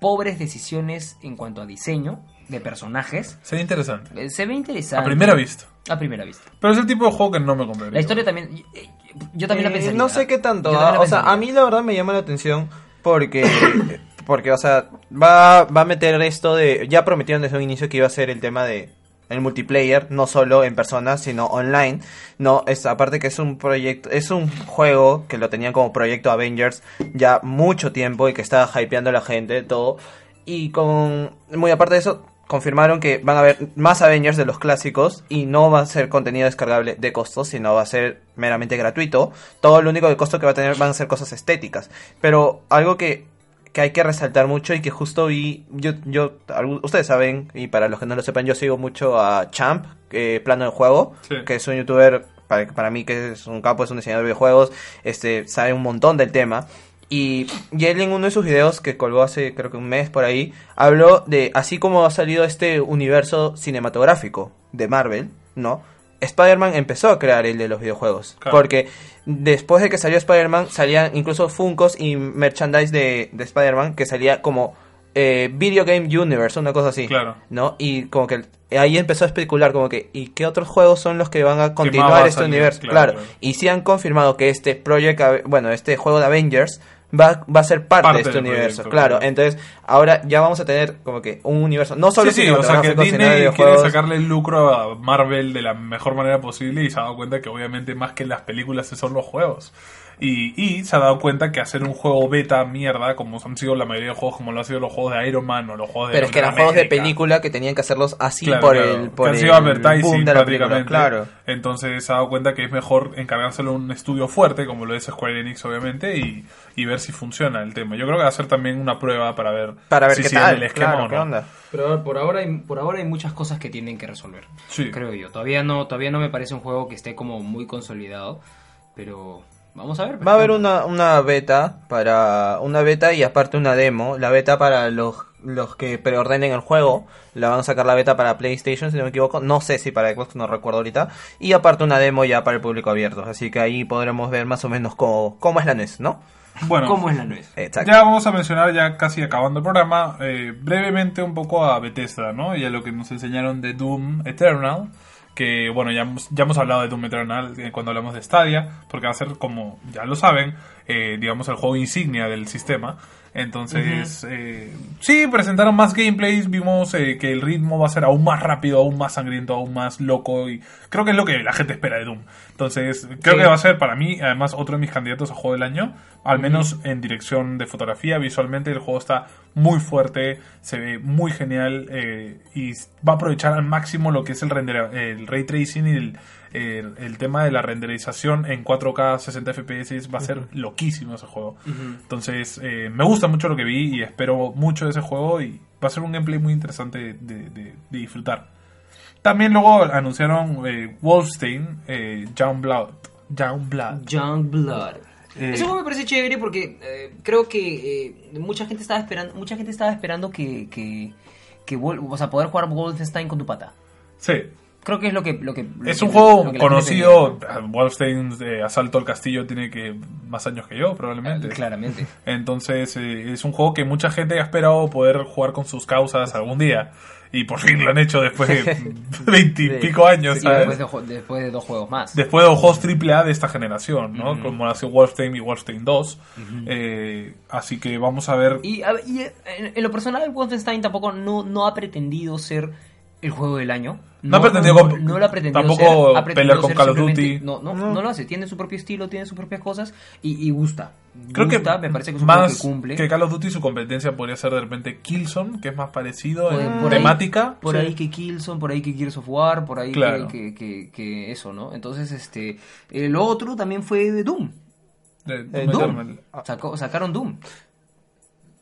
pobres decisiones en cuanto a diseño de personajes, Sería interesante. eh, se ve interesante. A primera vista. A primera vista. Pero es el tipo de juego que no me compraría. La historia también. eh, Yo también la Eh, pensé. No sé qué tanto. Ah, la O sea, a mí la verdad me llama la atención porque, porque o sea, va, va a meter esto de... Ya prometieron desde un inicio que iba a ser el tema de el multiplayer, no solo en persona, sino online. No, es aparte que es un proyecto, es un juego que lo tenían como proyecto Avengers ya mucho tiempo y que estaba hypeando a la gente, todo. Y con, muy aparte de eso, confirmaron que van a haber más Avengers de los clásicos y no va a ser contenido descargable de costos, sino va a ser meramente gratuito. Todo lo único de costo que va a tener van a ser cosas estéticas. Pero algo que, que hay que resaltar mucho y que justo vi, yo, yo, ustedes saben, y para los que no lo sepan, yo sigo mucho a Champ, eh, plano de juego, Sí. que es un youtuber, para, para mí que es un capo, es un diseñador de videojuegos, este, sabe un montón del tema. Y, y él en uno de sus videos que colgó hace creo que un mes por ahí, habló de así como ha salido este universo cinematográfico de Marvel, ¿no? Spider-Man empezó a crear el de los videojuegos. Claro. Porque después de que salió Spider-Man, salían incluso Funkos y merchandise de, de Spider-Man que salía como eh, Video Game Universe, una cosa así. Claro. ¿No? Y como que ahí empezó a especular como que, ¿y qué otros juegos son los que van a continuar este salir? universo? Claro, Claro, claro. Y sí han confirmado que este Project, Ave- bueno, este juego de Avengers va, va a ser parte, Parte de este universo. proyecto, claro, claro. entonces ahora ya vamos a tener como que un universo, no solo Sí, sí, o sea que Disney quiere sacarle el lucro a Marvel de la mejor manera posible y se ha dado cuenta que obviamente más que las películas son los juegos. Y, y se ha dado cuenta que hacer un juego beta mierda, como han sido la mayoría de juegos, como lo han sido los juegos de Iron Man o los juegos de Pero es que eran juegos de película que tenían que hacerlos así Claro, por claro, el que por han el sido advertising boom de la película. prácticamente. Claro. Entonces se ha dado cuenta que es mejor encargárselo a un estudio fuerte, como lo es Square Enix obviamente, y, y ver si funciona el tema. Yo creo que va a ser también una prueba para ver, Para ver si qué tal, el esquema claro, o qué no. onda. Pero por ahora, hay, por ahora hay muchas cosas que tienen que resolver. Sí. Creo yo. Todavía no, todavía no me parece un juego que esté como muy consolidado. Pero vamos a ver. Va a haber una, una beta para una beta y aparte una demo. La beta para los, los que preordenen el juego. La van a sacar la beta para PlayStation, si no me equivoco. No sé si para Xbox, no recuerdo ahorita. Y aparte una demo ya para el público abierto. Así que ahí podremos ver más o menos cómo, cómo es la NES, ¿no? Bueno, ¿Cómo es la nuez? Exacto. Ya vamos a mencionar, ya casi acabando el programa, eh, brevemente un poco a Bethesda, ¿no? Y a lo que nos enseñaron de Doom Eternal. Que bueno, ya hemos, ya hemos hablado de Doom Eternal eh, cuando hablamos de Stadia, porque va a ser como, ya lo saben, eh, digamos el juego insignia del sistema. Entonces, eh, sí, presentaron más gameplays, vimos eh, que el ritmo va a ser aún más rápido, aún más sangriento, aún más loco y creo que es lo que la gente espera de Doom. Entonces, creo Sí. que va a ser para mí, además, otro de mis candidatos a juego del año, al menos en dirección de fotografía, visualmente el juego está muy fuerte, se ve muy genial eh, y va a aprovechar al máximo lo que es el, render, el ray tracing y el, el, el tema de la renderización en 4K 60 FPS. Va a ser loquísimo ese juego. Entonces, eh, me gusta mucho lo que vi y espero mucho de ese juego y va a ser un gameplay muy interesante de, de- de- de disfrutar. También luego anunciaron eh, Wolfenstein, eh, Young Blood. Young Blood. Young Blood. Eh, Ese juego me parece chévere porque eh, creo que eh, mucha gente estaba esperando, mucha gente estaba esperando que, que, que o sea, poder jugar Wolfenstein con tu pata. Sí, Creo que es lo que, lo que lo es que- un juego lo que conocido. pedía, Wolfenstein eh, Asalto al Castillo tiene que más años que yo, probablemente. ¿no? Claramente. Entonces eh, es un juego que mucha gente ha esperado poder jugar con sus causas algún día. Y por fin lo han hecho después de veintipico años, después de, después de dos juegos más. Después de los juegos AAA de esta generación, ¿no? Como ha sido Wolfenstein y Wolfenstein 2. Eh, así que vamos a ver. Y, y, eh, en, en lo personal, Wolfenstein tampoco no, no ha pretendido ser el juego del año. No ha pretendido no, no lo ha pretendido tampoco ser, ha pretendido pelear con Call of Duty. No, no, no lo hace. Tiene su propio estilo, tiene sus propias cosas y, y gusta. Creo que Gusta, me parece que es un más que cumple. que Call of Duty su competencia podría ser de repente Killzone, que es más parecido Por- en por ahí- temática. por Sí. ahí que Killzone, por ahí que Gears of War, por ahí Claro. que, que, que eso, ¿no? Entonces, este, lo otro también fue de Doom. De- Eh, Doom Doom. Sacaron Doom,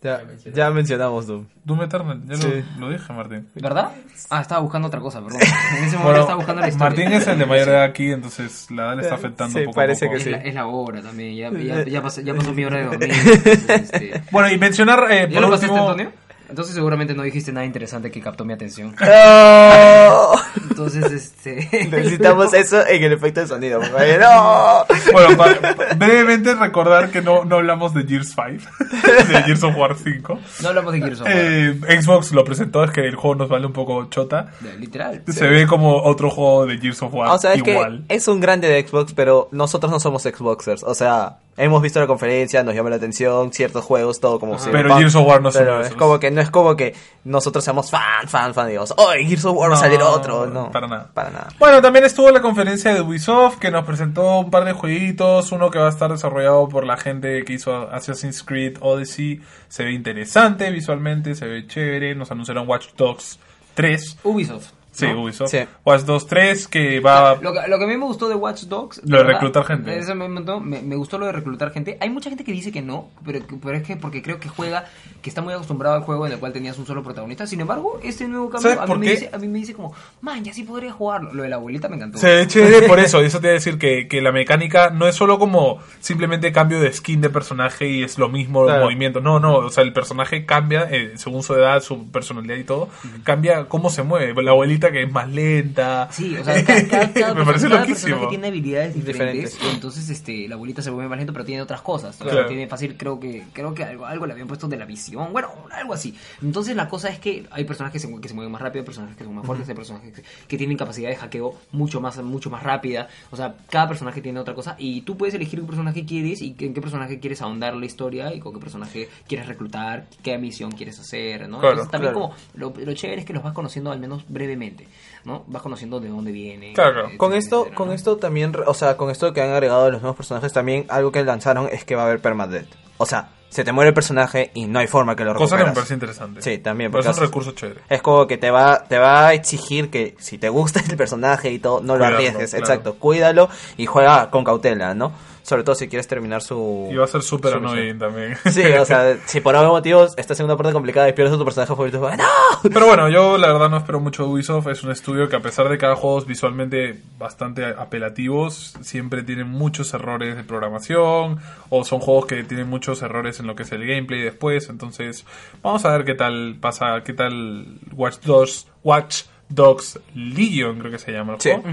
Ya, ya mencionamos Doom. Doom Eternal, ya Sí. lo, lo dije, Martín. ¿verdad? Ah, estaba buscando otra cosa, perdón. En ese momento Bueno, estaba buscando la historia. Martín es el de mayor edad aquí, entonces la edad le está afectando Sí, poco parece poco. que Es, sí. la, es la hora también, ya, ya, ya, pasó, ya pasó mi hora de dormir. entonces, este, Bueno, y mencionar eh, ¿Ya por lo pasaste, último... Antonio? Entonces seguramente no dijiste nada interesante que captó mi atención. ¡No! Entonces, este... Necesitamos eso en el efecto de sonido. ¡No! Bueno, pa- brevemente recordar que no, no hablamos de Gears 5, de Gears of War 5. No hablamos de Gears of War. Eh, Xbox lo presentó, es que el juego nos vale un poco chota. Literal. Se ve como otro juego de Gears of War O sea, es igual. que es un grande de Xbox, pero nosotros no somos Xboxers. O sea, hemos visto la conferencia, nos llama la atención, ciertos juegos, todo como si. Pero Gears of War no es Pero es como que no es como que nosotros seamos fan, fan, fan, digamos, ¡Oh, Gears of War va a salir otro! No, para nada. Para nada. Bueno, también estuvo la conferencia de Ubisoft que nos presentó un par de jueguitos, uno que va a estar desarrollado por la gente que hizo Assassin's Creed Odyssey, se ve interesante visualmente, se ve chévere, nos anunciaron Watch Dogs 3, Ubisoft. Sí, ¿no? Ubisoft, Sí. Watch Dogs 3 que va Lo que, lo que a mí me gustó de Watch Dogs. Lo de verdad, reclutar gente. eso me, me, me gustó lo de reclutar gente. Hay mucha gente que dice que no, pero, pero es que porque creo que juega, que está muy acostumbrado al juego en el cual tenías un solo protagonista. Sin embargo, este nuevo cambio ¿Sabes a mí, me dice, a mí me dice como, man, ya sí podría jugarlo. Lo de la abuelita me encantó. Se ve chévere por eso, eso te iba a decir que, que la mecánica no es solo como simplemente cambio de skin de personaje y es lo mismo el Claro. movimiento, no, no, o sea, el personaje cambia eh, según su edad, su personalidad y todo, cambia cómo se mueve, la abuelita que es más lenta. Sí, o sea, cada, cada- cada Me parece cada loquísimo. personaje tiene habilidades diferentes, entonces este la abuelita se vuelve más lento pero tiene otras cosas. O sea, tiene fácil creo que creo que algo, algo le habían puesto de la visión bueno algo así. Entonces la cosa es que hay personajes que se, mue- que se mueven más rápido hay personajes que son más fuertes hay personajes que, que tienen capacidad de hackeo mucho más mucho más rápida. O sea cada personaje tiene otra cosa y tú puedes elegir qué personaje quieres y en qué personaje quieres ahondar la historia y con qué personaje quieres reclutar qué misión quieres hacer no Claro, entonces también claro. como lo, lo chévere es que los vas conociendo al menos brevemente no vas conociendo de dónde viene Claro. etcétera, Con esto, etcétera, con ¿no? esto también, o sea, con esto que han agregado los nuevos personajes también, algo que lanzaron es que va a haber permadeath. O sea, se te muere el personaje y no hay forma que lo Cosa que me parece interesante. Sí, también, Pero es un recurso chévere. Es como que te va, te va a exigir que si te gusta el personaje y todo, no lo arriesgues, claro. exacto, cuídalo y juega con cautela, ¿no? Sobre todo si quieres terminar su... Y va a ser súper annoying también. Sí, o sea, si por algún motivo estás en una parte complicada y pierdes a tu personaje favorito, ¡no! Pero bueno, yo la verdad no espero mucho de Ubisoft. Es un estudio que a pesar de cada juego es visualmente bastante apelativos, siempre tienen muchos errores de programación o son juegos que tienen muchos errores en lo que es el gameplay después. Entonces, vamos a ver qué tal pasa, qué tal Watch Dogs, Watch Dogs Legion creo que se llama el Sí. juego.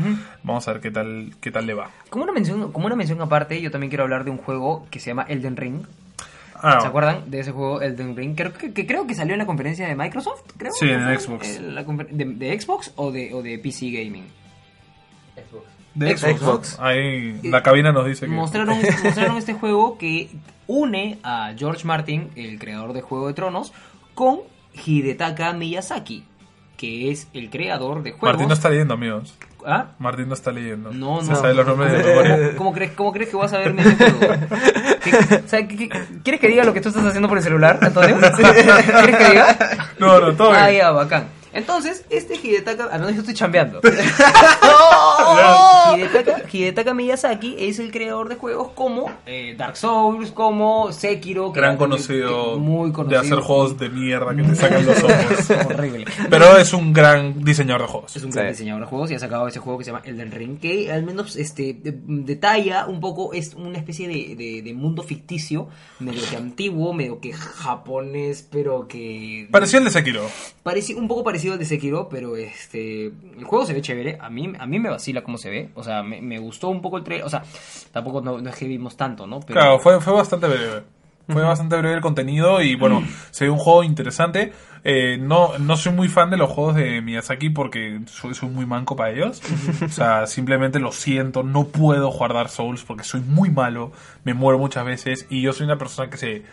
Vamos a ver qué tal, qué tal le va. como una mención como una mención aparte yo también quiero hablar de un juego que se llama Elden Ring Ah, ¿Se acuerdan de ese juego Elden Ring? Creo que, que creo que salió en la conferencia de Microsoft, creo. Sí, en ¿no? Xbox. Eh, la de, de Xbox o de, o de PC Gaming? de Xbox, Xbox. ¿no? Ahí la cabina nos dice que... Mostraron, mostraron este juego que une a George Martin, el creador de Juego de Tronos, con Hidetaka Miyazaki. Que es el creador de juegos. Martín no está leyendo, amigos. ¿Ah? Martín no está leyendo. No, Se no. sabe los nombres de memoria. ¿Cómo, crees, ¿Cómo crees que vas a ver memes de juego? ¿Qué- o sea, ¿qué- ¿Quieres que diga lo que tú estás haciendo por el celular, Antonio? ¿Quieres que diga? No, no, todo Ah, bien. ya, bacán. Entonces, este Hidetaka, al menos yo estoy chambeando. Hidetaka, Hidetaka Miyazaki es el creador de juegos como eh, Dark Souls, como Sekiro. que Gran conocido, muy conocido. de hacer juegos de mierda que te sacan los ojos. Horrible. Pero es un gran diseñador de juegos. Es un gran Sí. diseñador de juegos y ha sacado ese juego que se llama Elden Ring, que al menos este de- detalla un poco, es una especie de, de- de mundo ficticio, medio que antiguo, medio que japonés, pero que... Pareció el de Sekiro. Pareci- un poco parecido al de Sekiro, pero este el juego se ve chévere. A mí, a mí me vacila cómo se ve. O sea, me, me gustó un poco el trailer. O sea, tampoco no, no es que vimos tanto, ¿no? Pero, Claro, fue, fue bastante breve. Fue bastante breve el contenido y bueno, se ve un juego interesante. Eh, no, no soy muy fan de los juegos de Miyazaki porque soy, soy muy manco para ellos. O sea, simplemente lo siento, no puedo jugar Dark Souls porque soy muy malo, me muero muchas veces y yo soy una persona que se,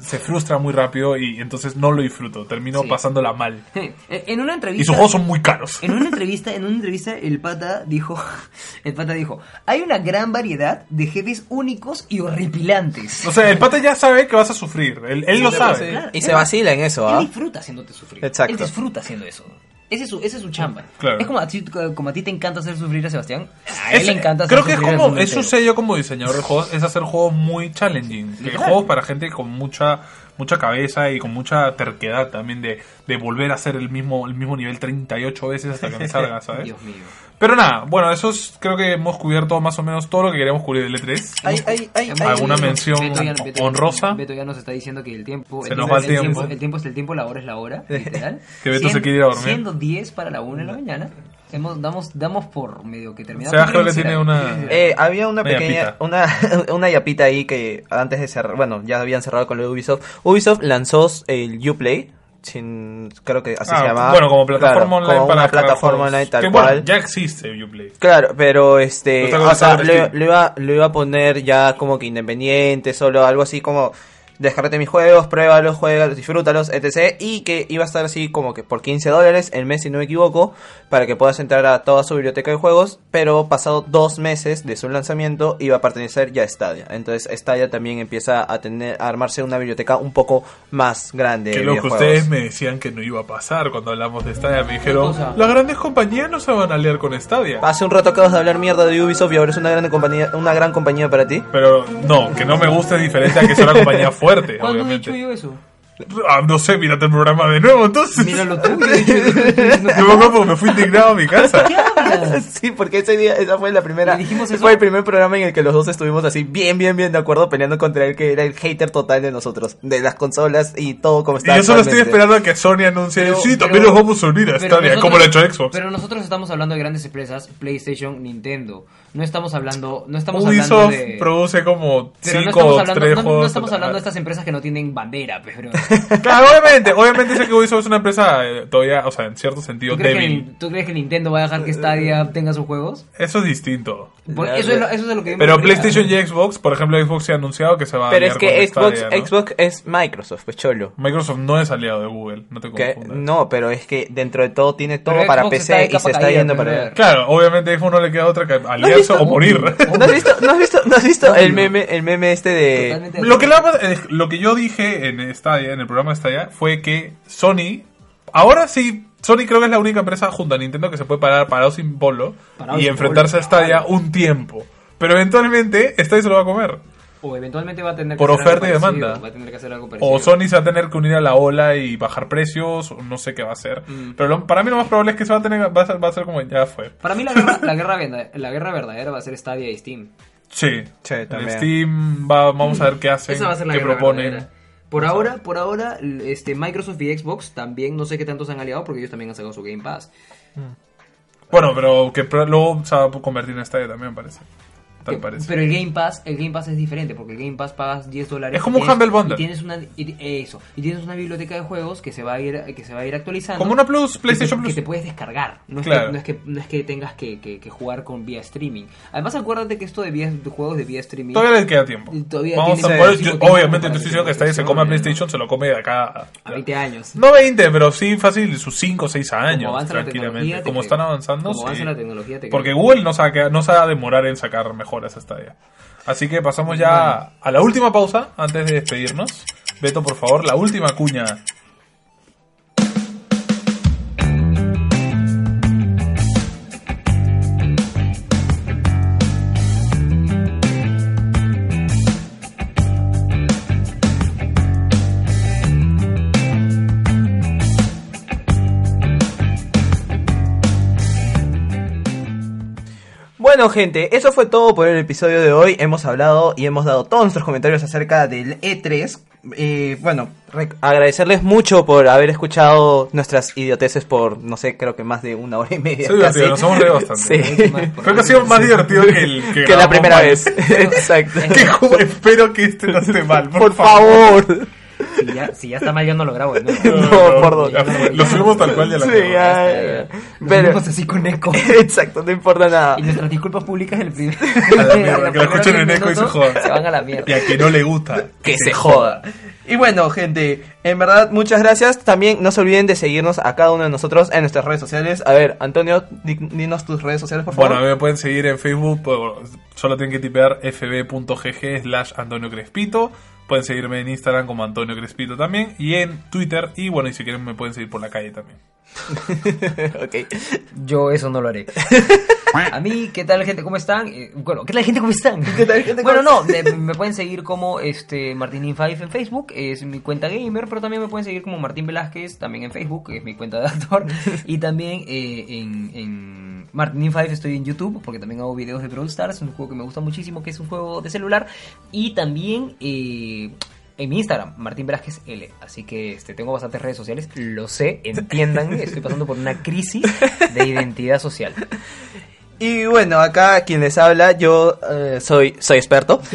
se frustra muy rápido y entonces no lo disfruto, termino Sí. pasándola mal. en una entrevista... Y sus juegos son muy caros. En una entrevista, en una entrevista, el pata dijo, el pata dijo, hay una gran variedad de jefes únicos y horripilantes. O sea, el pata ya sabe que vas a sufrir, él, él lo sabe. Claro, Y él se va- vacila en eso, Él ¿ah? Disfruta haciéndote sufrir. Exacto. Él disfruta haciendo eso. Ese es su, ese es su chamba. Claro. Es como a, ti, como a ti te encanta hacer sufrir a Sebastián. A él Es- le encanta hacer creo que es como es su sello como diseñador de juegos es hacer juegos muy challenging que Literal. juegos para gente con mucha mucha cabeza y con mucha terquedad también de, de volver a hacer el mismo el mismo nivel 38 veces hasta que me salga sabes Dios mío. Pero nada bueno eso es creo que hemos cubierto más o menos todo lo que queríamos cubrir del E3 Hay, hay, hay, Hemos- hay- ¿Alguna mención Beto ya- Beto- honrosa? Beto ya nos está diciendo que el tiempo. Se nos va el tiempo. El tiempo es el tiempo, la hora es la hora. Literal. Que Beto se Siendo- quiere ir a dormir. Siendo 10 para la 1 de la mañana. Hemos, damos, damos por medio que terminamos. Sebastián ¿Qué le tiene una-? Eh, había una Una pequeña, yapita. una, una yapita ahí que antes de cerrar, bueno, ya habían cerrado con lo de Ubisoft. Ubisoft lanzó el Uplay, sin, creo que así Ah, se llamaba. bueno como plataforma Claro, online como para una plataforma juegos. online tal que, cual. bueno ya existe Uplay Claro, pero este, cosa o sea, lo, lo iba, lo iba a poner ya como que independiente, solo algo así como descárgate mis juegos, pruébalos, juegalos, disfrútalos, etc. Y que iba a estar así como que por 15 dólares el mes, si no me equivoco, para que puedas entrar a toda su biblioteca de juegos. Pero pasado dos meses de su lanzamiento, iba a pertenecer ya a Stadia. Entonces Stadia también empieza a tener a armarse una biblioteca un poco más grande. que lo que ustedes me decían que no iba a pasar cuando hablamos de Stadia me dijeron las grandes compañías no se van a aliar con Stadia Hace un rato acabas de hablar mierda de Ubisoft y ahora es una gran compañía, una gran compañía para ti. Pero no, que no me guste es diferente a que sea una compañía fuerte, ¿Cuándo he obviamente. dicho yo eso? Ah, no sé, mírate el programa de nuevo, entonces. Míralo tú. Yo he. Yo me fui indignado a mi casa. Sí, porque ese día, esa fue la primera. ¿Le dijimos eso? Fue el primer programa en el que los dos estuvimos así, bien, bien, bien de acuerdo, peleando contra él, que era el hater total de nosotros, de las consolas y todo como Y está. yo solo estoy esperando a que Sony anuncie. Pero- sí, también pero- nos vamos a unir a Stadia, nosotros- como lo ha hecho Xbox. Pero nosotros estamos hablando de grandes empresas, PlayStation, Nintendo. No estamos hablando, no estamos hablando Ubisoft de produce como pero no 5 estamos o hablando, 3 no- no juegos. estamos hablando de estas empresas que no tienen bandera, pero Claro, obviamente, obviamente sé que Ubisoft es una empresa eh, todavía, o sea, en cierto sentido ¿tú crees, débil. que, ¿tú crees que Nintendo va a dejar que Stadia tenga sus juegos? Eso es distinto. Por- eso, es lo, eso es lo que Pero. PlayStation y Xbox, por ejemplo, Xbox se ha anunciado que se va a Pero es que con Xbox, Stadia, ¿no? Xbox es Microsoft, pues cholo. Microsoft no es aliado de Google, no te confundas. no, pero es que dentro de todo tiene todo Pero para Xbox está de PC y se está yendo para. Claro, obviamente a Xbox no le queda otra que aliarse visto? o morir. ¿No has visto, no has visto, no has visto el meme, el meme este de... Lo que, la- eh, lo que yo dije en Stadia, en el programa de Stadia, fue que Sony, ahora sí, Sony creo que es la única empresa junto a Nintendo que se puede parar parado sin Parado y sin enfrentarse bolo, a Stadia un tiempo. Pero eventualmente Stadia se lo va a comer. O eventualmente va a tener que Por hacer algo oferta y parecido, demanda. Va a tener que hacer algo parecido. O Sony se va a tener que unir a la ola y bajar precios, o no sé qué va a hacer. Mm. Pero lo- para mí lo más probable es que se va a tener, va a ser, va a ser como ya fue. Para mí la guerra, la, guerra, verda- la guerra verdadera va a ser Stadia y Steam. Sí. Sí, En también. Steam va, vamos a ver qué hacen, Esa va a ser la qué guerra proponen. verdadera. Por ahora, por ahora, este Microsoft y Xbox también no sé qué tanto se han aliado porque ellos también han sacado su Game Pass. Bueno, pero que luego se va a convertir en Stadia también, me parece. Tal parece. Pero el Game Pass, el Game Pass es diferente, porque el Game Pass pagas 10 dólares. Es como y un tienes- Humble Bundle. Y tienes una, y- eso, y tienes una biblioteca de juegos que se va a ir, que se va a ir actualizando. Como una Plus, que te- PlayStation que Plus. te puedes descargar. No es, Claro. que, no es que no es que tengas que, que- que jugar con vía streaming. Además, acuérdate que esto de, vía, de juegos de vía streaming. Todavía le queda tiempo. Todavía Vamos a muchísimo yo- obviamente te estoy diciendo que está ahí se come a PlayStation, se lo come de acá. a 20 años. No 20, pero sí fácil sus 5 o 6 años, Como avanza la tranquilamente. Como están avanzando, Como avanza sí. la tecnología, te Porque. Google no se, va a quedar- no a demorar en sacar hasta allá. Así que pasamos ya a la última pausa antes de despedirnos. Beto, por favor, la última cuña. Bueno, gente, eso fue todo por el episodio de hoy. Hemos hablado y hemos dado todos nuestros comentarios acerca del E3. Eh, bueno, agradecerles mucho por haber escuchado nuestras idioteces por, no sé, creo que más de una hora y media. Sí, divertido, casi. nos hemos reído bastante. Sí. Creo que ha sido más divertido que el que, que la primera mal. vez. Exacto. Que espero que este no esté mal, por, Por favor. Si ya, si ya está mal, yo no lo grabo. ¿no? No, por dos. Ya, Lo subimos tal cual ya la Sí, grabamos. ya. Lo Pero, subimos así con eco. exacto, no importa nada. Y nuestras disculpas públicas del primer. A la mierda, que la escuchen en eco y se jodan. Se van a la mierda. Y a que no le gusta. que se joda. Y bueno, gente, en verdad, muchas gracias. También no se olviden de seguirnos a cada uno de nosotros en nuestras redes sociales. A ver, Antonio, di- dinos tus redes sociales, por favor. Bueno, a mí me pueden seguir en Facebook, solo tienen que tipear fb.gg slash Antonio Crespito. Pueden seguirme en Instagram como Antonio Crespito también. Y en Twitter. Y bueno, y si quieren me pueden seguir por la calle también. ok. Yo eso no lo haré. A mí, ¿qué tal gente? ¿Cómo están? Eh, bueno, ¿qué tal gente? ¿Cómo están? tal, gente? Bueno, ¿Cómo no, me pueden seguir como este Martinin5 en Facebook, es mi cuenta gamer, pero también me pueden seguir como Martín Velázquez, también en Facebook, que es mi cuenta de actor, y también eh, en, en Martinin5 estoy en YouTube, porque también hago videos de Brawl Stars, un juego que me gusta muchísimo, que es un juego de celular, y también... eh, en mi Instagram, Martín Velázquez L. Así que este, tengo bastantes redes sociales. Lo sé, entiendan, estoy pasando por una crisis de identidad social. Y bueno, acá quien les habla, yo eh, soy soy experto.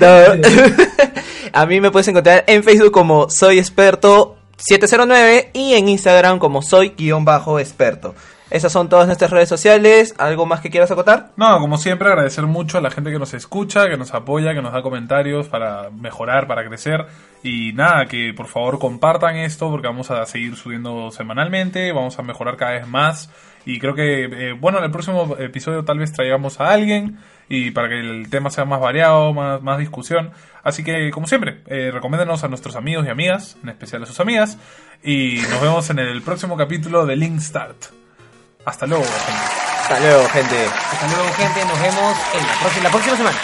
A mí me puedes encontrar en Facebook como soy experto 709 y en Instagram como soy guion bajo experto. Esas son todas nuestras redes sociales. ¿Algo más que quieras acotar? No, como siempre, agradecer mucho a la gente que nos escucha, que nos apoya, que nos da comentarios para mejorar, para crecer. Y nada, que por favor compartan esto porque vamos a seguir subiendo semanalmente, vamos a mejorar cada vez más. Y creo que, eh, bueno, en el próximo episodio tal vez traigamos a alguien y para que el tema sea más variado, más, discusión. Así que, como siempre, eh, a nuestros amigos y amigas, en especial a sus amigas. Y nos vemos en el próximo capítulo de Link Start. Hasta luego, gente. Hasta luego, gente. Hasta luego, gente. Nos vemos en la próxima, la próxima semana.